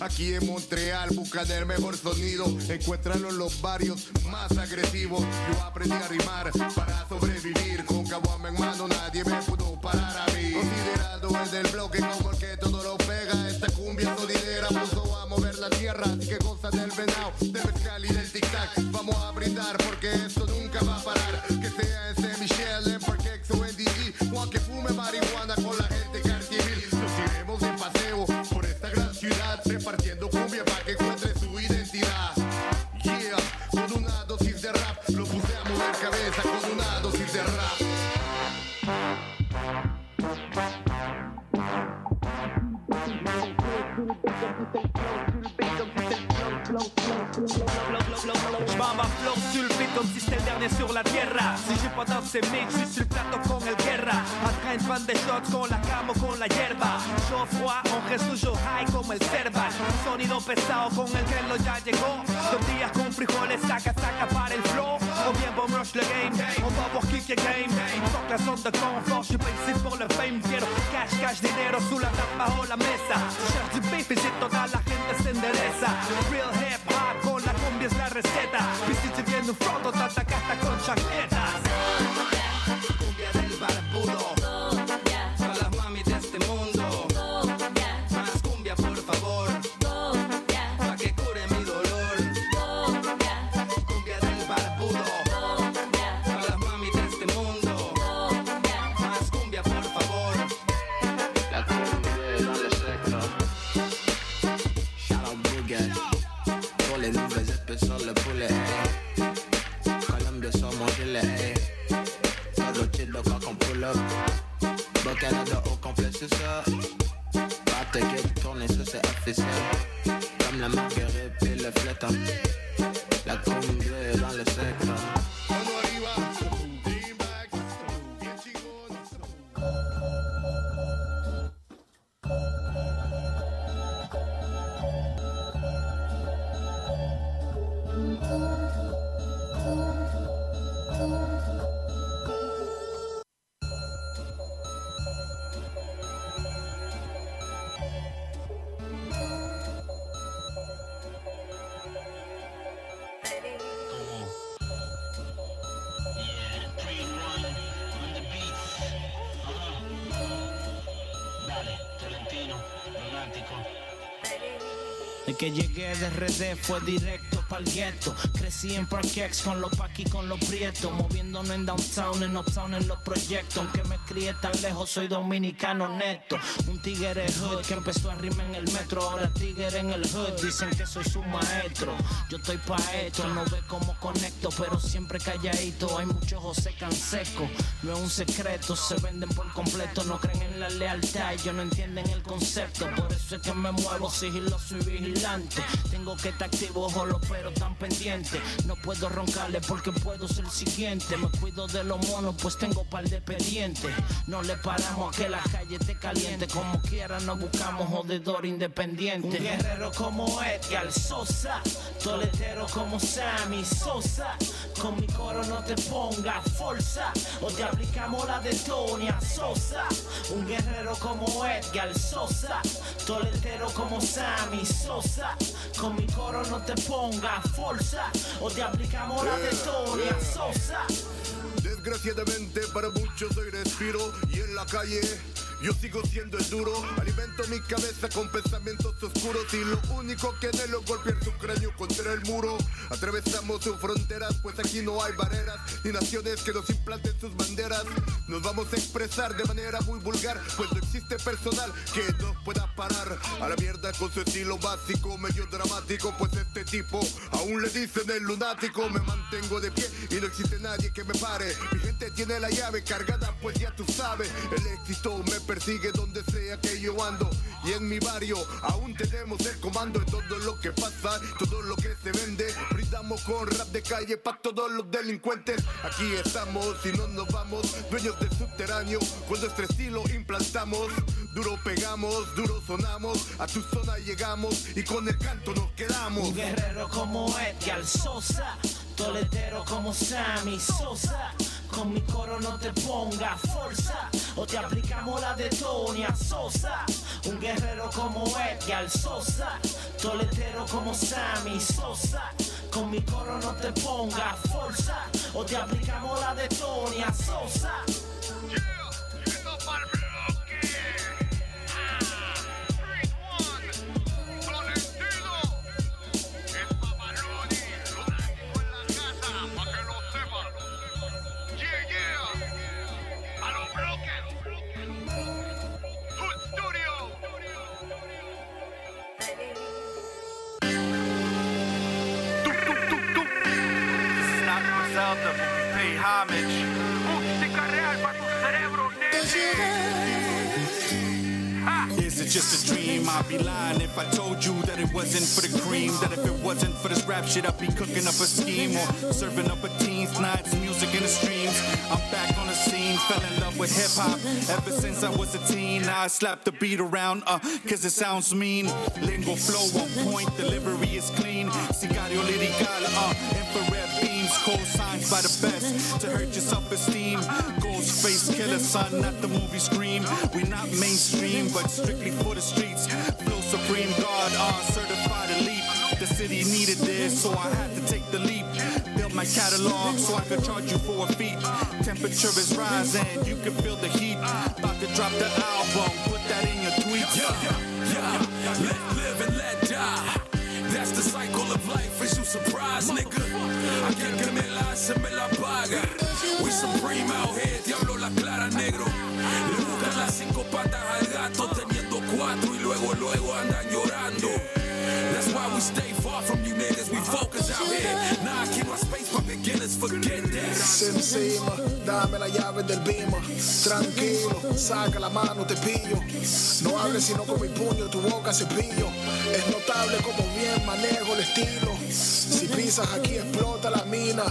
Aquí en Montreal buscan el mejor sonido. Encuéntralo en los barrios Que llegué de RD fue directo pa'l gueto. Crecí en Parkex con los paqui, con los prietos. Moviéndonos en downtown, en uptown, en los proyectos. Aunque me crié tan lejos, soy dominicano neto. Un tigre hood que empezó a rimar en el metro. Ahora tigre en el hood, dicen que soy su maestro. Yo estoy pa' esto, no ve cómo conecto, pero siempre calladito. Hay muchos José Canseco, no es un secreto. Se venden por completo, la lealtad y ellos no entienden el concepto. Por eso es que me muevo sigiloso y vigilante. Tengo que estar activo, jolo, pero tan pendiente. No puedo roncarle porque puedo ser siguiente. Me cuido de los monos, pues tengo par de pendientes. No le paramos a que la calle esté caliente. Como quiera, no buscamos jodedor independiente. Un guerrero como Edgar Sosa, toletero como Sammy Sosa. Con mi coro no te ponga fuerza o te aplicamos la de Tonia Sosa. Un guerrero como Edgar Sosa, toletero como Sammy Sosa. Con mi coro no te pongas forza, o te aplicamos la de Tonia Sosa. Desgraciadamente para muchos soy respiro y en la calle yo sigo siendo el duro. Alimento mi cabeza con pensamientos oscuros y lo único que anhelo es golpear su cráneo contra el muro. Atravesamos sus fronteras, pues aquí no hay barreras ni naciones que nos implanten sus banderas. Nos vamos a expresar de manera muy vulgar, pues no existe personal que nos pueda parar. A la mierda con su estilo básico, medio dramático, pues este tipo aún le dicen el lunático. Me mantengo de pie y no existe nadie que me pare. Mi gente tiene la llave cargada, pues ya tú sabes. El éxito me persigue donde sea que yo ando. Y en mi barrio aún tenemos el comando de todo lo que pasa, todo lo que se vende. Brindamos con rap de calle pa' todos los delincuentes. Aquí estamos y no nos vamos, dueños del subterráneo. Con nuestro estilo implantamos, duro pegamos, duro sonamos. A tu zona llegamos y con el canto nos quedamos. Un guerrero como Edgar Sosa, toletero como Sammy Sosa. Con mi coro no te pongas forza, o te aplicamos la de Tonia Sosa. Un guerrero como Edgar Sosa, toletero como Sammy Sosa. Con mi coro no te pongas forza, o te aplicamos la de Tonia Sosa. Homage. Is it just a dream? I'd be lying if I told you that it wasn't for the cream. That if it wasn't for this rap shit, I'd be cooking up a scheme or serving up a teens nights, music in the streams. I'm back on the scene, fell in love with hip hop ever since I was a teen. Now I slap the beat around, uh, cause it sounds mean. Lingo flow on point, delivery is clean. Sicario lyrical, uh, infrared beams, co-signs by the best to hurt your self-esteem. Ghost face killer, son, not the movie Scream. We're not mainstream, but strictly for the streets. Flow supreme, God, uh, certified elite. The city needed this, so I had to take the leap. Build my catalog so I could charge you for a feat. Temperature is rising, you can feel the heat. About to drop the album, put that in your tweets. Yeah, yeah, yeah. Let live and let die. That's the cycle of life. Is you surprised, nigga? Que me la hace me la paga. We supreme out here, diablo la clara, negro. Le buscan las cinco patas al gato teniendo cuatro y luego, luego andan llorando. That's why we stay far from you niggas. We focus out here. Nah, keep my space for beginners. Forget that. Dame la llave del bima. Tranquilo, saca la mano, te pillo. No hables sino con mi puño, tu boca cepillo. Es notable como bien manejo el estilo. Si pisas aquí explota la mina.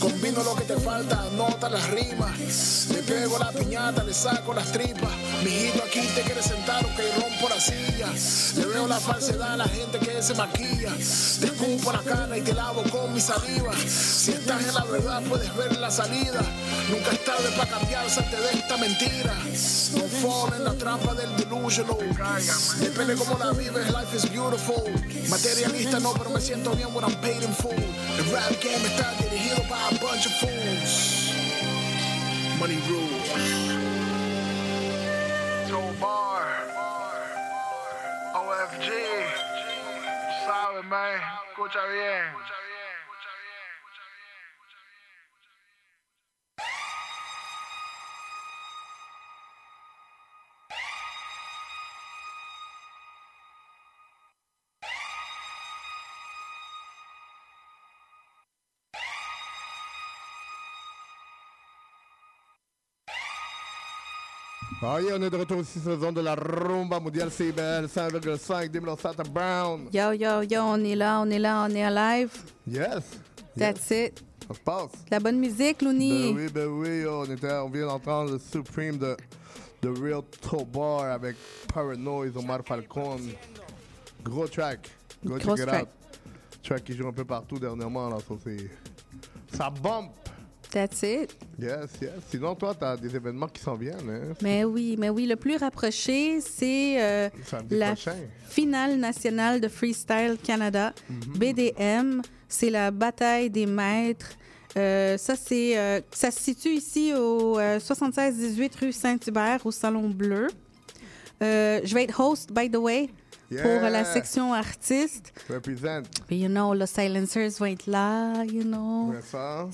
Combino lo que te falta, anota las rimas. Le pego la piñata, le saco las tripas. Mijito aquí te quiere sentar o que rompo la silla. Le veo la falsedad a la gente que se maquilla. Te escupo la cara y te lavo con mi saliva. Si estás en la verdad puedes ver la salida. Nunca es tarde para cambiarse ante de esta mentira. No fall en la trampa del delusional. Depende cómo la vives, life is beautiful. Materialista no, pero me siento bien when I'm paid in full. El rap game está dirigido by a bunch of fools. Money rules. Joe Bar. OFG. Sabes, man. Escucha bien. Ah, on est de retour ici sur la zone de la rumba mondiale CBL 5,5 Dimelo Santa Brown. Yo, yo, yo, on est là, on est là, on est en live. Yes. That's it. Ça se passe. La bonne musique, Looney. Ben oui, ben oui, on, était, on vient d'entendre le Supreme de The Real Tobar avec Paranoise, Omar Falcon. Gros track. Gros check track. Out. Track qui joue un peu partout dernièrement, là, ça c'est... Ça bombe! That's it. Yes, yes. Sinon, toi, t'as des événements qui s'en viennent, hein? Mais oui, mais oui, le plus rapproché, c'est euh, la prochain. finale nationale de Freestyle Canada, Mhm. BDM. C'est la bataille des maîtres. Euh, ça, c'est, euh, ça se situe ici au euh, 76-18 rue Saint-Hubert, au Salon Bleu. Je vais être host, by the way, pour Yeah. la section artiste. Represent. Puis, you know, le Silencers vont être là, you know.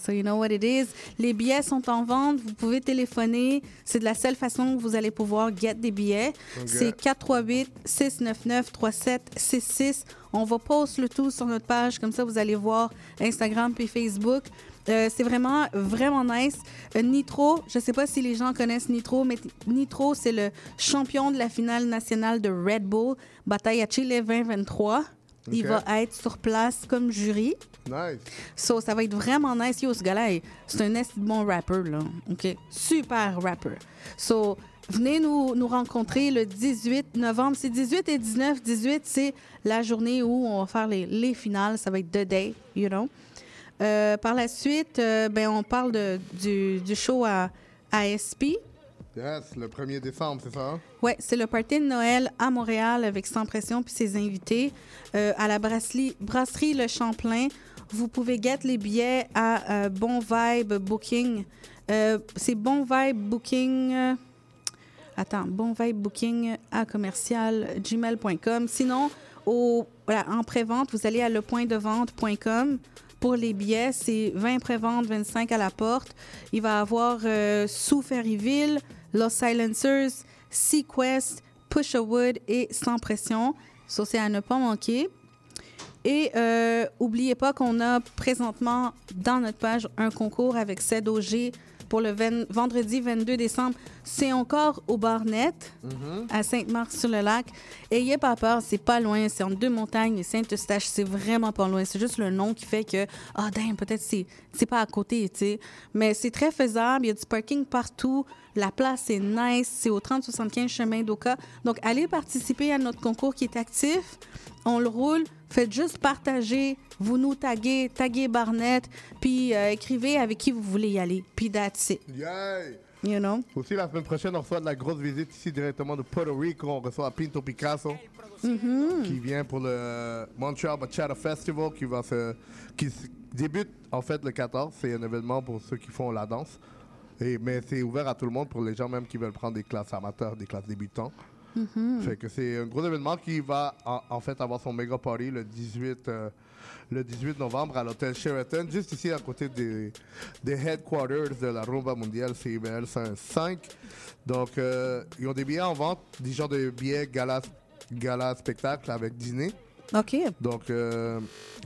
So you know what it is. Les billets sont en vente. Vous pouvez téléphoner. C'est de la seule façon que vous allez pouvoir get des billets. C'est 438-699-3766. On va poster le tout sur notre page. Comme ça, vous allez voir Instagram puis Facebook. Euh, c'est vraiment, vraiment nice. Euh, Nitro, je sais pas si les gens connaissent Nitro, mais Nitro, c'est le champion de la finale nationale de Red Bull, Bataille à Chile 2023. Il va être sur place comme jury. Nice. So, ça va être vraiment nice. Yo, ce gars-là, c'est un esti de bon rapper, là. OK? Super rapper. So, venez nous, nous rencontrer le 18 novembre. C'est 18 et 19. 18, c'est la journée où on va faire les, les finales. Ça va être The Day, you know? Euh, par la suite, euh, ben, on parle de, du, du show à, à SP. Yes, le 1er décembre, c'est ça? hein? Ouais, c'est le party de Noël à Montréal avec Sans Pression puis ses invités euh, à la brasserie, brasserie Le Champlain. Vous pouvez get les billets à Bon Vibe Booking. C'est Bon Vibe Booking. attends, Bon Vibe Booking à commercial gmail.com. Sinon, au, voilà, en pré-vente, vous allez à lepointdevente.com. Pour les billets, c'est 20 pré-vente, 25 à la porte. Il va avoir euh, Sous Ferryville, Los Silencers, Sequest, Push a Wood et Sans Pression. Ça, c'est à ne pas manquer. Et euh, oubliez pas qu'on a présentement dans notre page un concours avec CEDOG pour le ven- vendredi 22 décembre. C'est encore au Barnet, à Sainte-Marthe-sur-le-Lac. Ayez pas peur, c'est pas loin. C'est entre deux montagnes et Saint-Eustache. C'est vraiment pas loin. C'est juste le nom qui fait que, ah, damn, peut-être c'est pas à côté, tu sais. Mais c'est très faisable. Il y a du parking partout. La place est nice. C'est au 3075 chemin d'Oka. Donc, allez participer à notre concours qui est actif. On le roule. Faites juste partager. Vous nous taguez, taguez Barnett, puis euh, écrivez avec qui vous voulez y aller. Puis that's it. Yay! You know? Aussi, la semaine prochaine, on reçoit de la grosse visite ici directement de Puerto Rico. On reçoit Pinto Picasso Mhm. qui vient pour le Montreal Bachata Festival qui va se qui débute en fait le 14. C'est un événement pour ceux qui font la danse. Et, mais c'est ouvert à tout le monde pour les gens même qui veulent prendre des classes amateurs, des classes débutants. Mhm. Fait que c'est un gros événement qui va en fait avoir son méga party le 18, euh, le 18 novembre à l'hôtel Sheraton, juste ici à côté des, des headquarters de la Rumba mondiale CIBL 5. Donc, euh, ils ont des billets en vente, des genres de billets gala, gala spectacle avec dîner. OK. Donc, euh,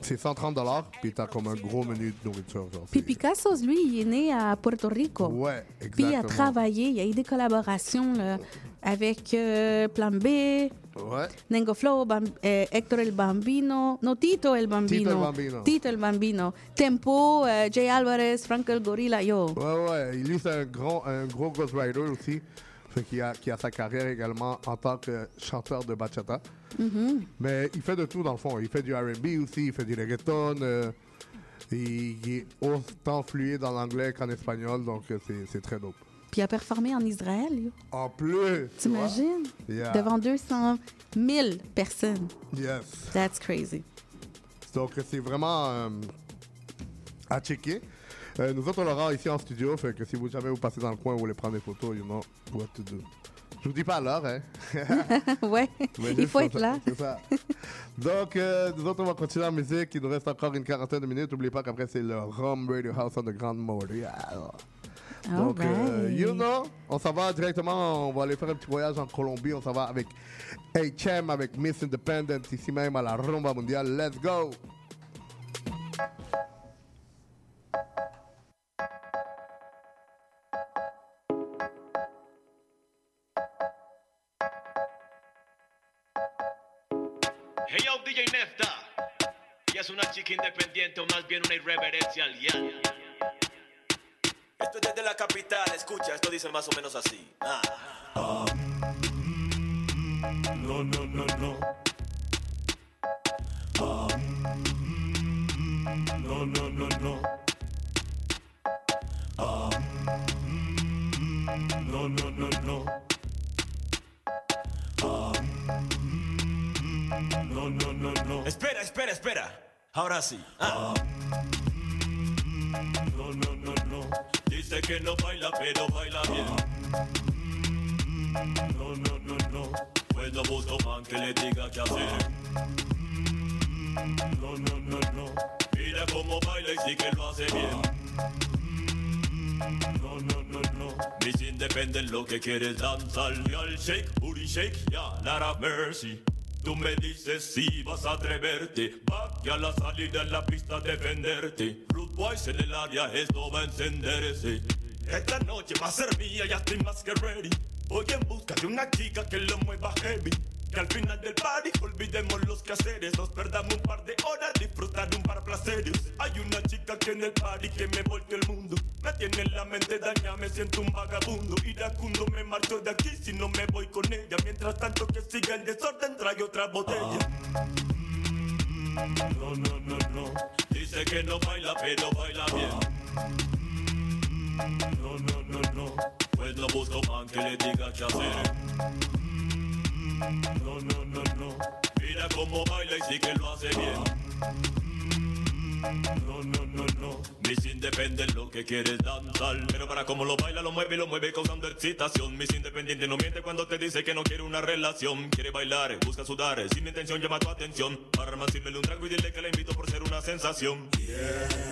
c'est 130 dollars, puis t'as comme un gros menu de nourriture. genre. Puis Picasso, lui, il est né à Puerto Rico. Ouais, Puis il a exactement. travaillé, il y a eu des collaborations là, avec euh, Plan B, Ouais. Nengo Flow, Bam- euh, Héctor el Bambino, no, Tito el Bambino. Tito el Bambino. Tito el Bambino. Tempo, euh, Jay Alvarez, Frank el Gorilla, yo. Ouais, ouais. Lui, c'est un, grand, un gros ghostwriter aussi. Qu'il a, qui a sa carrière également en tant que chanteur de bachata. Mhm. Mais il fait de tout dans le fond. Il fait du RB aussi, il fait du reggaeton. euh, il, il est autant fluide en anglais qu'en espagnol, donc euh, c'est très dope. Puis il a performé en Israël. En plus. T'imagines? Yeah. Devant 200 000 personnes. Yes. That's crazy. Donc c'est vraiment euh, à checker. Euh, nous autres, on l'aura ici en studio, fait que si vous jamais vous passez dans le coin, vous voulez prendre des photos, you know what to do. Je vous dis pas l'heure, hein. ouais, il faut être là. C'est ça. Donc, euh, nous autres, on va continuer la musique. Il nous reste encore une quarantaine de minutes. N'oubliez pas qu'après, c'est le Rum Radio House Underground Montréal. Donc, euh, Alright. you know, on s'en va directement. On va aller faire un petit voyage en Colombie. On s'en va avec HM, avec Miss Independent, ici même à la Rumba Mondiale. Let's go! Una chica independiente o más bien una irreverencia al. Esto es desde la capital, escucha, esto dice más o menos así. Ah. No, no, no, no. Ah, no, no, no, no. Ah, no, no, no, no. Ah, no, no, no, no. Espera, espera, espera. Ahora sí. Ah. No, no, no, no. Dice que no baila, pero baila bien. No, no, no, no. Pues no busco man que le diga qué hacer. No, no, no, no. Mira cómo baila y sí que lo hace bien. No, no, no, no. Mis independen lo que quieres danzar. Al shake, booty shake, ya, Lara Mercy. Tú me dices si vas a atreverte. Va que a la salida en la pista defenderte. Root Boys en el área, esto va a encenderse. Esta noche va a ser mía, ya estoy más que ready. Voy en busca de una chica que lo mueva heavy. Que al final del party olvidemos los quehaceres. Nos perdamos un par de horas, disfrutar un par placeres. Hay una chica que en el party que me volteó el mundo. Me tiene en la mente dañada, me siento un vagabundo. Iracundo me marcho de aquí si no me voy con ella. Mientras tanto que siga el desorden, trae otra botella. No, no, no, no. Dice que no baila, pero baila bien. No, no, no, no. Pues no busco man que le diga qué hacer. No, no, no, no. Mira cómo baila y sí que lo hace bien. No, no, no, no. Mis independen lo que quieres danzar. Pero para cómo lo baila, lo mueve y lo mueve causando excitación. Mis independiente no miente cuando te dice que no quiere una relación. Quiere bailar, busca sudar, sin intención llama tu atención. Para más sírvele un trago y dile que la invito por ser una sensación.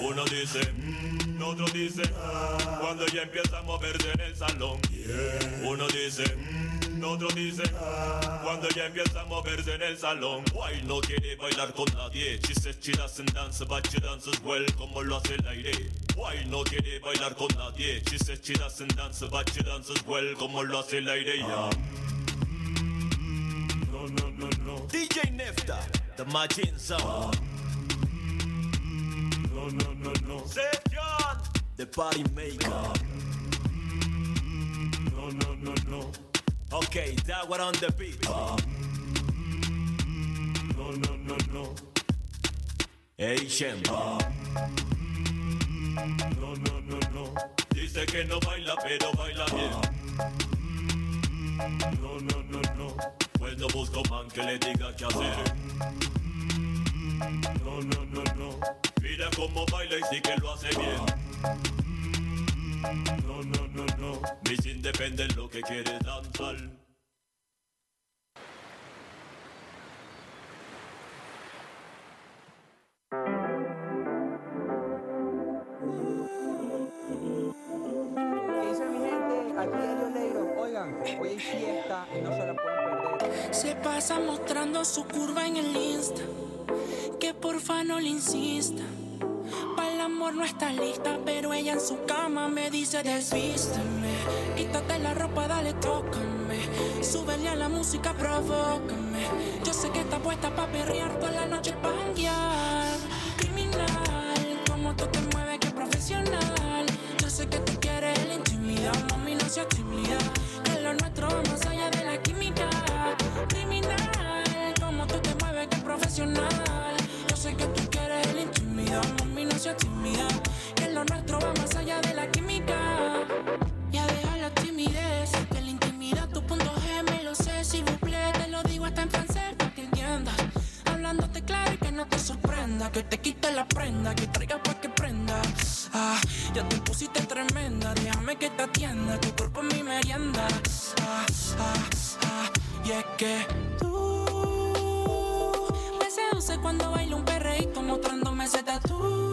Uno dice, mm, otro dice, ah, cuando ya empieza a moverse en el salón. Uno dice, mm, otro dice, ah, cuando ya empieza a moverse en el salón. Guay no quiere bailar con nadie. She says she doesn't dance, but she dances well como lo hace el aire. Guay no quiere bailar con nadie. She says she doesn't dance, but she dances well como lo hace el aire. ya. No, no, no, no. DJ Nefta, the Machine Sound. No, no, no, no. Sejan, the Party Maker. No, no, no, no. Okay, that one on the beat. No, no, no, no. Hey, Shem. No, no, no, no. Dice que no baila, pero baila bien. No, no, no, no. Pues no busco man que le diga qué hacer. No, no, no, no. Mira cómo baila y sí que lo hace bien. No, no, no, no. Mis independen lo que quieres danzar. ¿Qué dice mi gente? Aquí Elio Negro. Oigan, hoy hay fiesta y no se la pueden perder. Se pasa mostrando su curva en el Insta. Que porfa no le insista. Para el amor no está lista, pero ella en su cama me dice desvísteme. Quítate la ropa, dale, tócame. Súbele a la música, provócame. Yo sé que está puesta pa' perrear toda la noche, pa' janguear. Criminal, como tú te mueves, que profesional. Yo sé que tú quieres la intimidad, mami, no seas tímida. Que lo nuestro más allá de la química. Criminal, como tú te mueves, que profesional. Yo sé que tú Que lo nuestro va más allá de la química. Ya deja la timidez, que la intimidad tu punto G, me lo sé, si plaît, te lo digo hasta en francés para que entiendas. Hablándote claro y que no te sorprenda, que te quite la prenda, que traiga pa' que prenda. Ah, ya te pusiste tremenda, déjame que te atienda, tu cuerpo es mi merienda. Ah, ah, ah, y es que tú deseo sé cuando baila un perreíto mostrándome ese tatu.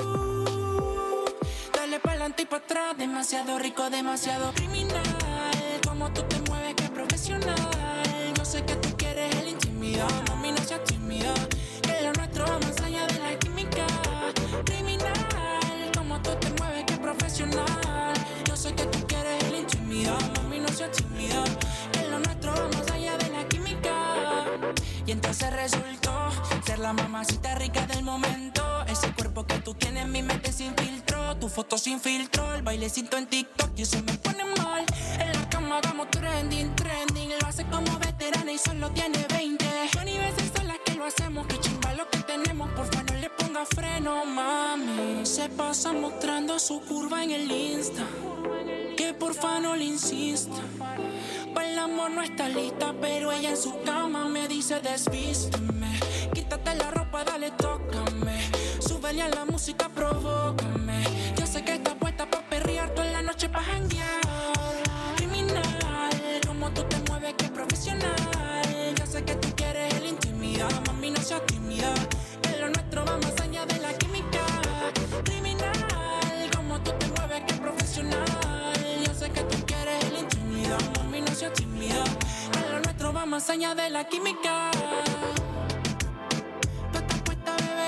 Dale pa'lante y pa' atrás, demasiado rico, demasiado criminal. Como tú te mueves, que profesional. Yo sé que tú quieres el intimidad, mami, no seas tímida. Que lo nuestro va más allá de la química. Criminal, como tú te mueves, que profesional. Yo sé que tú quieres el intimidad, mami, no seas tímida. Que lo nuestro va más allá de la química. Y entonces resultó ser la mamacita rica del momento. Ese cuerpo que tú tienes, mi mente sin filtro. Tu foto sin filtro, el bailecito en TikTok y eso me pone mal. En la cama hagamos trending, trending. Lo hace como veterana y solo tiene 20. Yo ni veces son las que lo hacemos, que chimba lo que tenemos. Porfa, no le ponga freno, mami. Se pasa mostrando su curva en el Insta. Que porfa no le insista. Para el amor no está lista, pero ella en su cama me dice desvísteme. Quítate la ropa, dale, tócame. Súbele a la música, provócame. Yo sé que está puesta pa' perrear toda la noche pa' janguear. Criminal, como tú te mueves, que profesional. Yo sé que tú quieres el intimidad, mami, no seas tímida. Tímida. Que lo nuestro va más allá de la química. Tú estás puesta, bebé,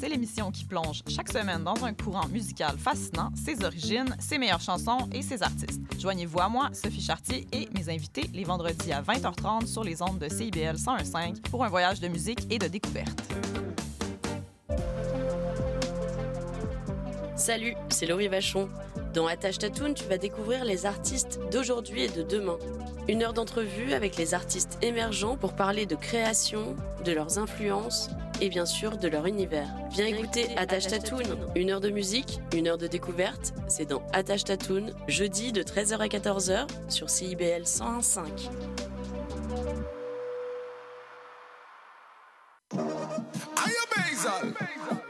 C'est l'émission qui plonge chaque semaine dans un courant musical fascinant, ses origines, ses meilleures chansons et ses artistes. Joignez-vous à moi, Sophie Chartier et mes invités les vendredis à 20h30 sur les ondes de CIBL 101.5 pour un voyage de musique et de découverte. Salut, c'est Laurie Vachon. Dans Attache Tatoune, tu vas découvrir les artistes d'aujourd'hui et de demain. Une heure d'entrevue avec les artistes émergents pour parler de création, de leurs influences et bien sûr de leur univers. Viens écouter Attache Tatoune, une heure de musique, une heure de découverte. C'est dans Attache Tatoune, jeudi de 13h à 14h sur CIBL 101.5. Ayo Basil.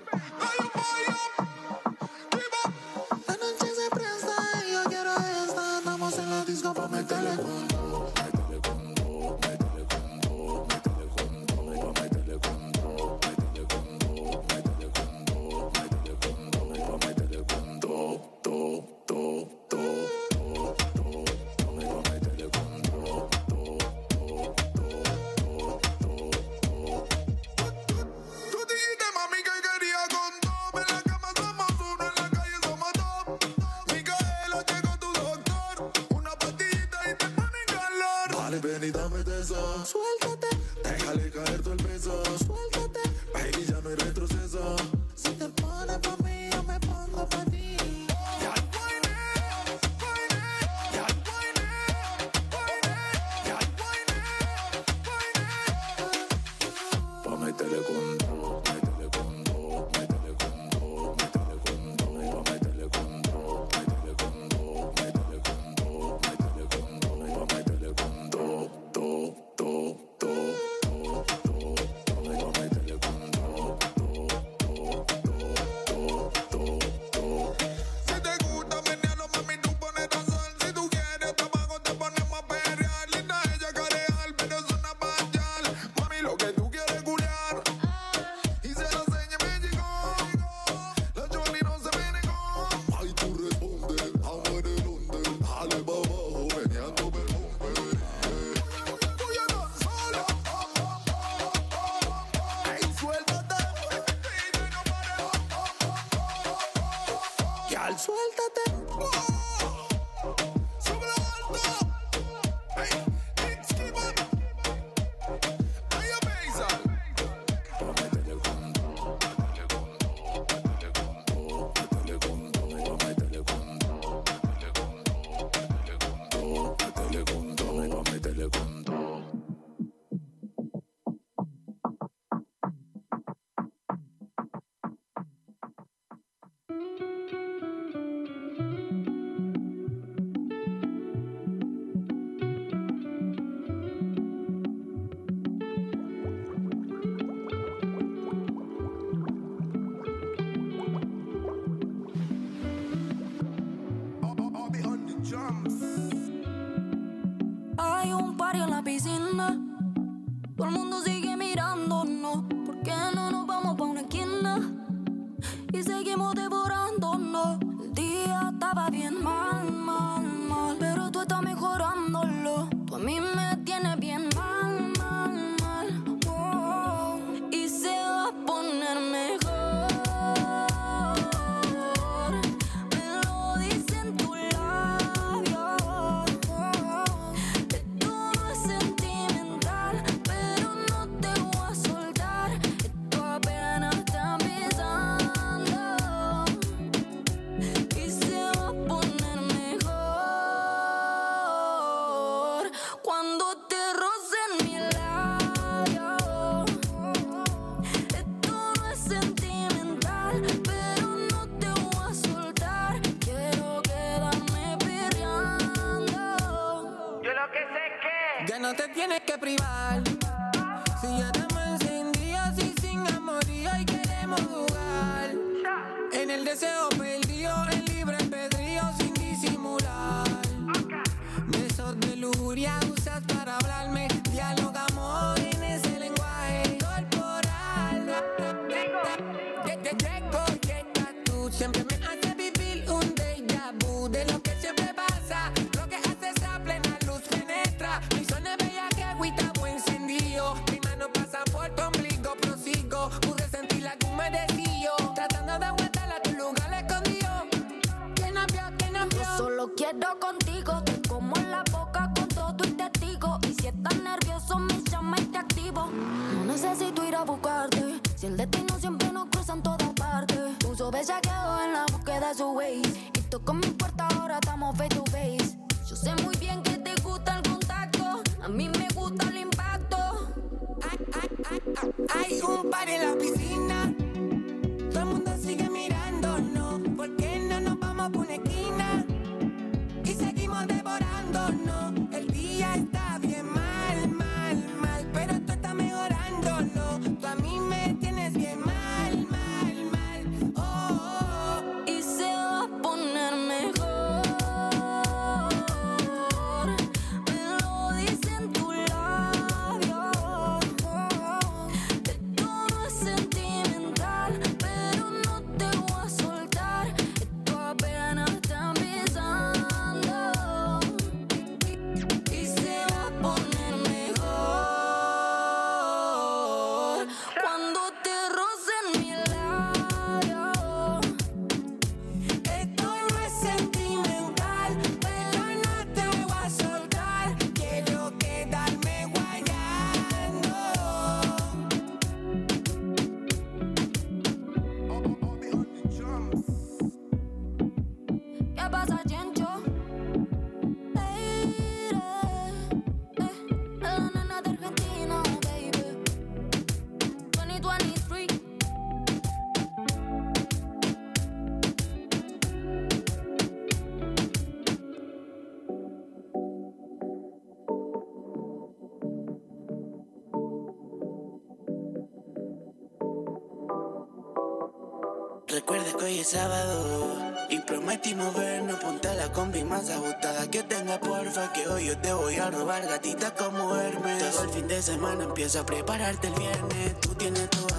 Es sábado y prometimos vernos. Ponte la combi más ajustada que tenga, porfa. Que hoy yo te voy a robar gatita como Hermes. Todo el fin de semana empieza a prepararte el viernes. Tú tienes tu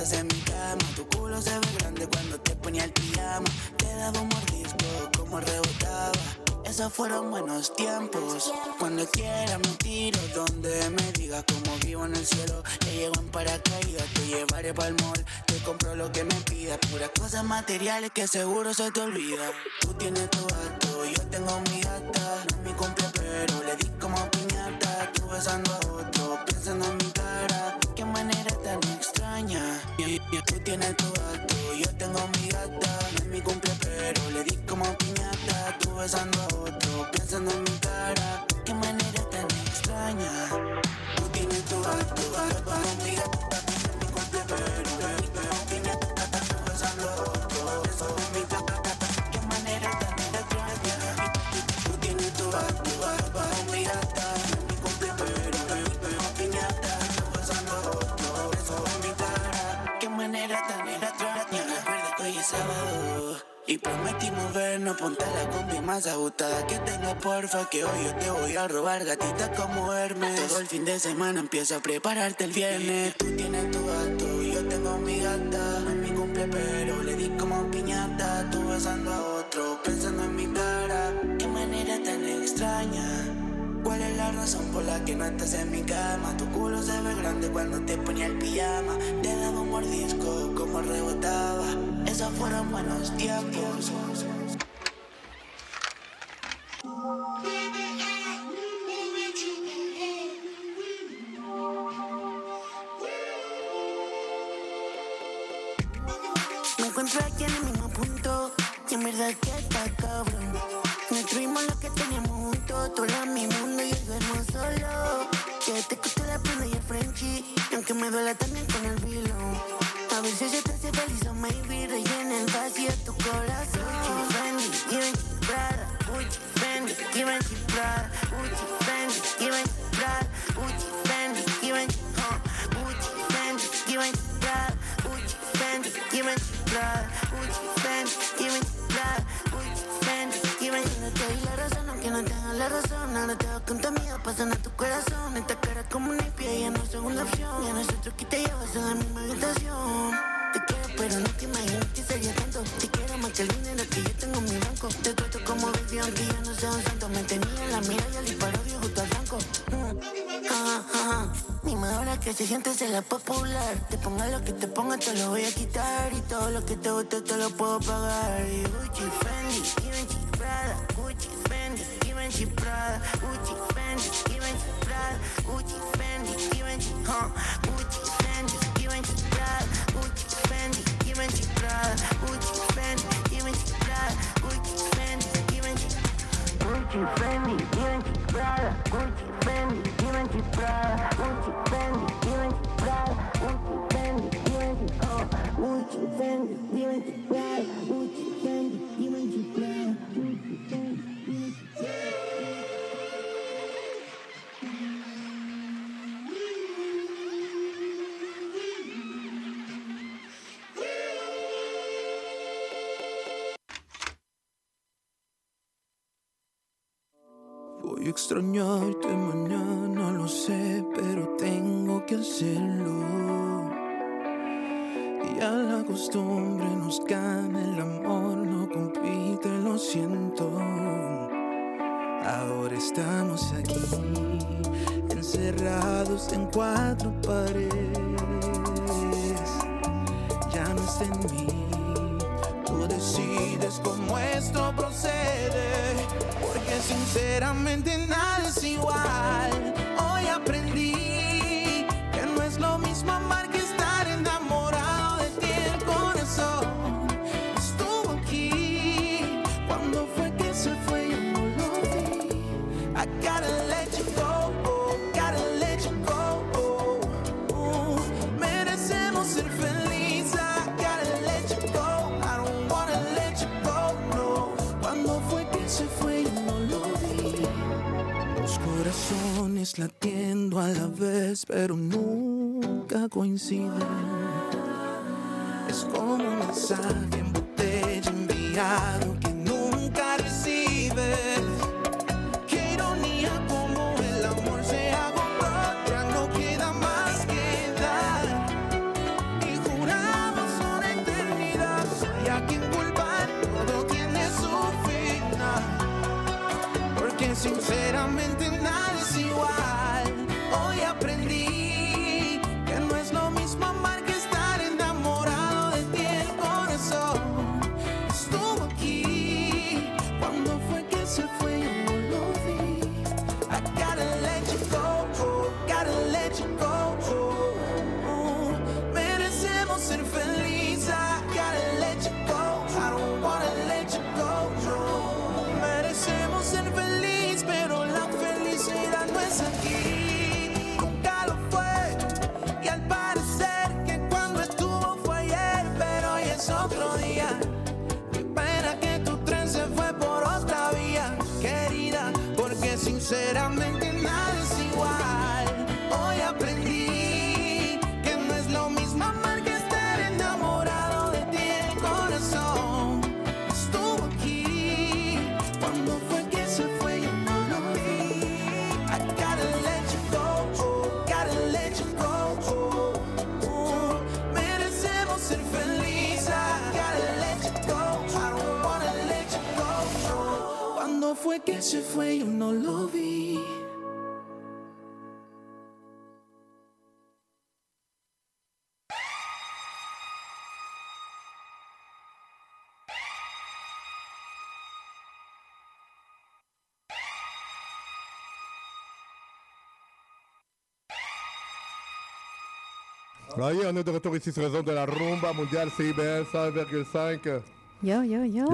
en mi cama? Tu culo se ve grande cuando te ponía el pijama. Te daba un mordisco como rebotaba. Esos fueron buenos tiempos. Cuando quiera me tiro donde me digas cómo vivo en el cielo. Te llevo en paracaídas, te llevaré pa'l mall. Te compro lo que me pidas. Puras cosas materiales que seguro se te olvida. Tú tienes tu gato, yo tengo mi gata. Tú tienes tu gato, yo tengo mi gata. No es mi cumple, pero le di como piñata. Tú besando a otro, pensando en mi cara. Qué manera tan extraña. Tú tienes tu gato, gato, mi gata. Sábado. Y prometimos vernos, ponte la combi más ajustada que tenga, porfa. Que hoy yo te voy a robar gatita como Hermes. Todo el fin de semana empieza a prepararte el viernes. Tú tienes tu gato, yo tengo mi gata. No es mi cumple, pero le di como piñata. Tú besando a otro, pensando en mi ¿Cuál es la razón por la que no estás en mi cama? Tu culo se ve grande cuando te ponía el pijama. Te daba un mordisco como rebotaba. Esos fueron buenos tiempos. Que te costó la pena y el Frenchy. Aunque me duela también con el vilo. A veces se te hace feliz o maybe rellena el vacío tu corazón. Gucci, Fendi, Givenchy, Prada. Gucci, Fendi, Givenchy, Prada. Gucci, Fendi, Givenchy, Prada. Gucci, Fendi, Givenchy, huh. Gucci, Fendi, Givenchy, Prada. Gucci, Fendi, Givenchy, Prada. Gucci, Fendi, Givenchy, Prada. Gucci, Fendi, Givenchy. No te doy la razón, aunque no tengas la razón. Ahora te vas con tu amiga, pasan a tu corazón. Esta cara como una hippie, ya no es segunda opción. Ya no es otro que te llevas en la misma habitación. Te quiero, pero no te imaginas que sería tanto. Te quiero más que el dinero que yo tengo en mi banco. Te trato como baby, aunque yo no sea un santo. Me tenía en la mira y al disparo dio justo al blanco. Mm. Ajá, ajá. Dime ahora que se siente ser la popular. Te ponga lo que te ponga, te lo voy a quitar. Y todo lo que te guste te lo puedo pagar. Y Gucci, Fendi, Givenchy, Prada. Gucci, Fendi, Givenchy, Prada. Gucci, Fendi, Givenchy, Prada. Gucci, Fendi, Givenchy, huh. Gucci, Fendi, Givenchy, Prada. Gucci, Fendi, Givenchy, Prada. Gucci, Fendi, Givenchy, Prada. Gucci, Fendi. Gucci, Fendi, Givenchy, Prada. Gucci, Fendi, Givenchy, Prada. Gucci, Fendi, Givenchy, Prada. Gucci, Fendi, Givenchy, huh. Gucci, Fendi, Givenchy, Prada. Gucci, Fendi, Givenchy, Prada. Gucci, Fendi, Givenchy, Voy a extrañarte mañana, lo sé, pero tengo que hacerlo. Y a la costumbre nos gana el amor, no compite, lo siento. Ahora estamos aquí, encerrados en cuatro paredes. Ya no en mí, tú decides cómo esto procede. Sinceramente nada es igual. Hoy aprendí vez, pero nunca coinciden. Es como un mensaje en botella enviado se fue, yo no lo vi. Voyez, on est de retour ici sur ondes de la rumba mondiale CIBL 100,5. Yo, yo, yo.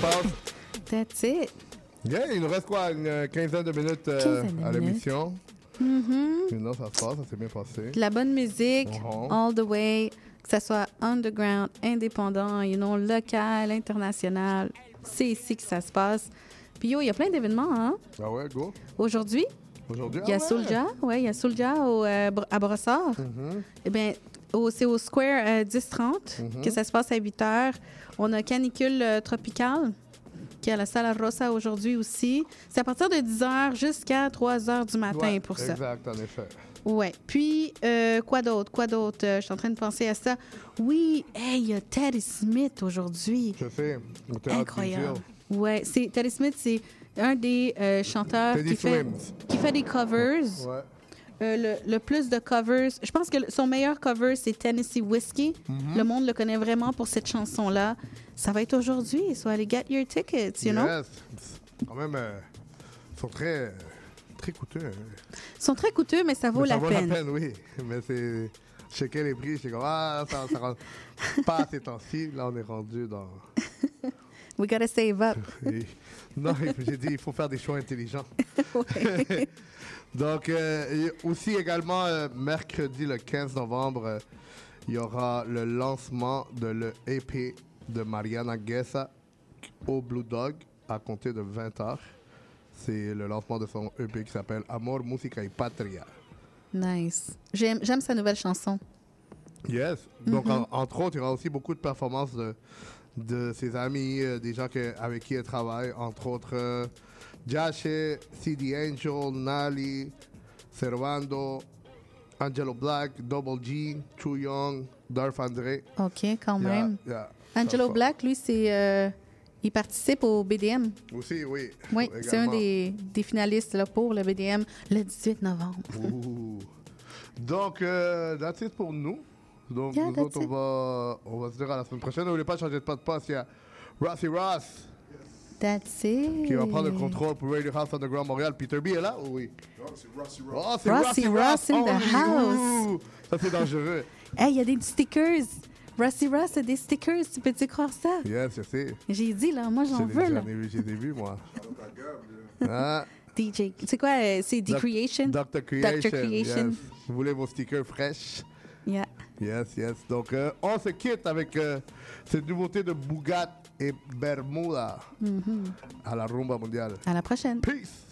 Passe. That's it. Yeah, il nous reste quoi, une euh, quinzaine de minutes euh, Quinzaine de à l'émission. Mhm. Sinon, ça se passe, ça s'est bien passé. De la bonne musique, Mhm. all the way, que ça soit underground, indépendant, you know, local, international. C'est ici que ça se passe. Puis yo, il y a plein d'événements, hein? Ah ouais, go. Aujourd'hui, Aujourd'hui, il y a ah ouais. Soulja, ouais, il y a Soulja au, euh, à Brossard. Mhm. Eh bien, c'est au Square euh, 1030 Mhm. que ça se passe à 8 h. On a Canicule euh, Tropicale qui est à la Salle Rossa aujourd'hui aussi. C'est à partir de 10 h jusqu'à 3 h du matin Ouais, pour ça. Exact, en effet. Ouais. Puis, euh, quoi d'autre? Quoi d'autre? Euh, je suis en train de penser à ça. Oui, hey, il y a Teddy Smith aujourd'hui. Je sais, au théâtre Incroyable. C'est Teddy Smith, c'est un des euh, chanteurs qui fait, qui fait des covers. Ouais. Euh, le, le plus de covers. Je pense que son meilleur cover, c'est Tennessee Whiskey. Mhm. Le monde le connaît vraiment pour cette chanson-là. Ça va être aujourd'hui. So, allez get your tickets, you know? Yes. Quand même, euh, ils sont très, euh, très coûteux. hein. Ils sont très coûteux, mais ça vaut, Mais ça la, vaut peine. la peine, oui. Mais c'est. Je checkais les prix, j'étais comme, ah, ça, ça rentre pas à ces temps-ci. Là, on est rendu dans. We gotta save up. Non, j'ai dit, il faut faire des choix intelligents. Donc, euh, aussi également, euh, mercredi le 15 novembre, euh, il y aura le lancement de l'EP de Mariana Guessa au Blue Dog à compter de 20h. C'est le lancement de son EP qui s'appelle Amor, Música y Patria. Nice. J'aime j'aime sa nouvelle chanson. Yes. Donc, Mhm. en- entre autres, il y aura aussi beaucoup de performances de, de ses amis, des gens que- avec qui elle travaille, entre autres Jashe, CD Angel, Nali, Servando, Angelo Black, Double G, Chu Young, Darth André. OK, quand même. yeah. Angelo Black, lui, c'est. euh, il participe au BDM. Aussi, oui. Oui, c'est un des, des finalistes là, pour le BDM le 18 novembre. Donc, euh, that's it pour nous. Donc, Yeah, nous autres, on va, on va se dire à la semaine prochaine. N'oubliez pas de changer de pas de passe. Il y a Rossy Ross That's it. qui va prendre le contrôle pour Radio House Underground Montréal. Peter B est là? Ou oui? Non, c'est Rossy Ross. Oh, c'est Rossy Ross in the only. house. Ouh, Ça, c'est dangereux. Hey, il y a des stickers. Rusty Ross a des stickers. Tu peux-tu croire ça? Yes, je sais. J'ai dit, là, moi, j'en veux, j'en là. ai vu, j'ai vu, moi. Ah, DJ. C'est quoi? euh, C'est The Creation? Dr. Creation. Dr. Creation. yes. Vous voulez vos stickers fraîches? Yeah. Yes, yes. Donc, euh, on se quitte avec euh, cette nouveauté de Bougat et Bermuda à la rumba mondiale. À la prochaine. Peace.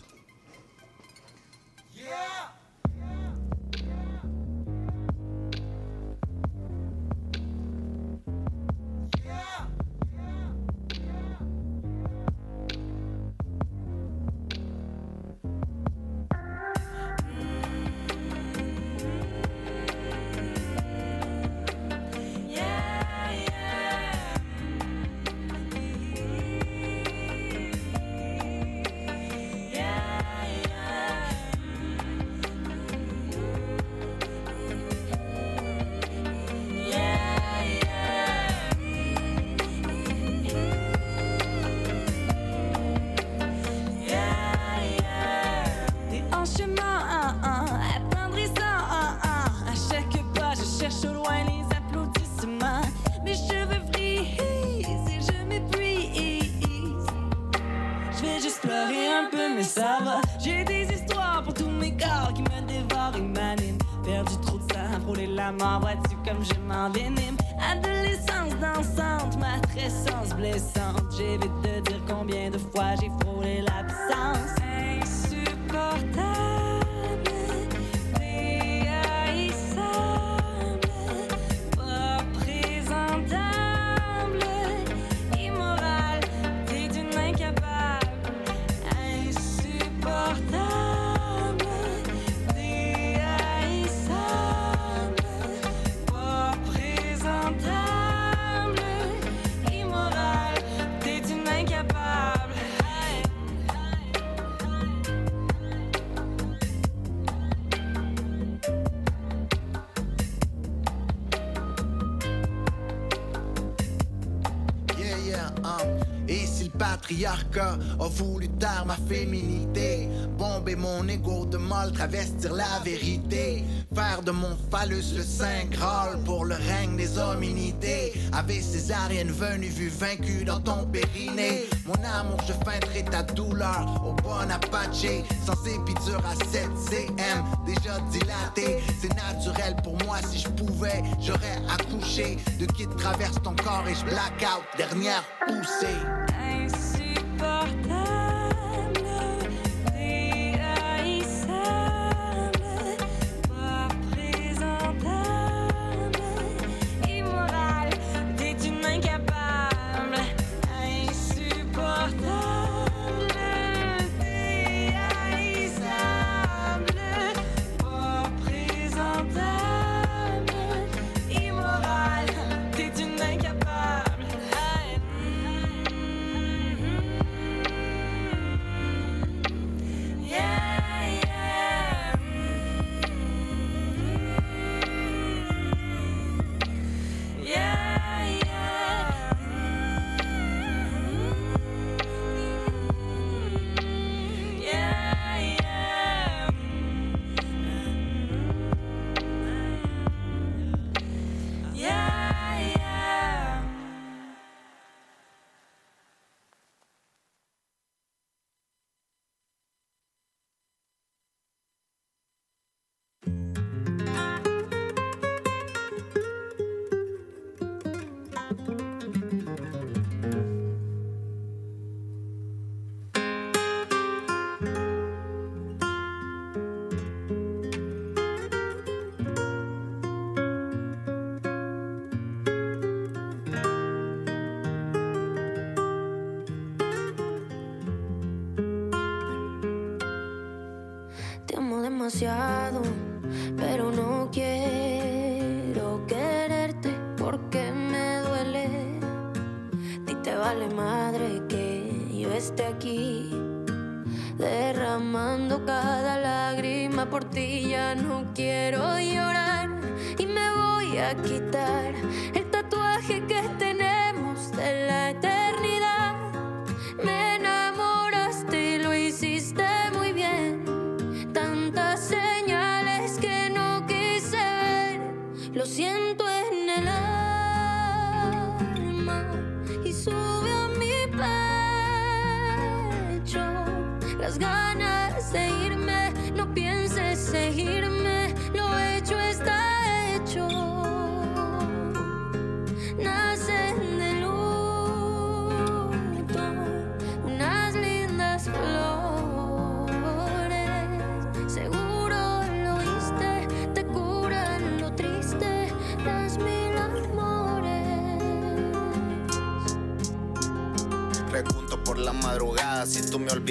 Mal, travestir la vérité. Faire de mon phallus le saint graal pour le règne des hominités. Ave césarienne venue vue vaincue dans ton périnée. Mon amour, je feindrai ta douleur au bon Apache. Sans épidure à 7 cm, déjà dilaté. C'est naturel pour moi, si je pouvais, j'aurais accouché. De qui traverse ton corps et je black out, dernière poussée.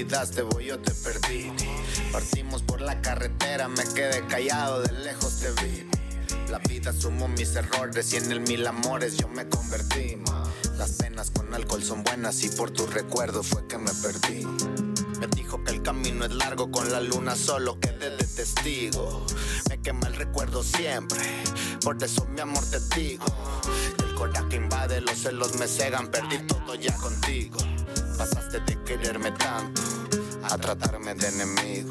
Olvidaste, voy yo te perdí. Partimos por la carretera, me quedé callado, de lejos te vi. La vida sumó mis errores y en el mil amores yo me convertí. Las penas con alcohol son buenas y por tu recuerdo fue que me perdí. Me dijo que el camino es largo con la luna solo quedé de testigo. Me quema el recuerdo siempre, por eso mi amor te digo. El coraje invade, los celos me cegan, perdí todo ya contigo. Pasaste de quererme tanto tratarme de enemigo.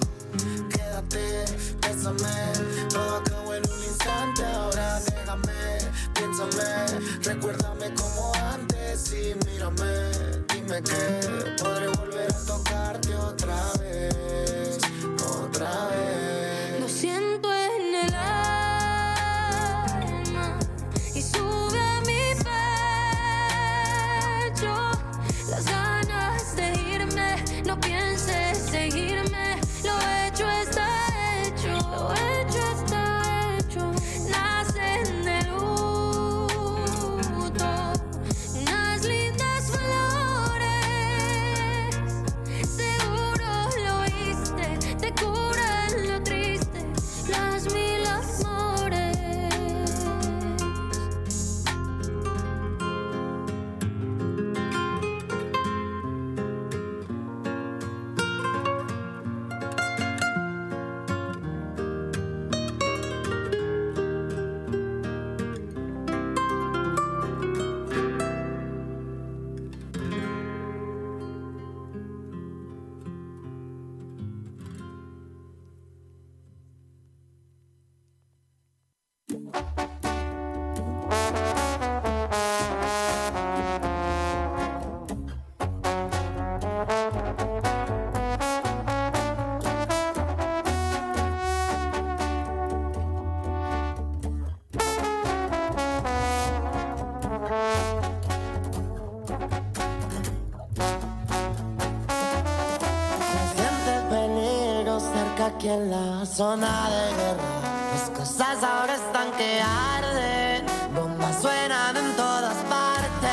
Quédate, bésame, todo acabó en un instante, ahora déjame, piénsame, recuérdame como antes y mírame, dime que zona de guerra. Las cosas ahora están que arden, bombas suenan en todas partes.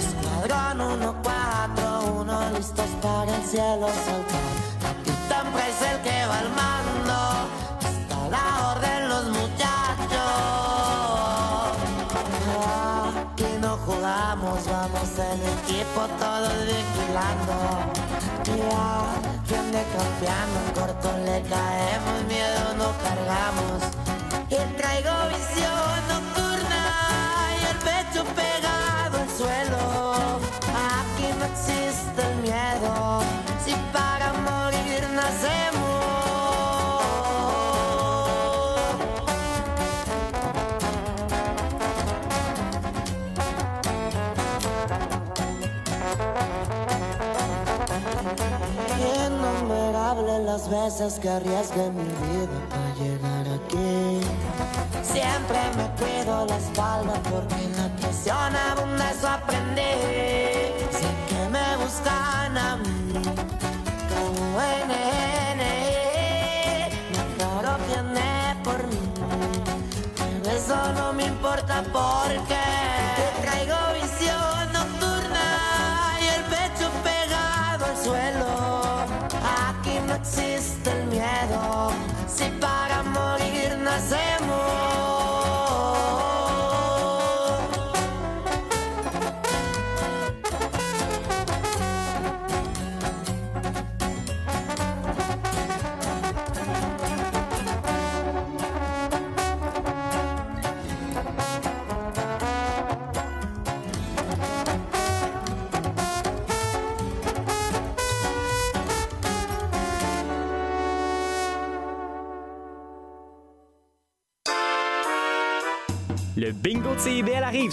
Escuadrón 141, listos para el cielo saltar. Capitán Price el que va al mando, está la orden los muchachos. Aquí no jugamos, vamos en equipo, todos vigilando. Ya, quien de campeando cargamos. Y traigo visión nocturna y el pecho pegado al suelo. Aquí no existe el miedo, si para morir nacemos. Innumerable las veces que arriesgué mi vida Siempre me cuido la espalda porque en la presión abunda eso aprendí. Sé que me buscan a mí como NNE. Mi caro viene por mí, pero eso no me importa porque te traigo visión nocturna y el pecho pegado al suelo. Aquí no existe el miedo, si Mas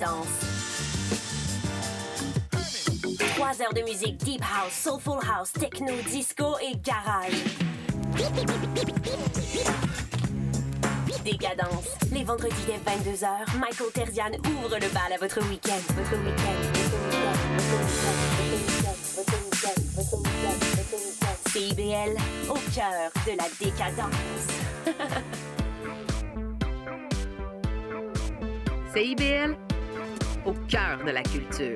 Décadence. Trois heures de musique deep house, soulful house, techno, disco et garage. Décadence. Les vendredis dès 22h, Michael Terzian ouvre le bal à votre week-end. Votre week-end. CIBL, au cœur de la décadence. Au cœur de la culture.